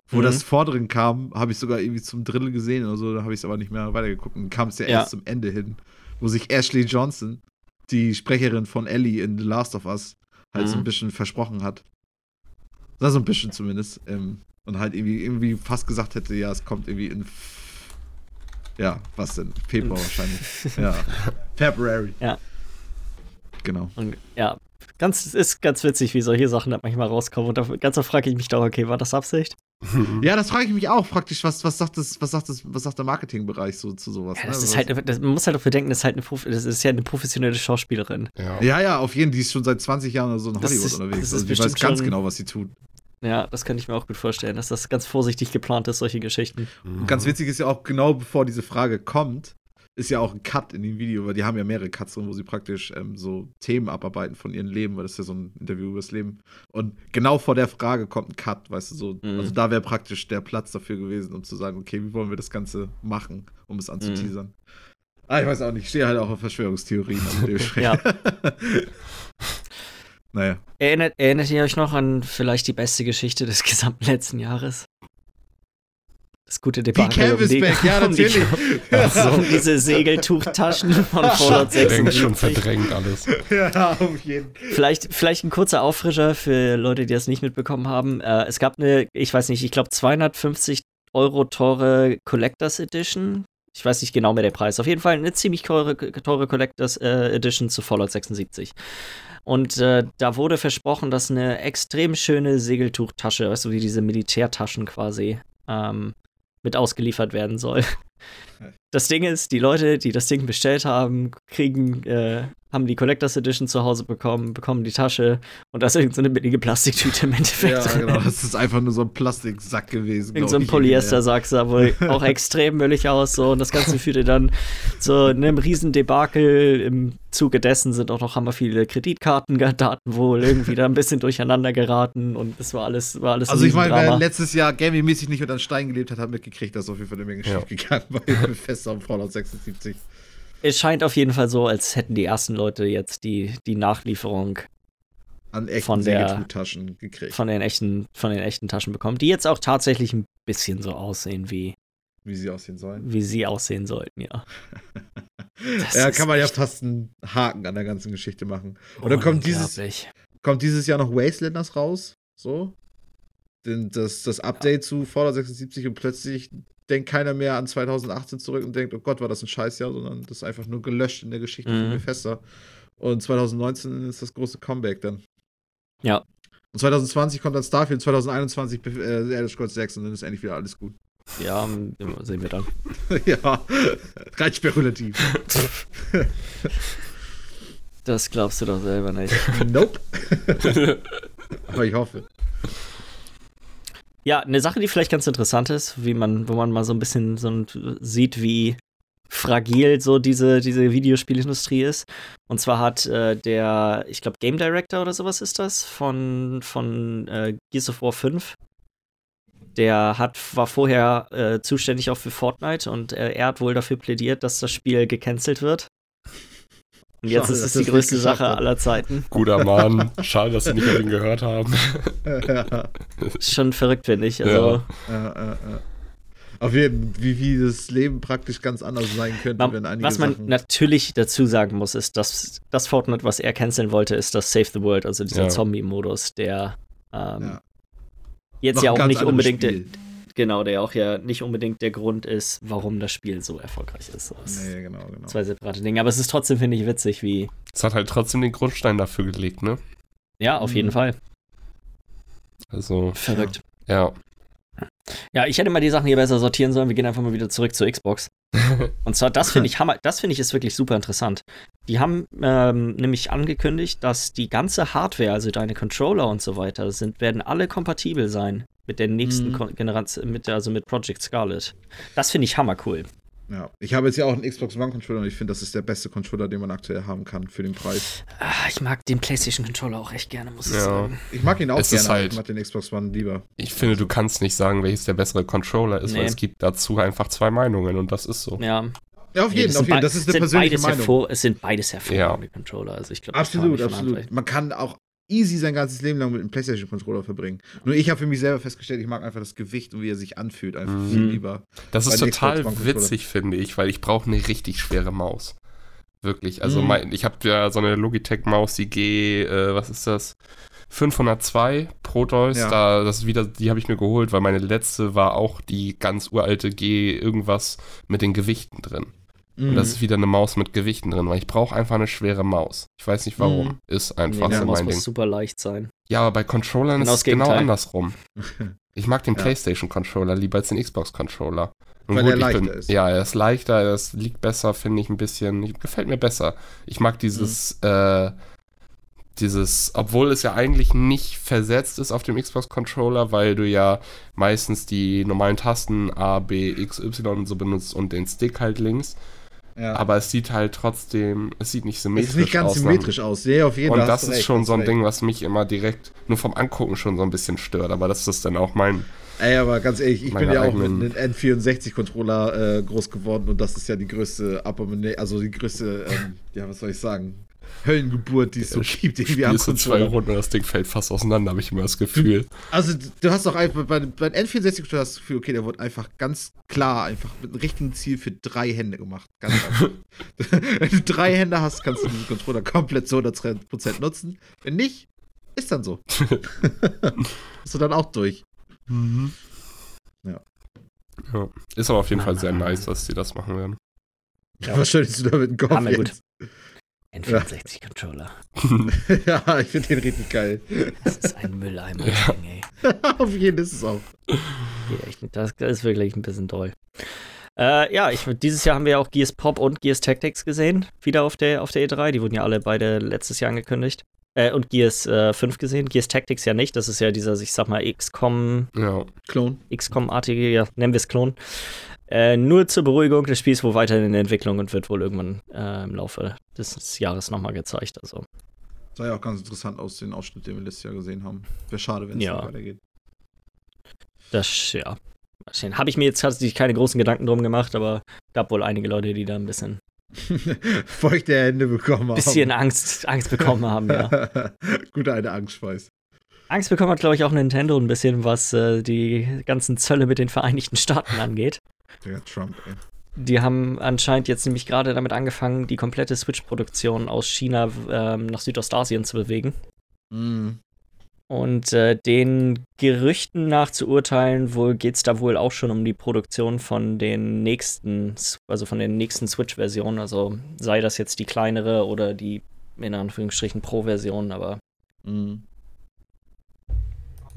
wo mhm. das Vordringen kam, habe ich sogar irgendwie zum Drittel gesehen oder so, da habe ich es aber nicht mehr weitergeguckt. Und kam es ja, ja, erst zum Ende hin, wo sich Ashley Johnson, die Sprecherin von Ellie in The Last of Us, halt mhm. so ein mhm. bisschen versprochen hat. Na, so ein bisschen zumindest. Ähm, und halt irgendwie, irgendwie fast gesagt hätte, ja, es kommt irgendwie in. Ja, was denn? Februar wahrscheinlich. ja. February. Ja. Genau. Und, ja, ganz, ist ganz witzig, wie solche Sachen da manchmal rauskommen. Und da, ganz oft frage ich mich doch, okay, war das Absicht? Ja, das frage ich mich auch praktisch. Was, was, sagt das, was, sagt das, was sagt der Marketingbereich so zu sowas? Ja, das ne? ist halt, das, man muss halt auch bedenken, das ist, halt eine, das ist ja eine professionelle Schauspielerin. Ja. ja, ja, auf jeden Fall. Die ist schon seit 20 Jahren oder so in Hollywood ist, unterwegs. Also die weiß ganz genau, was sie tut. Ja, das kann ich mir auch gut vorstellen, dass das ganz vorsichtig geplant ist, solche Geschichten. Und ganz witzig ist ja auch, genau bevor diese Frage kommt, ist ja auch ein Cut in dem Video, weil die haben ja mehrere Cuts drin, wo sie praktisch ähm, so Themen abarbeiten von ihrem Leben, weil das ist ja so ein Interview über das Leben. Und genau vor der Frage kommt ein Cut, weißt du, so. Mhm. Also da wäre praktisch der Platz dafür gewesen, um zu sagen, okay, wie wollen wir das Ganze machen, um es anzuteasern. Mhm. Ah, ich weiß auch nicht, ich stehe halt auch auf Verschwörungstheorien. Also ja. naja. Erinnert, erinnert ihr euch noch an vielleicht die beste Geschichte des gesamten letzten Jahres? Das gute Debakel um die, back. Ja, natürlich. Um, die, also, um diese Segeltuchtaschen von Fallout 6. schon verdrängt alles. Ja, auf jeden Fall. Vielleicht, vielleicht ein kurzer Auffrischer für Leute, die das nicht mitbekommen haben. Äh, es gab eine, ich weiß nicht, ich glaube 250 Euro teure Collectors Edition. Ich weiß nicht genau mehr der Preis. Auf jeden Fall eine ziemlich teure, teure Collectors äh, Edition zu Fallout 76. Und äh, da wurde versprochen, dass eine extrem schöne Segeltuchtasche, weißt du, wie diese Militärtaschen quasi, ähm, mit ausgeliefert werden soll. Das Ding ist, die Leute, die das Ding bestellt haben, kriegen, äh, haben die Collectors Edition zu Hause bekommen, bekommen die Tasche und da ist irgendeine so billige Plastiktüte im Endeffekt. Ja, genau. Das ist einfach nur so ein Plastiksack gewesen. Irgend so ein Polyestersack sah wohl auch extrem müllig aus. So. Und das Ganze führte dann zu einem riesen Debakel im Zuge dessen sind auch noch hammer viele Kreditkartendaten wohl irgendwie da ein bisschen durcheinander geraten und es war alles, war alles Also ich meine, wer letztes Jahr gaming-mäßig nicht unter den Stein gelebt hat, hat mitgekriegt, dass auf jeden Fall eine Menge ja. schief gegangen war fest am Fallout 76. Es scheint auf jeden Fall so, als hätten die ersten Leute jetzt die, die Nachlieferung an echten von der, gekriegt. Von den echten, von den echten Taschen bekommen, die jetzt auch tatsächlich ein bisschen so aussehen wie wie sie aussehen sollen. Wie sie aussehen sollten, ja. ja, kann man ja fast einen Haken an der ganzen Geschichte machen. Oder kommt dieses, kommt dieses Jahr noch Wastelanders raus? So? Das, das Update ja. zu Fallout 76 und plötzlich denkt keiner mehr an 2018 zurück und denkt, oh Gott, war das ein Scheißjahr, sondern das ist einfach nur gelöscht in der Geschichte mhm. von Bethesda. Und 2019 ist das große Comeback dann. Ja. Und 2020 kommt dann Starfield, 2021 äh, Elder Scrolls 6 und dann ist endlich wieder alles gut. Ja, sehen wir dann. ja, rein spekulativ. das glaubst du doch selber nicht. Nope. Aber ich hoffe. Ja, eine Sache, die vielleicht ganz interessant ist, wie man, wo man mal so ein bisschen so sieht, wie fragil so diese, diese Videospielindustrie ist. Und zwar hat äh, der, ich glaube, Game Director oder sowas ist das, von, von äh, Gears of War 5, der hat, war vorher äh, zuständig auch für Fortnite und äh, er hat wohl dafür plädiert, dass das Spiel gecancelt wird. Und jetzt Schade, ist es die größte Sache hat. aller Zeiten. Guter Mann. Schade, dass sie nicht auf ihn gehört haben. ja. Schon verrückt, finde ich. Also, ja. Ja, Auf jeden wie, wie das Leben praktisch ganz anders sein könnte, man, wenn einige Was man Sachen natürlich dazu sagen muss, ist, dass das Fortnite, was er canceln wollte, ist das Save the World, also dieser Ja. Zombie-Modus, der ähm, Ja. jetzt Noch ja auch nicht unbedingt Spiel. Genau, der auch ja nicht unbedingt der Grund ist, warum das Spiel so erfolgreich ist. Es Nee, genau, genau. Zwei separate Dinge, aber es ist trotzdem, finde ich, witzig, wie, Es hat halt trotzdem den Grundstein dafür gelegt, ne? ja, auf jeden Mhm. Fall. Also, Verrückt. ja. Ja, ich hätte mal die Sachen hier besser sortieren sollen. Wir gehen einfach mal wieder zurück zur Xbox. Und zwar, das finde ich hammer, das finde ich ist wirklich super interessant. Die haben ähm, nämlich angekündigt, dass die ganze Hardware, also deine Controller und so weiter, sind, werden alle kompatibel sein mit der nächsten Mhm. Generation, mit, also mit Project Scarlet. Das finde ich hammer cool. Ja. Ich habe jetzt ja auch einen Xbox One Controller und ich finde, das ist der beste Controller, den man aktuell haben kann für den Preis. Ah, ich mag den PlayStation Controller auch echt gerne, muss ich Ja. sagen. Ich mag ihn auch Es gerne, halt- ich mag den Xbox One lieber. Ich finde, du kannst nicht sagen, welches der bessere Controller ist, Nee. weil es gibt dazu einfach zwei Meinungen und das ist so. Ja, Ja, auf Nee, jeden, das auf sind jeden. Das ist eine sind persönliche Meinung. hervor- Es sind beides hervorragende Controller. Also ich glaube, Absolut, absolut. Man kann auch easy sein ganzes Leben lang mit einem PlayStation-Controller verbringen. Nur ich habe für mich selber festgestellt, ich mag einfach das Gewicht und wie er sich anfühlt, einfach Mhm. viel lieber. Das ist total witzig, finde ich, weil ich brauche eine richtig schwere Maus. Wirklich. Also Mhm. mein, ich habe ja so eine Logitech-Maus, die G, äh, was ist das? 502 Protoss, Ja. da, das ist wieder, die habe ich mir geholt, weil meine letzte war auch die ganz uralte G irgendwas mit den Gewichten drin. Mhm. Und das ist wieder eine Maus mit Gewichten drin, weil ich brauche einfach eine schwere Maus. Ich weiß nicht warum. Mhm. Ist Nee, einfach der so Maus mein muss Ding. super leicht sein. Ja, aber bei Controllern Genau ist es das genau andersrum. Ich mag den Ja. PlayStation-Controller lieber als den Xbox-Controller. Und Weil gut, er ich leichter bin, ist. Ja, er ist leichter, es liegt besser, finde ich ein bisschen. Gefällt mir besser. Ich mag dieses, Mhm. äh, dieses, obwohl es ja eigentlich nicht versetzt ist auf dem Xbox-Controller, weil du ja meistens die normalen Tasten A, B, X, Y und so benutzt und den Stick halt links. Ja. Aber es sieht halt trotzdem, es sieht nicht es symmetrisch ist nicht ganz aus. symmetrisch aus. Ja, auf jeden Und Fall. das hast du ist recht, schon so ein recht. Ding, was mich immer direkt nur vom Angucken schon so ein bisschen stört. Aber das ist dann auch mein. Ey, aber ganz ehrlich, ich bin ja auch mit einem N64-Controller äh, groß geworden und das ist ja die größte also die größte, ähm, ja, was soll ich sagen, Höllengeburt, die es so gibt, irgendwie Spielst du zwei. Runden und das Ding fällt fast auseinander, habe ich immer das Gefühl. Also, du hast doch einfach, bei, bei dem N64-Controller hast du das Gefühl, okay, der wurde einfach ganz klar, einfach mit einem richtigen Ziel für drei Hände gemacht. Ganz einfach. Wenn du drei Hände hast, kannst du diesen Controller komplett zu 100% nutzen. Wenn nicht, ist dann so. Bist du dann auch durch. Ja. Ist aber auf jeden Fall sehr nice, dass die das machen werden. Ja, stellst du damit in den Kopf Hammer gut. Jetzt? N64-Controller. ja, ich finde den richtig geil. Das ist ein Mülleimer, Ja. Ding, ey. Auf jeden ist es auch. Das, das ist wirklich ein bisschen toll. Äh, ja, ich, dieses Jahr haben wir auch Gears Pop und Gears Tactics gesehen. Wieder auf der, auf der E3. Die wurden ja alle beide letztes Jahr angekündigt. Äh, und Gears äh, 5 gesehen. Gears Tactics ja nicht. Das ist ja dieser, ich sag mal, XCOM, Ja. Klon. XCOM-artige, ja, nennen wir es Klon. Äh, nur zur Beruhigung des Spiels, wo weiterhin in der Entwicklung und wird wohl irgendwann äh, im Laufe des Jahres nochmal gezeigt. Also, Sah ja auch ganz interessant aus, den Ausschnitt, den wir letztes Jahr gesehen haben. Wäre schade, wenn es Ja. weitergeht. das, ja. Habe ich mir jetzt tatsächlich keine großen Gedanken drum gemacht, aber gab wohl einige Leute, die da ein bisschen, Feuchte Hände bekommen haben. bisschen Angst, Angst bekommen haben, ja. Gute eine Angstspeis. Angst bekommen hat, glaube ich, auch Nintendo ein bisschen, was äh, die ganzen Zölle mit den Vereinigten Staaten angeht. Der Trump, ey. Die haben anscheinend jetzt nämlich gerade damit angefangen, die komplette Switch-Produktion aus China ähm, nach Südostasien zu bewegen. Mm. Und äh, den Gerüchten nach zu urteilen, wohl geht es da wohl auch schon um die Produktion von den nächsten, also von den nächsten Switch-Versionen. Also sei das jetzt die kleinere oder die in Anführungsstrichen Pro-Version, aber Mm.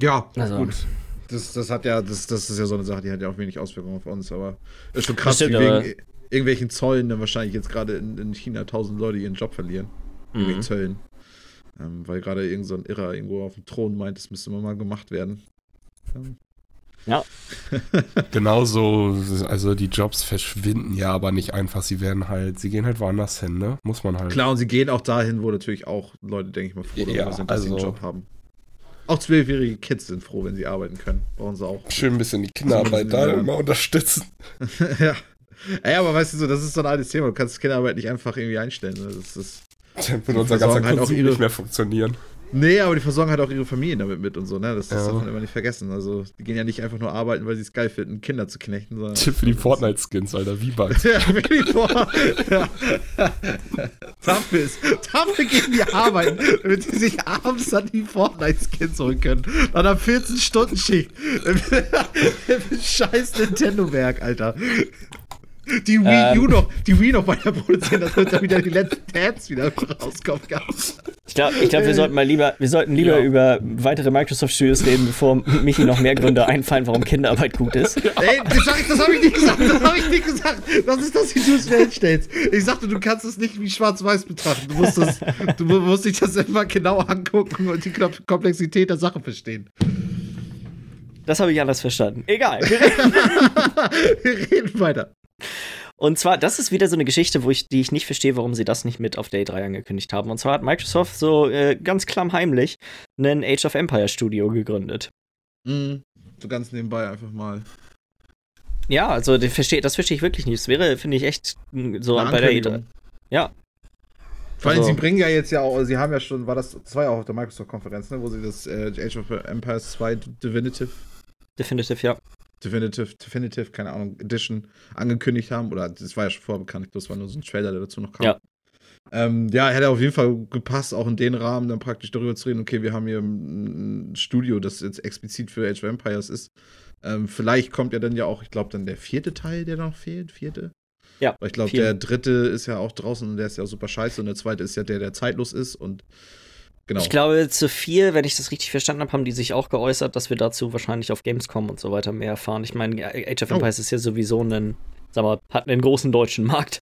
Ja, Also- gut. Das, das hat ja, das, das ist ja so eine Sache, die hat ja auch wenig Auswirkungen auf uns, aber ist schon krass, stimmt, wie aber- wegen irgendwelchen Zollen dann wahrscheinlich jetzt gerade in, in China tausend Leute ihren Job verlieren. Wegen mhm. Zöllen. Ähm, weil gerade irgend so ein Irrer irgendwo auf dem Thron meint, das müsste mal gemacht werden. Ähm, Genauso, also die Jobs verschwinden ja aber nicht einfach. Sie werden halt, sie gehen halt woanders hin, ne? Muss man halt. Klar, und sie gehen auch dahin, wo natürlich auch Leute, denke ich mal, froh darüber Ja, sind, dass sie einen also- Job haben. Auch zwölfjährige Kids sind froh, wenn sie arbeiten können. Brauchen sie auch. Schön ein bisschen die Kinderarbeit da immer unterstützen. ja. Ey, aber weißt du so, das ist so ein altes Thema. Du kannst Kinderarbeit nicht einfach irgendwie einstellen. ne? Das ist, Dann würde unser ganzer halt auch Konsum ihre- nicht mehr funktionieren. Nee, aber die versorgen halt auch ihre Familien damit mit und so, ne? Das, das ja. darf man immer nicht vergessen. Also, die gehen ja nicht einfach nur arbeiten, weil sie es geil finden, Kinder zu knechten, sondern. Tipp für die Fortnite-Skins, Alter, wie bugs. ja, für die ja. dafür, ist, dafür gehen die arbeiten, damit sie sich abends dann die Fortnite-Skins holen können. Dann am 14-Stunden-Schicht. Scheiß Nintendo-Werk, Alter. Die Wii ähm, U noch, die Wii noch weiter produzieren, dass wird dann wieder die letzten Tabs wieder rauskommen. Ich glaube, ich glaub, wir sollten mal lieber, wir sollten lieber ja. über weitere Microsoft Studios reden, bevor Michi noch mehr Gründe einfallen, warum Kinderarbeit gut ist. Ja. Ey, das, das habe ich nicht gesagt, das habe ich nicht gesagt. Das ist das, wie du es hinstellst. Ich sagte, du kannst es nicht wie schwarz-weiß betrachten. Du musst, das, du musst dich das immer genau angucken und die Komplexität der Sache verstehen. Das habe ich anders verstanden. Egal. Wir reden weiter. Und zwar, das ist wieder so eine Geschichte, wo ich, die ich nicht verstehe, warum sie das nicht mit auf Day 3 angekündigt haben. Und zwar hat Microsoft so äh, ganz klammheimlich ein Age of Empire Studio gegründet. Mhm. So ganz nebenbei einfach mal. Ja, also das verstehe, das verstehe ich wirklich nicht. Das wäre, finde ich, echt so eine bei der E3. Ja. Vor allem, also, sie bringen ja jetzt ja auch, sie haben ja schon, war das, das war ja auch auf der Microsoft-Konferenz, ne, wo sie das äh, Age of Empires 2 Definitive. Definitive, ja. Definitive, Definitive, keine Ahnung, Edition angekündigt haben. Oder das war ja schon vorbekannt, das war nur so ein Trailer, der dazu noch kam. Ja. Ähm, ja, hätte auf jeden Fall gepasst, auch in den Rahmen dann praktisch darüber zu reden, okay, wir haben hier ein Studio, das jetzt explizit für Age of Empires ist. Ähm, vielleicht kommt ja dann ja auch, ich glaube, dann der vierte Teil, der noch fehlt, vierte. Ja. Weil ich glaube, der dritte ist ja auch draußen und der ist ja super scheiße und der zweite ist ja der, der zeitlos ist und Genau. Ich glaube, zu viel, wenn ich das richtig verstanden habe, haben die sich auch geäußert, dass wir dazu wahrscheinlich auf Gamescom und so weiter mehr erfahren. Ich meine, Age of oh. Empires oh. ist ja sowieso ein, sag mal, hat einen großen deutschen Markt.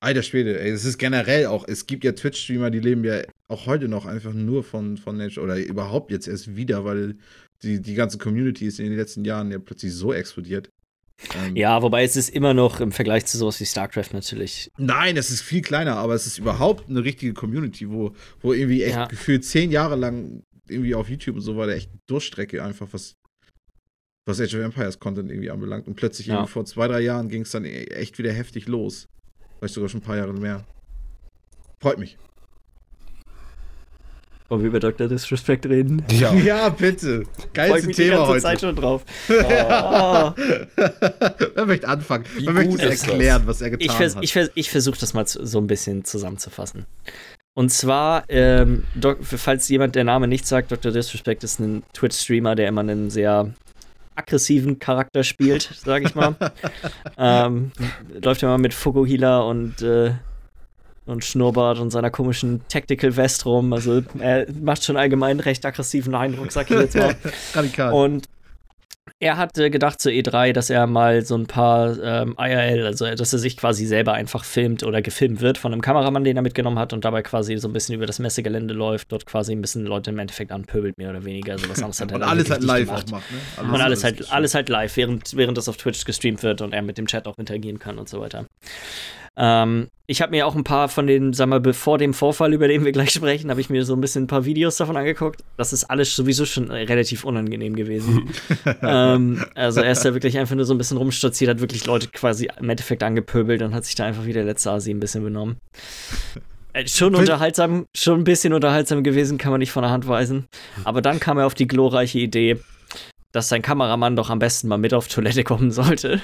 Alter Schwede, ey, es ist generell auch, es gibt ja Twitch-Streamer, die leben ja auch heute noch einfach nur von, von Age, oder überhaupt jetzt erst wieder, weil die, die ganze Community ist in den letzten Jahren ja plötzlich so explodiert. Ähm, ja, wobei es ist immer noch im Vergleich zu sowas wie StarCraft natürlich. Nein, es ist viel kleiner, aber es ist überhaupt eine richtige Community, wo, wo irgendwie echt ja. gefühlt zehn Jahre lang irgendwie auf YouTube und so war der echt Durchstrecke einfach, was, was Age of Empires Content irgendwie anbelangt. Und plötzlich ja. vor zwei, drei Jahren ging es dann e-, echt wieder heftig los. Vielleicht sogar schon ein paar Jahre mehr. Freut mich. Wollen wir über Dr. Disrespect reden? Ja, ja bitte. Geilste mich Thema die ganze heute. Zeit schon drauf. Oh. Wer möchte anfangen? Wie Wer möchte erklären, was er getan ich vers hat? Ich, vers ich versuche das mal so ein bisschen zusammenzufassen. Und zwar, ähm, falls jemand der Name nicht sagt, Dr. Disrespect ist ein Twitch-Streamer, der immer einen sehr aggressiven Charakter spielt, sage ich mal. ähm, läuft immer mit Fukuhila und äh, und Schnurrbart und seiner komischen Tactical Vest rum. Also er macht schon allgemein recht aggressiven Eindruck, sag ich jetzt mal. Radikal. Und er hat äh, gedacht zur E3, dass er mal so ein paar ähm, IRL, also dass er sich quasi selber einfach filmt oder gefilmt wird von einem Kameramann, den er mitgenommen hat und dabei quasi so ein bisschen über das Messegelände läuft, dort quasi ein bisschen Leute im Endeffekt anpöbelt, mehr oder weniger. Also was anderes hat er Und alles halt live gemacht. auch macht, ne? Alles, und alles, halt, alles halt live, während, während das auf Twitch gestreamt wird und er mit dem Chat auch interagieren kann und so weiter. Ähm, ich habe mir auch ein paar von den, sag mal, vor dem Vorfall, über den wir gleich sprechen, habe ich mir so ein bisschen ein paar Videos davon angeguckt. Das ist alles sowieso schon relativ unangenehm gewesen. ähm, also er ist da wirklich einfach nur so ein bisschen rumstolziert, hat wirklich Leute quasi im Endeffekt angepöbelt und hat sich da einfach wie der letzte Asi ein bisschen benommen. Äh, schon unterhaltsam, schon ein bisschen unterhaltsam gewesen, kann man nicht von der Hand weisen. Aber dann kam er auf die glorreiche Idee, dass sein Kameramann doch am besten mal mit auf Toilette kommen sollte.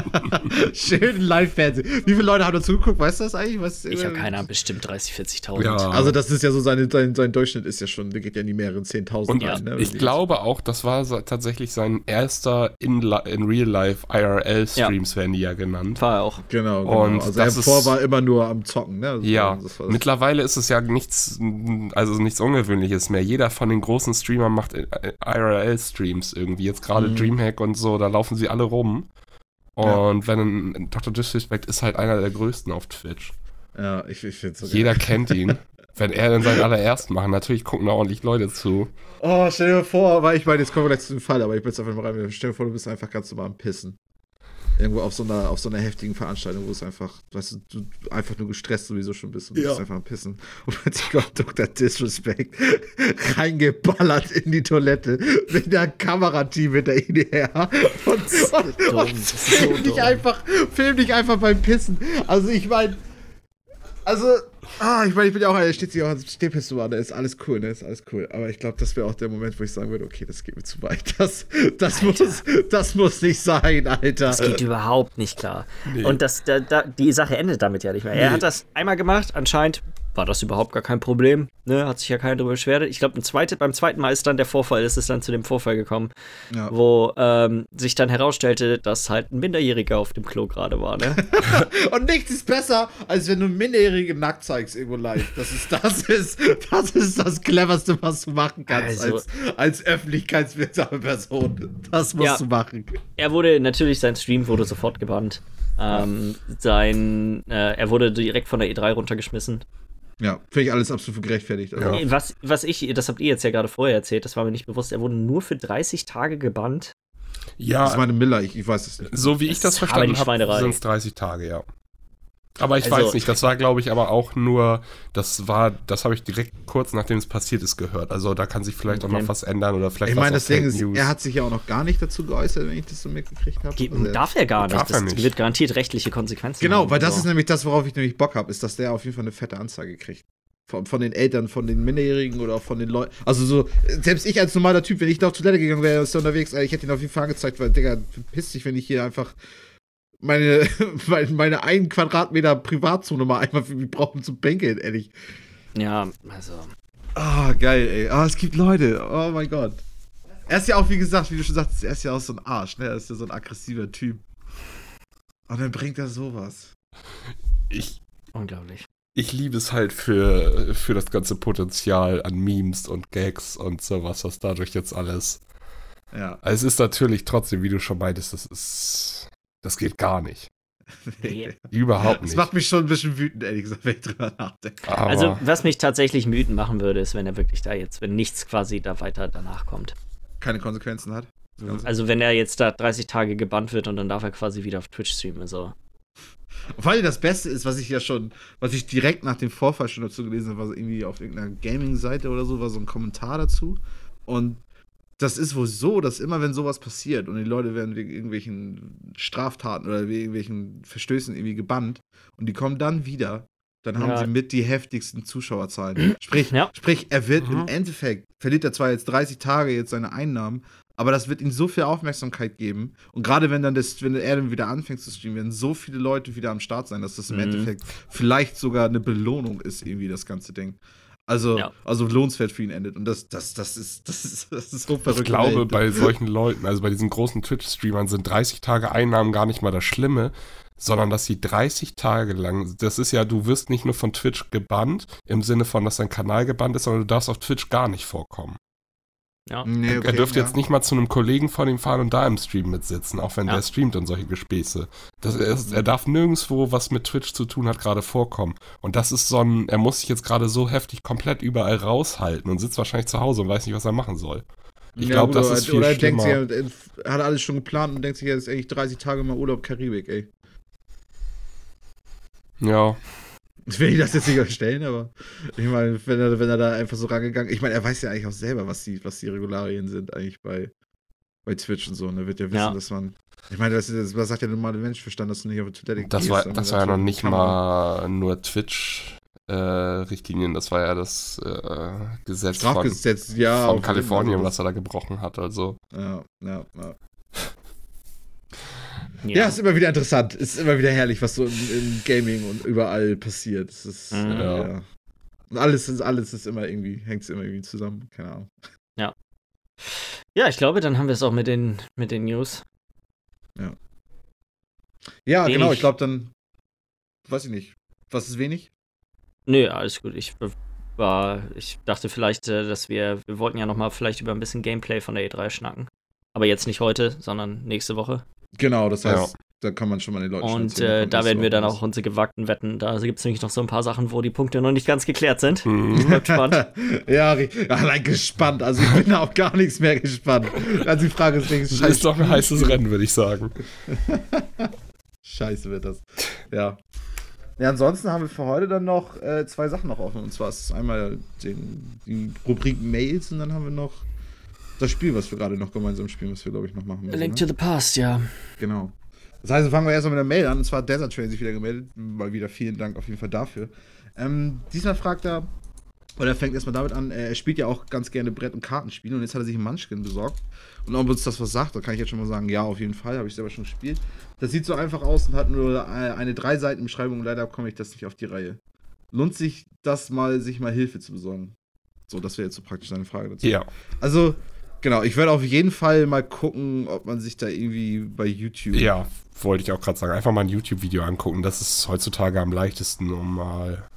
Schön Live-Fernsehen. Wie viele Leute haben da zugeguckt? Weißt du das eigentlich? Was, ich habe keine Ahnung, bestimmt 30, 40.000. Ja. Also das ist ja so, seine, sein, sein Durchschnitt ist ja schon, der geht ja in die mehreren 10.000 Und rein. Ne, ich glaube auch, das war tatsächlich sein erster in, in Real-Life IRL-Streams, ja. werden die ja genannt. War er auch. Genau, genau. Und also er vor war immer nur am Zocken. Ne? Also ja, mittlerweile ist es ja nichts, also nichts Ungewöhnliches mehr. Jeder von den großen Streamern macht IRL-Streams. Games irgendwie. Jetzt gerade mhm. Dreamhack und so, da laufen sie alle rum. Und ja. wenn Dr. Disrespect ist halt einer der größten auf Twitch. Ja, ich, ich finde so Jeder kennt ihn. wenn er dann seinen allerersten macht, natürlich gucken da ordentlich Leute zu. Oh, stell dir vor, weil ich meine, jetzt kommen wir gleich zu dem Fall, aber ich bin jetzt einfach mal rein. Stell dir vor, du bist einfach ganz normal am Pissen irgendwo auf so einer, auf so einer heftigen Veranstaltung, wo es einfach, weißt du, du einfach nur gestresst sowieso schon bist und ja. bist einfach am Pissen. Und plötzlich kommt Dr. Disrespect reingeballert in die Toilette mit der Kamerateam hinter ihm her. Und, und, und, und film, dich einfach, film dich einfach beim Pissen. Also ich meine, Also, ah, ich meine, ich bin ja auch, er steht sich auch als Stehpistole an, da ist alles cool, ne, ist alles cool. Aber ich glaube, das wäre auch der Moment, wo ich sagen würde, okay, das geht mir zu weit. Das, das, muss, das muss nicht sein, Alter. Das geht überhaupt nicht klar. Nee. Und das, da, da, die Sache endet damit ja nicht mehr. Er nee. hat das einmal gemacht, anscheinend war das überhaupt gar kein Problem. Ne? Hat sich ja keiner darüber beschwert. Ich glaube, zweite, beim zweiten Mal ist dann der Vorfall, ist es dann zu dem Vorfall gekommen, ja. wo ähm, sich dann herausstellte, dass halt ein Minderjähriger auf dem Klo gerade war. Ne? Und nichts ist besser, als wenn du Minderjährige nackt zeigst irgendwo live. Das ist das, ist, das ist das Cleverste, was du machen kannst also, als, als öffentlichkeitswirksame Person. Das musst ja, du machen. Er wurde, natürlich, sein Stream wurde sofort gebannt. Ähm, sein, äh, er wurde direkt von der E3 runtergeschmissen. Ja, finde ich alles absolut gerechtfertigt. Also. Ja. Was, was ich, das habt ihr jetzt ja gerade vorher erzählt, das war mir nicht bewusst, er wurde nur für 30 Tage gebannt. Ja. Das ist meine Miller, ich, ich weiß es nicht. So wie ich das, das verstanden habe, sind es 30 Tage, ja. Aber ich also, weiß nicht, das war, glaube ich, aber auch nur, das war, das habe ich direkt kurz nachdem es passiert ist gehört. Also da kann sich vielleicht okay. auch noch was ändern oder vielleicht Ich meine, das Ding ist, er hat sich ja auch noch gar nicht dazu geäußert, wenn ich das so mitgekriegt habe. Also, darf er gar nicht. Darf das nicht. wird garantiert rechtliche Konsequenzen Genau, haben, weil das so. ist nämlich das, worauf ich nämlich Bock habe, ist, dass der auf jeden Fall eine fette Anzeige kriegt. Von, von, den Eltern, von den Minderjährigen oder auch von den Leuten. Also so, selbst ich als normaler Typ, wenn ich da auf Toilette gegangen wäre, ist er unterwegs, ich hätte ihn auf jeden Fall angezeigt, weil, Digga, piss dich, wenn ich hier einfach meine, meine einen Quadratmeter Privatzone mal einmal für mich brauchen zum Bänkeln, ehrlich. Ja, also. Ah, oh, geil, ey. Ah, oh, es gibt Leute. Oh mein Gott. Er ist ja auch, wie gesagt, wie du schon sagst, er ist ja auch so ein Arsch, ne? Er ist ja so ein aggressiver Typ. Und dann bringt er sowas. Ich. Unglaublich. Ich liebe es halt für, für das ganze Potenzial an Memes und Gags und sowas, was dadurch jetzt alles. Ja. Also es ist natürlich trotzdem, wie du schon meintest, das ist das geht gar nicht. Nee. Überhaupt nicht. Das macht mich schon ein bisschen wütend, ehrlich gesagt, wenn ich drüber nachdenke. Aber also, was mich tatsächlich wütend machen würde, ist, wenn er wirklich da jetzt, wenn nichts quasi da weiter danach kommt. Keine Konsequenzen hat. Also, wenn er jetzt da 30 Tage gebannt wird und dann darf er quasi wieder auf Twitch streamen, so. Vor allem das Beste ist, was ich ja schon, was ich direkt nach dem Vorfall schon dazu gelesen habe, war so irgendwie auf irgendeiner Gaming-Seite oder so, war so ein Kommentar dazu. Und das ist wohl so, dass immer wenn sowas passiert und die Leute werden wegen irgendwelchen Straftaten oder wegen irgendwelchen Verstößen irgendwie gebannt und die kommen dann wieder, dann haben ja. sie mit die heftigsten Zuschauerzahlen. Sprich, ja. sprich er wird mhm. im Endeffekt, verliert er zwar jetzt 30 Tage jetzt seine Einnahmen, aber das wird ihm so viel Aufmerksamkeit geben. Und gerade wenn dann das, wenn er dann wieder anfängt zu streamen, werden so viele Leute wieder am Start sein, dass das im mhm. Endeffekt vielleicht sogar eine Belohnung ist, irgendwie das ganze Ding. Also, ja. also lohnenswert für ihn endet. Und das, das, das, ist, das, ist, das ist so verrückt. Ich glaube, Welt. bei solchen Leuten, also bei diesen großen Twitch-Streamern, sind 30 Tage Einnahmen gar nicht mal das Schlimme, sondern dass sie 30 Tage lang, das ist ja, du wirst nicht nur von Twitch gebannt, im Sinne von, dass dein Kanal gebannt ist, sondern du darfst auf Twitch gar nicht vorkommen. Ja. Nee, okay, er dürfte ja. jetzt nicht mal zu einem Kollegen von ihm fahren und da im Stream mitsitzen, auch wenn ja. der streamt und solche Gespäße. Das, er, er, darf nirgendwo, was mit Twitch zu tun hat, gerade vorkommen. Und das ist so ein, er muss sich jetzt gerade so heftig komplett überall raushalten und sitzt wahrscheinlich zu Hause und weiß nicht, was er machen soll. Ich ja, glaube, das ist viel oder er denkt sich, er hat alles schon geplant und denkt sich, jetzt eigentlich 30 Tage mal Urlaub Karibik, ey. Ja. Ich will das jetzt nicht erstellen, aber ich meine, wenn er, wenn er da einfach so rangegangen ich meine, er weiß ja eigentlich auch selber, was die, was die Regularien sind eigentlich bei, bei Twitch und so. Und er wird ja wissen, ja. dass man. Ich meine, das, ist, was sagt der normale Menschverstand, dass du nicht auf die Toilette das gehst. War, das war ja noch nicht mal nur Twitch. Äh, das war ja das äh, Gesetz Strafgesetz, von, ja, von Kalifornien, was er da gebrochen hat. Also. Ja, ja, ja. Ja. ja, ist immer wieder interessant. Ist immer wieder herrlich, was so im, im Gaming und überall passiert. Es ist, mhm. äh, ja. Und alles ist, alles ist immer irgendwie, hängt es immer irgendwie zusammen. Keine Ahnung. Ja. Ja, ich glaube, dann haben wir es auch mit den, mit den News. Ja. Ja, wenig. genau, ich glaube dann, weiß ich nicht. Was ist wenig? Nö, alles gut. Ich war, ich dachte vielleicht, äh, dass wir, wir wollten ja nochmal vielleicht über ein bisschen Gameplay von der E3 schnacken. Aber jetzt nicht heute, sondern nächste Woche. Genau, das heißt, ja. da kann man schon mal den Leuten Und äh, da werden wir dann auch unsere gewagten Wetten. Da gibt es nämlich noch so ein paar Sachen, wo die Punkte noch nicht ganz geklärt sind. Mhm. Bleibt spannend. ja, allein gespannt. Also ich bin da auch gar nichts mehr gespannt. Also die Frage ist Das ist doch ein heißes Rennen, würde ich sagen. Scheiße wird das. Ja. Ja, ansonsten haben wir für heute dann noch äh, zwei Sachen noch offen. Und zwar ist einmal den, die Rubrik Mails und dann haben wir noch das Spiel, was wir gerade noch gemeinsam spielen, was wir, glaube ich, noch machen müssen. A Link ne? to the Past, ja. Genau. Das heißt, fangen wir erstmal mit der Mail an. Und zwar hat Desert Train sich wieder gemeldet. Mal wieder vielen Dank auf jeden Fall dafür. Ähm, diesmal fragt er, oder er fängt erstmal damit an, er spielt ja auch ganz gerne Brett- und Kartenspiele und jetzt hat er sich einen Munchkin besorgt. Und ob uns das was sagt, da kann ich jetzt schon mal sagen, ja, auf jeden Fall, habe ich selber schon gespielt. Das sieht so einfach aus und hat nur eine drei Seiten Beschreibung, leider komme ich das nicht auf die Reihe. Lohnt sich das mal, sich mal Hilfe zu besorgen? So, das wäre jetzt so praktisch eine Frage dazu. Ja. Also, genau, ich werde auf jeden Fall mal gucken, ob man sich da irgendwie bei YouTube. Ja, wollte ich auch gerade sagen. Einfach mal ein YouTube-Video angucken. Das ist heutzutage am leichtesten, um mal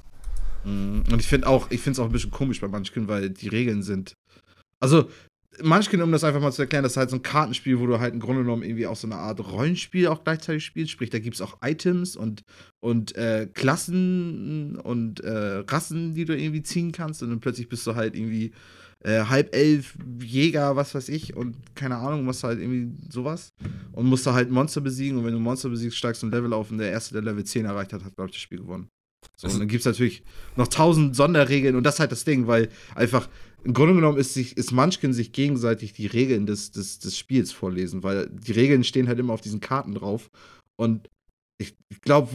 Mhm. Und ich finde auch, ich finde es auch ein bisschen komisch bei Munchkin, weil die Regeln sind. Also, Munchkin, um das einfach mal zu erklären, das ist halt so ein Kartenspiel, wo du halt im Grunde genommen irgendwie auch so eine Art Rollenspiel auch gleichzeitig spielst. Sprich, da gibt es auch Items und, und äh, Klassen und äh, Rassen, die du irgendwie ziehen kannst. Und dann plötzlich bist du halt irgendwie äh, halb elf Jäger, was weiß ich, und keine Ahnung, machst halt irgendwie sowas. Und musst da halt Monster besiegen. Und wenn du Monster besiegst, steigst du ein Level auf und der erste, der Level 10 erreicht hat, hat, glaube ich, das Spiel gewonnen. So, und dann gibt es natürlich noch tausend Sonderregeln und das ist halt das Ding, weil einfach im Grunde genommen ist, sich, ist Munchkin sich gegenseitig die Regeln des, des, des Spiels vorlesen, weil die Regeln stehen halt immer auf diesen Karten drauf. Und ich, glaube,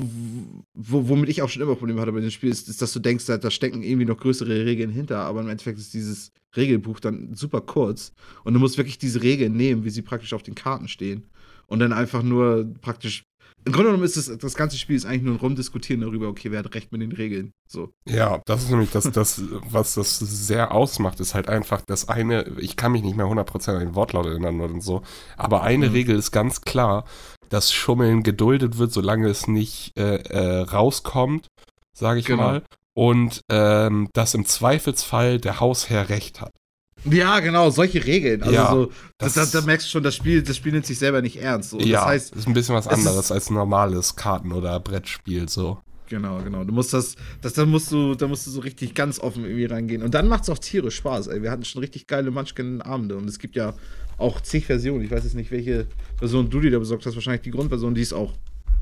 womit ich auch schon immer Probleme hatte bei dem Spiel, ist, ist dass du denkst, da stecken irgendwie noch größere Regeln hinter, aber im Endeffekt ist dieses Regelbuch dann super kurz und du musst wirklich diese Regeln nehmen, wie sie praktisch auf den Karten stehen und dann einfach nur praktisch im Grunde genommen ist es, das ganze Spiel ist eigentlich nur ein Rumdiskutieren darüber, okay, wer hat recht mit den Regeln. So. Ja, das ist nämlich das, das, was das sehr ausmacht, ist halt einfach das eine, ich kann mich nicht mehr 100% an den Wortlaut erinnern oder so, aber eine mhm. Regel ist ganz klar, dass Schummeln geduldet wird, solange es nicht äh, äh, rauskommt, sage ich genau. mal. Und ähm, dass im Zweifelsfall der Hausherr recht hat. Ja, genau, solche Regeln. Also ja, so, das, da, da, merkst du schon, das Spiel, das Spiel nimmt sich selber nicht ernst. So. Ja, das heißt, ist ein bisschen was anderes als ein normales Karten- oder Brettspiel, so. Genau, genau. Du musst das, das, da musst du, da musst du so richtig ganz offen irgendwie reingehen. Und dann macht es auch tierisch Spaß, ey. Wir hatten schon richtig geile Munchkin-Abende und es gibt ja auch zig Versionen. Ich weiß jetzt nicht, welche Version du dir da besorgt hast. Wahrscheinlich die Grundversion, die ist auch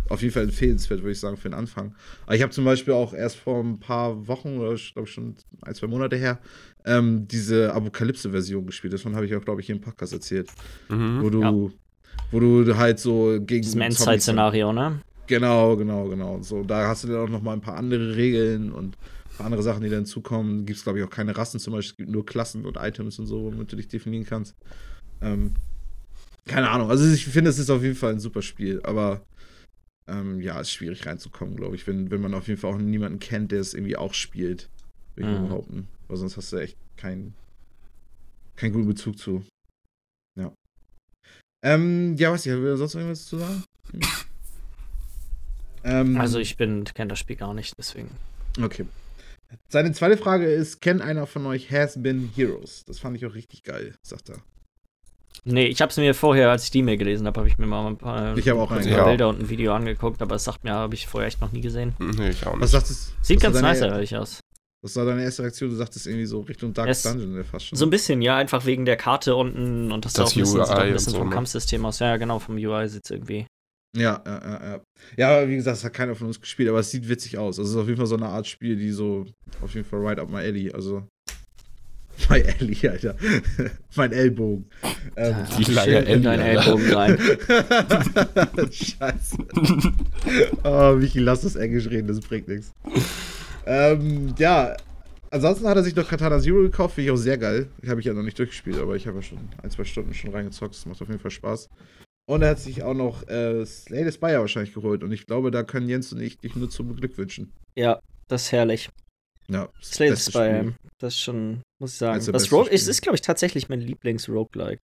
auf jeden Fall empfehlenswert, würde ich sagen, für den Anfang. Aber ich habe zum Beispiel auch erst vor ein paar Wochen, oder ich glaube schon ein, zwei Monate her, ähm, diese Apokalypse-Version gespielt. Davon habe ich auch, glaube ich, hier im Podcast erzählt. Mhm, wo du, ja. wo du halt so gegen. Diesem Endzeit-Szenario, ne? Genau, genau, genau. So, da hast du dann auch noch mal ein paar andere Regeln und ein paar andere Sachen, die dann zukommen. Gibt es, glaube ich, auch keine Rassen zum Beispiel. Es gibt nur Klassen und Items und so, womit du dich definieren kannst. Ähm, keine Ahnung. Also ich finde, es ist auf jeden Fall ein super Spiel, aber ähm, ja, ist schwierig reinzukommen, glaube ich, wenn, wenn man auf jeden Fall auch niemanden kennt, der es irgendwie auch spielt. Würde ich mhm. behaupten. Weil sonst hast du echt keinen keinen guten Bezug zu. Ja. Ähm, ja, was ich, will sonst noch irgendwas zu sagen? ähm, also ich bin, kenne das Spiel gar nicht, deswegen. Okay. Seine zweite Frage ist: Kennt einer von euch Has Been Heroes? Das fand ich auch richtig geil, sagt er. Nee, ich habe es mir vorher, als ich die Mail gelesen habe, habe ich mir mal ein paar, ich auch ein paar Bilder und ein Video angeguckt, aber es sagt mir, habe ich vorher echt noch nie gesehen. Nee, ich auch nicht. Was sagt es? Sieht ganz nice ehrlich aus. Was war deine erste Reaktion? Du sagtest irgendwie so Richtung Dark es Dungeon fast schon. So ein bisschen, ja, einfach wegen der Karte unten und das, das auch ein bisschen, sieht auch ein bisschen vom so, ne? Kampfsystem aus. Ja, genau, vom UI sieht es irgendwie. Ja, ja, ja, ja. Ja, aber wie gesagt, das hat keiner von uns gespielt, aber es sieht witzig aus. Also es ist auf jeden Fall so eine Art Spiel, die so auf jeden Fall right up my alley. Also My Ellie, Alter. mein Ellbogen. Ähm, die lange in deinen Ellbogen rein. Scheiße. Oh, Michi, lass das Englisch reden, das bringt nichts. Ähm, ja, ansonsten hat er sich noch Katana Zero gekauft, finde ich auch sehr geil. Ich habe ich ja noch nicht durchgespielt, aber ich habe ja schon ein, zwei Stunden schon reingezockt. Das macht auf jeden Fall Spaß. Und er hat sich auch noch äh, Slay the Spire wahrscheinlich geholt. Und ich glaube, da können Jens und ich dich nur zu beglückwünschen. Ja, das ist herrlich. Ja, Slay the Spire. Das ist schon, muss ich sagen. Das, das Rogue, ist, ist glaube ich, tatsächlich mein Lieblings-Roguelike.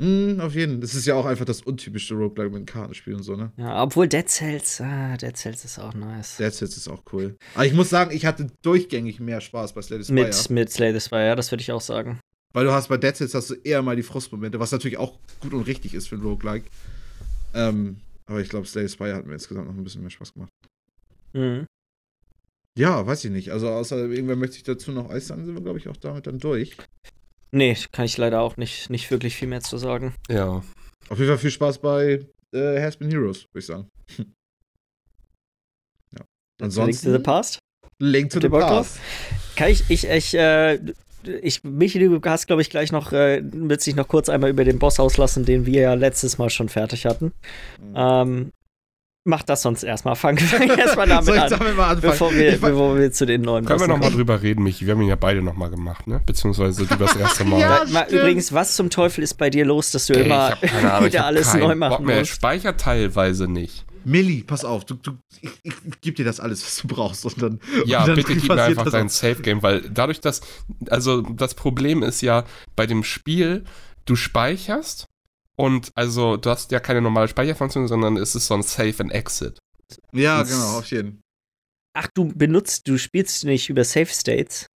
Mm, auf jeden Fall. Das ist ja auch einfach das untypische Roguelike mit Kartenspiel und so, ne? Ja, obwohl Dead Cells, ah, Dead Cells ist auch nice. Dead Cells ist auch cool. Aber ich muss sagen, ich hatte durchgängig mehr Spaß bei Slay the Spire. Mit, mit Slay the Spire, ja, das würde ich auch sagen. Weil du hast bei Dead Cells hast du eher mal die Frustmomente, was natürlich auch gut und richtig ist für ein Roguelike. Ähm, aber ich glaube, Slay the Spire hat mir insgesamt noch ein bisschen mehr Spaß gemacht. Mhm. Ja, weiß ich nicht. Also außer irgendwer möchte sich dazu noch äußern, sind wir, glaube ich, auch damit dann durch. Nee, kann ich leider auch nicht, nicht wirklich viel mehr zu sagen. Ja. Auf jeden Fall viel Spaß bei äh, Has Been Heroes, würde ich sagen. ja. Ansonsten. Link to the Past? Link to the Past. Kann ich, ich, ich, äh, ich, Michi, du hast, glaube ich, gleich noch, äh, wird sich noch kurz einmal über den Boss auslassen, den wir ja letztes Mal schon fertig hatten. Mhm. Ähm, mach das sonst erstmal. Fang, fang erstmal damit Soll ich an, damit mal anfangen? Bevor wir, bevor wir zu den neuen Können wir nochmal drüber reden, Michi? Wir haben ihn ja beide nochmal gemacht, ne? Beziehungsweise du das erste Mal. ja, mal übrigens, was zum Teufel ist bei dir los, dass du Ey, immer wieder alles neu machen musst? Ich speichert teilweise nicht. Milli, pass auf, du, du, ich, ich, ich gebe dir das alles, was du brauchst. Und dann, ja, und dann bitte gib mir einfach dein Safe-Game, weil dadurch, dass, also das Problem ist ja bei dem Spiel, du speicherst und also du hast ja keine normale Speicherfunktion, sondern es ist so ein Save and Exit. Ja, das, genau, auf jeden. Ach, du benutzt, du spielst nicht über Save States?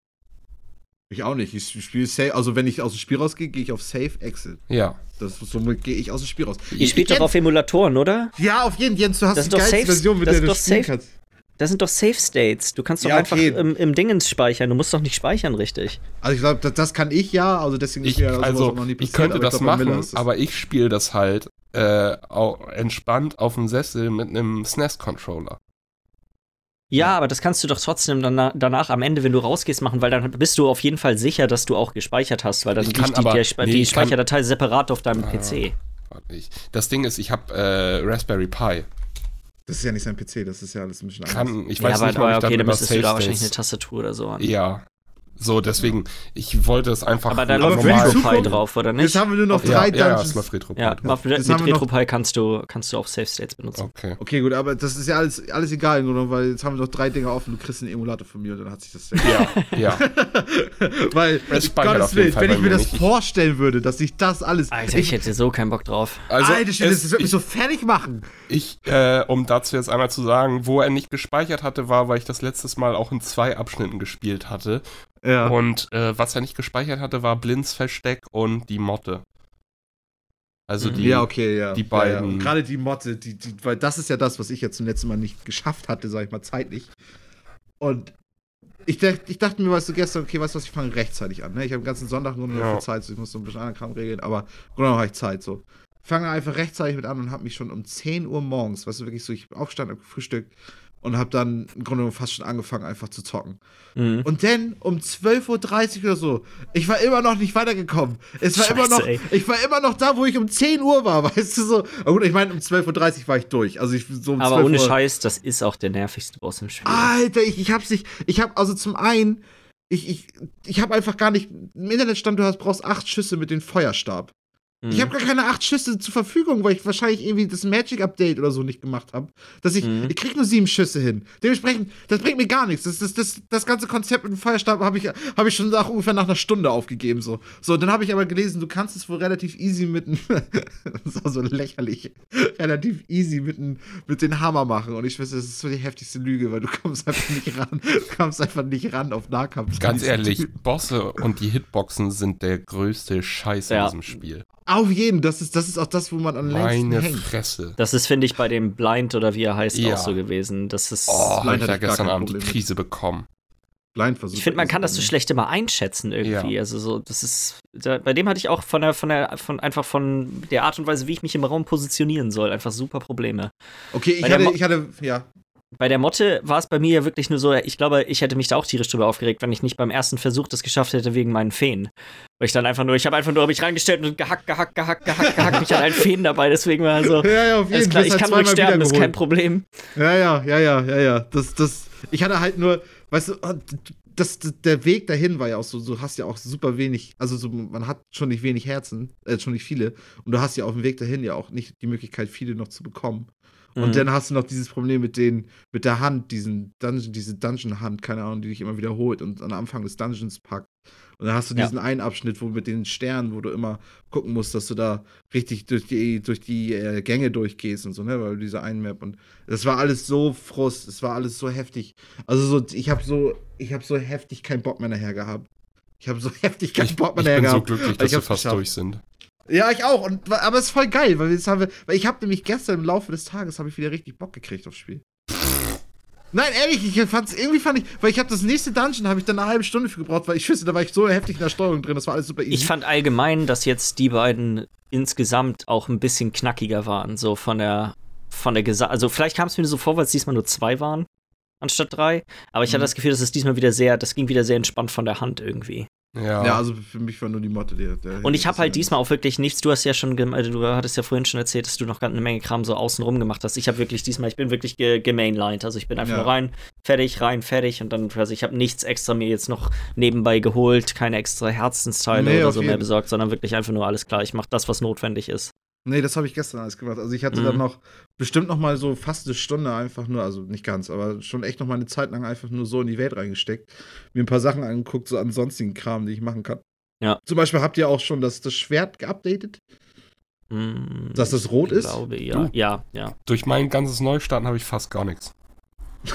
Ich auch nicht. Ich spiele Save, also wenn ich aus dem Spiel rausgehe, gehe ich auf Save Exit. Ja. Das, somit gehe ich aus dem Spiel raus. Ihr spielt doch auf Emulatoren, oder? Ja, auf jeden Fall. Jens, du hast das die geilste Version, mit der du spielen kannst. Das sind doch Save States. Du kannst doch ja, einfach im, im, Dingens speichern. Du musst doch nicht speichern, richtig. Also ich glaube, das, das, kann ich ja. Also deswegen ich, ja also noch nie passiert, ich könnte das machen, aber ich spiele das halt äh, entspannt auf dem Sessel mit einem SNES-Controller. Ja, aber das kannst du doch trotzdem danach, danach, am Ende, wenn du rausgehst, machen, weil dann bist du auf jeden Fall sicher, dass du auch gespeichert hast, weil dann liegt die, aber, die, nee, die Speicherdatei kann, separat auf deinem ah, PC. Das Ding ist, ich habe äh, Raspberry Pi. Das ist ja nicht sein PC, das ist ja alles ein bisschen anders. ich weiß ja, nicht, aber, okay, dann müsstest du da wahrscheinlich eine Tastatur oder so an. Ja, so, deswegen, ich wollte es einfach. Aber da läuft RetroPie drauf, oder nicht? Jetzt haben wir nur noch auf, drei ja, Dungeons. Ja, ja, RetroPie. Ja, mit, mit RetroPie kannst du, kannst du auch Safe States benutzen. Okay. Okay, gut, aber das ist ja alles, alles egal, weil jetzt haben wir noch drei Dinge offen. Du kriegst einen Emulator von mir und dann hat sich das. Ja, ja. weil, Gottes Willen, wenn ich mir das vorstellen würde, dass ich das alles. Alter, ich, hätte so keinen Bock drauf. Also, Alter, das, das wird mich so fertig machen. Ich, äh, um dazu jetzt einmal zu sagen, wo er nicht gespeichert hatte, war, weil ich das letztes Mal auch in zwei Abschnitten gespielt hatte. Ja. Und äh, was er nicht gespeichert hatte, war Blinds Versteck und die Motte. Also mhm. die, ja, okay, ja. die beiden. Ja, ja. Gerade die Motte, die, die, weil das ist ja das, was ich jetzt zum letzten Mal nicht geschafft hatte, sag ich mal, zeitlich. Und ich, ich dachte mir, weißt du, gestern, okay, weißt du was, ich fange rechtzeitig an. Ne? Ich habe den ganzen Sonntag nur noch Zeit, so ich muss so ein bisschen anderen Kram regeln, aber genau habe ich Zeit so. Fange einfach rechtzeitig mit an und habe mich schon um 10 Uhr morgens, weißt du, wirklich so, ich aufstand, hab gefrühstückt, und habe dann im Grunde fast schon angefangen, einfach zu zocken. Mhm. Und dann um 12.30 Uhr oder so, ich war immer noch nicht weitergekommen. Es war Scheiße, immer noch, ey. ich war immer noch da, wo ich um 10 Uhr war, weißt du so. Aber gut, ich meine, um 12.30 Uhr war ich durch. Also ich so um Aber ohne Uhr. Scheiß, das ist auch der nervigste Boss im Spiel. Alter, ich, ich hab's nicht, ich hab, also zum einen, ich, ich, ich habe einfach gar nicht, im Internet stand, du hast, brauchst acht Schüsse mit dem Feuerstab. Ich habe mhm. gar keine acht Schüsse zur Verfügung, weil ich wahrscheinlich irgendwie das Magic Update oder so nicht gemacht habe. Dass ich, mhm. ich krieg nur sieben Schüsse hin. Dementsprechend, das bringt mir gar nichts. Das, das, das, das ganze Konzept mit dem Feuerstab habe ich, hab ich schon nach, ungefähr nach einer Stunde aufgegeben. So, so dann habe ich aber gelesen, du kannst es wohl relativ easy mit einem, das war so lächerlich, relativ easy mit, ein, mit den Hammer machen. Und ich weiß, das ist so die heftigste Lüge, weil du kommst einfach nicht ran. Du kommst einfach nicht ran auf Nahkampf. Ganz ehrlich, Bosse und die Hitboxen sind der größte Scheiß ja. in diesem Spiel. Auf jeden, das ist, das ist auch das, wo man am längsten Meine hängt. Fresse. Das ist, finde ich, bei dem Blind oder wie er heißt, ja. auch so gewesen. Das ist. Oh, Blind hat ja gestern Abend die Krise bekommen. Blind versucht. Ich finde, man kann das so schlecht immer einschätzen irgendwie. Ja. Also so, das ist. Da, bei dem hatte ich auch von der, von der, von einfach von der Art und Weise, wie ich mich im Raum positionieren soll, einfach super Probleme. Okay, ich hatte, ich hatte, ja bei der Motte war es bei mir ja wirklich nur so, ich glaube, ich hätte mich da auch tierisch drüber aufgeregt, wenn ich nicht beim ersten Versuch das geschafft hätte wegen meinen Feen. Weil ich dann einfach nur, ich habe einfach nur mich reingestellt und gehackt, gehackt, gehackt, gehackt, gehackt. Ich hatte einen Feen dabei, deswegen war so. Ja, ja, auf jeden Fall. Ich halt kann ruhig sterben, ist kein Problem. Ja, ja, ja, ja, ja, ja. Das, das, ich hatte halt nur, weißt du, das, das, der Weg dahin war ja auch so, du hast ja auch super wenig, also so, man hat schon nicht wenig Herzen, äh, schon nicht viele, und du hast ja auf dem Weg dahin ja auch nicht die Möglichkeit, viele noch zu bekommen. Und mhm. dann hast du noch dieses Problem mit den, mit der Hand, diesen Dungeon, diese Dungeon-Hand, keine Ahnung, die dich immer wiederholt und am Anfang des Dungeons packt. Und dann hast du diesen ja. einen Abschnitt, wo mit den Sternen, wo du immer gucken musst, dass du da richtig durch die, durch die äh, Gänge durchgehst und so, ne, weil du diese einen Map und das war alles so Frust, es war alles so heftig. Also so, ich habe so, ich habe so heftig keinen Bock mehr nachher gehabt. Ich habe so heftig keinen Bock mehr nachher gehabt. Ich bin so glücklich, dass wir fast geschafft. durch sind. Ja, ich auch. Und, aber es ist voll geil, weil, jetzt haben wir, weil ich habe nämlich gestern im Laufe des Tages habe ich wieder richtig Bock gekriegt aufs Spiel. Nein, ehrlich, ich fand's, irgendwie fand ich, weil ich habe das nächste Dungeon, habe ich dann eine halbe Stunde für gebraucht, weil ich wüsste, da war ich so heftig in der Steuerung drin, das war alles super easy. Ich fand allgemein, dass jetzt die beiden insgesamt auch ein bisschen knackiger waren, so von der, von der Gesa also vielleicht kam es mir so vor, weil es diesmal nur zwei waren, anstatt drei, aber ich mhm. hatte das Gefühl, dass es diesmal wieder sehr, das ging wieder sehr entspannt von der Hand irgendwie. Ja. ja, also für mich war nur die Motte der. der und ich habe halt diesmal auch wirklich nichts. Du hast ja schon, also du hattest ja vorhin schon erzählt, dass du noch eine Menge Kram so außenrum gemacht hast. Ich habe wirklich diesmal, ich bin wirklich ge gemainlined. Also ich bin einfach ja. nur rein, fertig, rein, fertig und dann, also ich habe nichts extra mir jetzt noch nebenbei geholt, keine extra Herzensteile nee, oder so mehr besorgt, sondern wirklich einfach nur alles klar. Ich mache das, was notwendig ist. Nee, das habe ich gestern alles gemacht. Also ich hatte mhm. dann noch bestimmt noch mal so fast eine Stunde einfach nur, also nicht ganz, aber schon echt noch mal eine Zeit lang einfach nur so in die Welt reingesteckt. Mir ein paar Sachen angeguckt, so ansonstigen Kram, die ich machen kann. Ja. Zum Beispiel habt ihr auch schon das, das Schwert geupdatet? Mm, Dass das rot ich ist? glaube, ja. Du, ja, ja. Durch mein ganzes Neustarten habe ich fast gar nichts.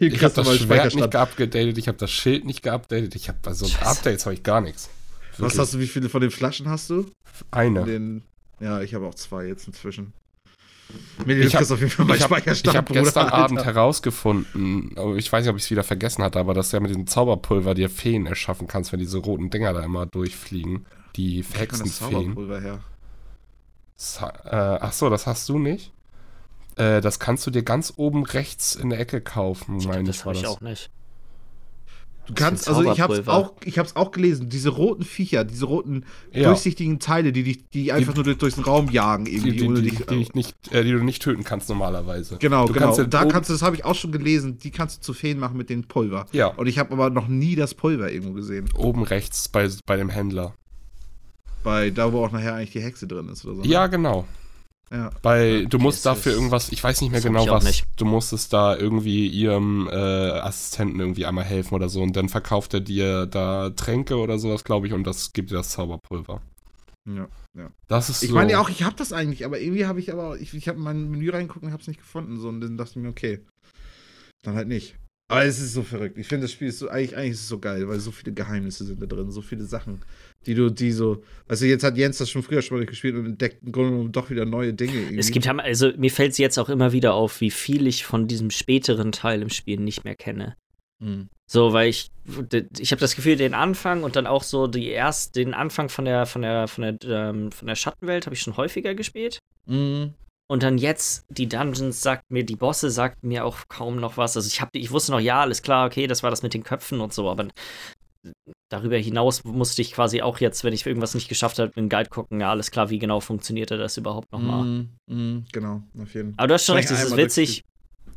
ich habe das Schwert nicht geupdatet, ich habe das Schild nicht geupdatet, ich habe also Scheiße. Updates habe ich gar nichts. Was hast du, wie viele von den Flaschen hast du? Eine. Den, ja, ich habe auch zwei jetzt inzwischen. Mir ich habe auf jeden Fall mein hab, hab gestern Abend herausgefunden, ich weiß nicht, ob ich es wieder vergessen hatte, aber dass du ja mit diesem Zauberpulver dir Feen erschaffen kannst, wenn diese roten Dinger da immer durchfliegen. Die Hexenfeen. Zauberpulver her? Äh, ach so, das hast du nicht? Äh, das kannst du dir ganz oben rechts in der Ecke kaufen, meine ich. Das habe ich auch nicht. Du kannst, also ich hab's auch, ich hab's auch gelesen, diese roten Viecher, diese roten ja. durchsichtigen Teile, die dich, die einfach die, nur durch, durch, den Raum jagen, irgendwie, die, die, dich, die, nicht, äh, die du nicht töten kannst normalerweise. Genau, du genau. Kannst da kannst du, das habe ich auch schon gelesen, die kannst du zu Feen machen mit dem Pulver. Ja. Und ich habe aber noch nie das Pulver irgendwo gesehen. Oben rechts bei, bei dem Händler. Bei da, wo auch nachher eigentlich die Hexe drin ist oder so. Ne? Ja, genau. Ja. Weil du musst dafür irgendwas, ich weiß nicht mehr genau was, nicht. du musstest da irgendwie ihrem äh, Assistenten irgendwie einmal helfen oder so und dann verkauft er dir da Tränke oder sowas, glaube ich, und das gibt dir das Zauberpulver. Ja, ja. Das ist ich so. meine ja auch, ich habe das eigentlich, aber irgendwie habe ich aber, ich, ich habe in mein Menü reingeguckt und habe es nicht gefunden, so und dann dachte ich mir, okay, dann halt nicht. Aber es ist so verrückt. Ich finde, das Spiel ist so, eigentlich, eigentlich ist es so geil, weil so viele Geheimnisse sind da drin, so viele Sachen, die du, die so, also jetzt hat Jens das schon früher schon mal gespielt und entdeckt im Grunde genommen doch wieder neue Dinge. Irgendwie. Es gibt, also mir fällt es jetzt auch immer wieder auf, wie viel ich von diesem späteren Teil im Spiel nicht mehr kenne. Mhm. So, weil ich, ich habe das Gefühl, den Anfang und dann auch so die erst, den Anfang von der, von der, von der, ähm, von der Schattenwelt habe ich schon häufiger gespielt. Mhm. Und dann jetzt, die Dungeons sagt mir, die Bosse sagt mir auch kaum noch was. Also ich habe, ich wusste noch, ja, alles klar, okay, das war das mit den Köpfen und so, aber darüber hinaus musste ich quasi auch jetzt, wenn ich irgendwas nicht geschafft habe, einen Guide gucken, ja, alles klar, wie genau funktionierte das überhaupt nochmal. Mm, mm, genau, auf jeden Fall. Aber du hast schon recht, es ist witzig,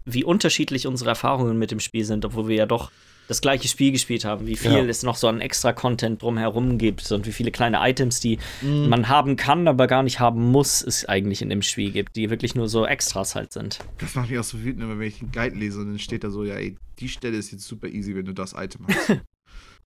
wie unterschiedlich unsere Erfahrungen mit dem Spiel sind, obwohl wir ja doch das gleiche Spiel gespielt haben, wie viel ja. es noch so an extra Content drumherum gibt und wie viele kleine Items, die mm. man haben kann, aber gar nicht haben muss, es eigentlich in dem Spiel gibt, die wirklich nur so Extras halt sind. Das macht mich auch so wütend, wenn ich einen Guide lese und dann steht da so, ja, ey, die Stelle ist jetzt super easy, wenn du das Item hast.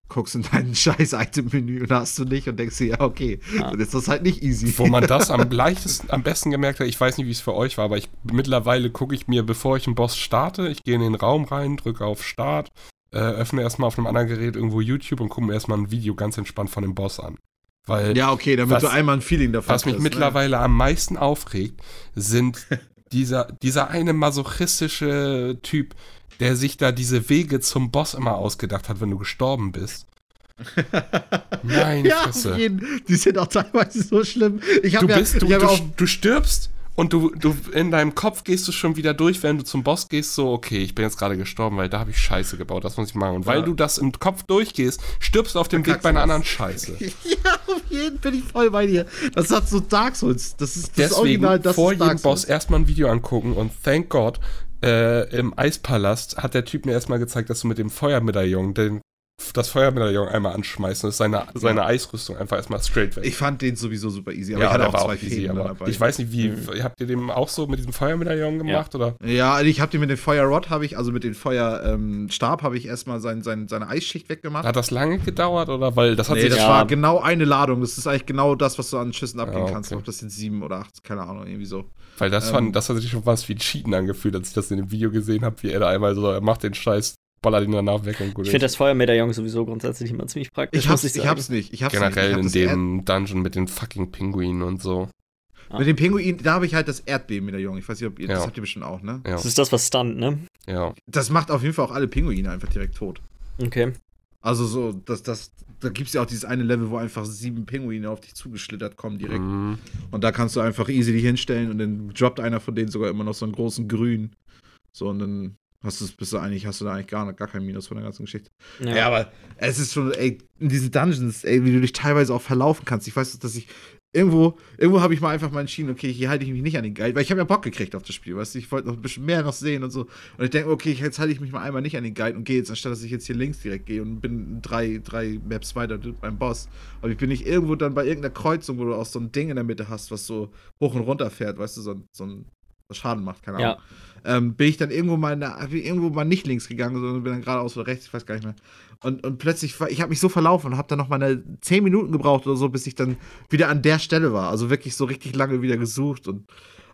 guckst in dein scheiß Item-Menü und hast du nicht und denkst dir, ja, okay, ja. dann ist das halt nicht easy. Wo man das am leichtesten, am besten gemerkt hat, ich weiß nicht, wie es für euch war, aber ich mittlerweile gucke ich mir, bevor ich einen Boss starte, ich gehe in den Raum rein, drücke auf Start, äh, öffne erstmal auf einem anderen Gerät irgendwo YouTube und gucke mir erstmal ein Video ganz entspannt von dem Boss an. Weil ja, okay, damit was, du einmal ein Feeling davon hast. Was mich hast, ne? mittlerweile ne? am meisten aufregt, sind dieser, dieser eine masochistische Typ, der sich da diese Wege zum Boss immer ausgedacht hat, wenn du gestorben bist. Nein, ja, Fresse. Jeden, die sind auch teilweise so schlimm. Ich du, ja, bist, du, du, du stirbst und du, du in deinem Kopf gehst du schon wieder durch, wenn du zum Boss gehst, so, okay, ich bin jetzt gerade gestorben, weil da habe ich Scheiße gebaut, das muss ich machen. Und weil du das im Kopf durchgehst, stirbst du auf dem Weg bei einer anderen Scheiße. ja, auf jeden bin ich voll bei dir. Das hat so Dark Souls. Das ist das Deswegen Original, das vor jedem Boss erstmal ein Video angucken und thank God, äh, im Eispalast hat der Typ mir erstmal gezeigt, dass du mit dem Feuermedaillon den das Feuermedaillon einmal anschmeißen. Das ist seine, seine ja. Eisrüstung einfach erstmal straight weg. Ich fand den sowieso super easy, aber ja, ich hatte auch zwei easy, aber dabei. Ich weiß nicht, wie, mhm. habt ihr dem auch so mit diesem Feuermedaillon gemacht, ja. oder? Ja, also ich hab den mit dem Feuerrod, habe ich, also mit dem Feuerstab ähm, habe ich erstmal sein, sein, seine Eisschicht weggemacht. Hat das lange gedauert, oder? Weil das hat nee, sich das ja. war genau eine Ladung. Das ist eigentlich genau das, was du an Schüssen abgehen okay. kannst. Ob das jetzt sieben oder acht, keine Ahnung, irgendwie so. Weil das, ähm, fand, das hat sich schon was wie Cheaten angefühlt, als ich das in dem Video gesehen habe, wie er da einmal so, er macht den Scheiß ballert ihn danach weg und gut. Ich finde das Feuermedaillon sowieso grundsätzlich immer ziemlich praktisch. Ich hab's, ich, ich hab's nicht. Ich hab's Generell nicht. Ich in dem Dungeon mit den fucking Pinguinen und so. Ah. Mit den Pinguinen, da habe ich halt das Erdbeben-Medaillon. Ich weiß nicht, ob ihr, ja. das habt ihr bestimmt auch, ne? Ja. Das ist das, was stunt, ne? Ja. Das macht auf jeden Fall auch alle Pinguine einfach direkt tot. Okay. Also so, das, das, da gibt es ja auch dieses eine Level, wo einfach sieben Pinguine auf dich zugeschlittert kommen direkt. Mhm. Und da kannst du einfach easy dich hinstellen und dann droppt einer von denen sogar immer noch so einen großen Grün. So, und dann hast du, bist du eigentlich, hast du da eigentlich gar, gar kein Minus von der ganzen Geschichte. Ja. ja. aber es ist schon, ey, in diesen Dungeons, ey, wie du dich teilweise auch verlaufen kannst. Ich weiß, dass ich irgendwo, irgendwo habe ich mal einfach mal entschieden, okay, hier halte ich mich nicht an den Guide, weil ich habe ja Bock gekriegt auf das Spiel, weißt du, ich wollte noch ein bisschen mehr noch sehen und so. Und ich denke, okay, jetzt halte ich mich mal einmal nicht an den Guide und gehe jetzt, anstatt dass ich jetzt hier links direkt gehe und bin drei, drei Maps weiter beim Boss. Aber ich bin nicht irgendwo dann bei irgendeiner Kreuzung, wo du auch so ein Ding in der Mitte hast, was so hoch und runter fährt, weißt du, so, so ein Schaden macht, keine Ahnung. Ja. Ähm, bin ich dann irgendwo mal, der, irgendwo mal nicht links gegangen, sondern bin dann geradeaus oder rechts, ich weiß gar nicht mehr. Und, und plötzlich, ich habe mich so verlaufen und habe dann noch mal 10 Minuten gebraucht oder so, bis ich dann wieder an der Stelle war. Also wirklich so richtig lange wieder gesucht und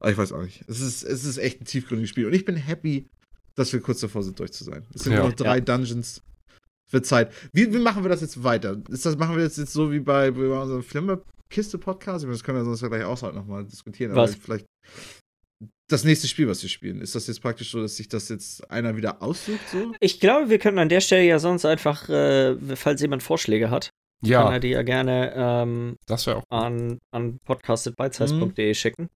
ich weiß auch nicht. Es ist, es ist echt ein tiefgründiges Spiel. Und ich bin happy, dass wir kurz davor sind, durch zu sein. Es sind ja. noch drei ja. Dungeons. Wird Zeit. Wie, wie machen wir das jetzt weiter? Ist das, machen wir jetzt, jetzt so wie bei, bei unserem Flimmerkiste-Podcast? Das können wir sonst ja gleich auch halt nochmal diskutieren. Was? Aber vielleicht das nächste Spiel, was wir spielen. Ist das jetzt praktisch so, dass sich das jetzt einer wieder aussucht? So? Ich glaube, wir können an der Stelle ja sonst einfach, äh, falls jemand Vorschläge hat, ja. kann er die ja gerne ähm, das auch. an, an podcast.beizheis.de mhm. schicken.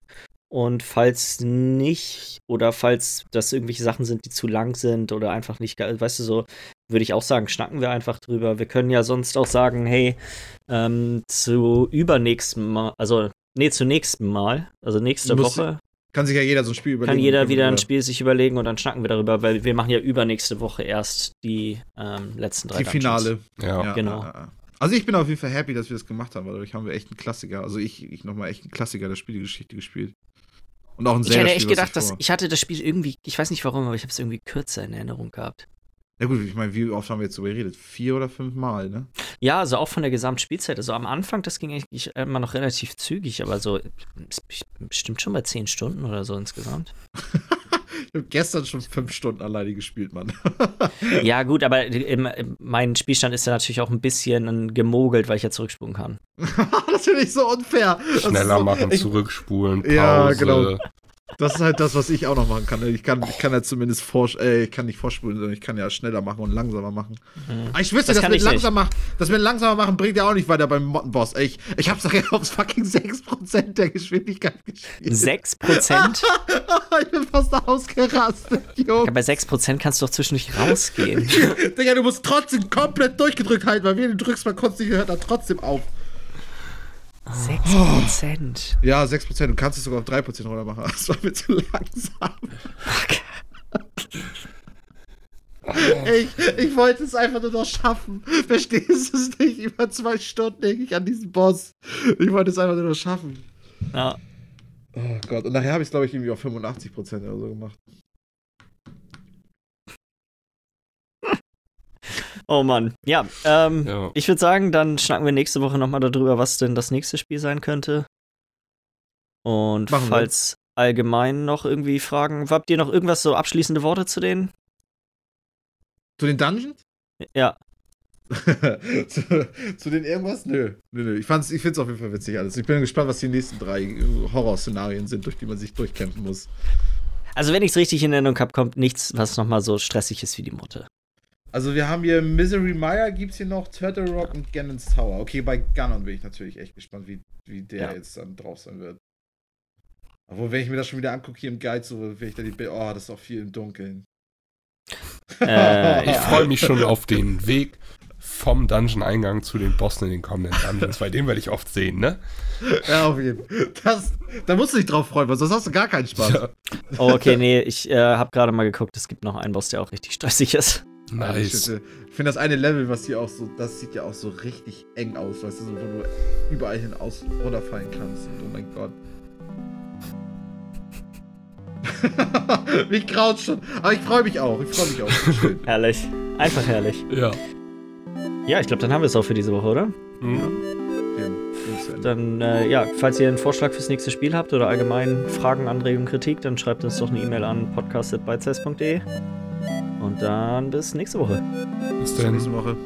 Und falls nicht, oder falls das irgendwelche Sachen sind, die zu lang sind oder einfach nicht geil, weißt du so, würde ich auch sagen, schnacken wir einfach drüber. Wir können ja sonst auch sagen, hey, ähm, zu übernächsten Mal, also nee, zu nächsten Mal, also nächste Woche kann sich ja jeder so ein Spiel überlegen. Kann jeder wieder ein Spiel sich überlegen und dann schnacken wir darüber, weil wir machen ja übernächste Woche erst die ähm, letzten drei Die Finale. Ja. ja. Genau. Also ich bin auf jeden Fall happy, dass wir das gemacht haben, weil dadurch haben wir echt einen Klassiker. Also ich, ich nochmal echt einen Klassiker der Spielegeschichte gespielt. Und auch ein sehr Ich hätte echt gedacht, dass ich hatte das Spiel irgendwie, ich weiß nicht warum, aber ich habe es irgendwie kürzer in Erinnerung gehabt. Ja gut, ich meine, wie oft haben wir jetzt so geredet? Vier oder fünf Mal, ne? Ja, also auch von der Gesamtspielzeit. Also am Anfang, das ging eigentlich immer noch relativ zügig, aber so bestimmt schon bei zehn Stunden oder so insgesamt. ich habe gestern schon fünf Stunden alleine gespielt, Mann. ja, gut, aber im, mein Spielstand ist ja natürlich auch ein bisschen gemogelt, weil ich ja zurückspulen kann. das finde ich so unfair. Schneller so, machen, ich, zurückspulen, Pause. Ja, genau. Das ist halt das, was ich auch noch machen kann. Ich kann, ich kann ja zumindest vor, äh, ich kann nicht vorspulen, sondern ich kann ja schneller machen und langsamer machen. Mhm. Aber ich wüsste, das dass wir langsam machen, langsamer machen, bringt ja auch nicht weiter beim Mottenboss. Ich, ich hab's nachher aufs fucking 6% der Geschwindigkeit gespielt. 6%? ich bin fast ausgerastet, Jungs. Ja, bei 6% kannst du doch zwischendurch rausgehen. Digga, du musst trotzdem komplett durchgedrückt halten, weil wenn du drückst, man kurz nicht hört dann trotzdem auf. 6%. Ja, 6%. Du kannst es sogar auf 3% runter machen. Das war mir zu langsam. Ich, ich wollte es einfach nur noch schaffen. Verstehst du es nicht? Über zwei Stunden denke ich an diesen Boss. Ich wollte es einfach nur noch schaffen. Ja. Oh Gott. Und nachher habe ich es, glaube ich, irgendwie auf 85% oder so gemacht. Oh Mann. Ja, ähm, ja. ich würde sagen, dann schnacken wir nächste Woche nochmal darüber, was denn das nächste Spiel sein könnte. Und Machen falls wir. allgemein noch irgendwie Fragen, habt ihr noch irgendwas so abschließende Worte zu denen? Zu den Dungeons? Ja. zu, zu, den irgendwas? Nö. Nö, nö. Ich, fand's, ich find's auf jeden Fall witzig alles. Ich bin gespannt, was die nächsten drei Horrorszenarien sind, durch die man sich durchkämpfen muss. Also, wenn ich es richtig in Erinnerung habe, kommt nichts, was nochmal so stressig ist wie die Mutte. Also wir haben hier Misery Mire, gibt's hier noch, Turtle Rock und Gannon's Tower. Okay, bei Ganon bin ich natürlich echt gespannt, wie, wie der ja. jetzt dann drauf sein wird. Obwohl, wenn ich mir das schon wieder angucke hier im Guide, so wenn ich da die Bild, oh, das ist auch viel im Dunkeln. Äh, ich freue mich schon auf den Weg vom Dungeon-Eingang zu den Bossen in den kommenden Dungeons, weil den werde ich oft sehen, ne? Ja, auf jeden Fall. da musst du dich drauf freuen, weil sonst hast du gar keinen Spaß. Ja. Oh, okay, nee, ich äh, habe gerade mal geguckt, es gibt noch einen Boss, der auch richtig stressig ist. Nice. Ich finde das eine Level, was hier auch so, das sieht ja auch so richtig eng aus, weißt du, so, wo du überall hin aus runterfallen kannst. Und oh mein Gott. mich graut schon. Aber ich freue mich auch. Ich freue mich auch. herrlich. Einfach herrlich. Ja. Ja, ich glaube, dann haben wir es auch für diese Woche, oder? Mhm. Ja. Dann, äh, ja, falls ihr einen Vorschlag fürs nächste Spiel habt oder allgemein Fragen, Anregungen, Kritik, dann schreibt uns doch eine E-Mail an podcast.bytes.de. Und dann bis nächste Woche. Bis, bis nächste Woche.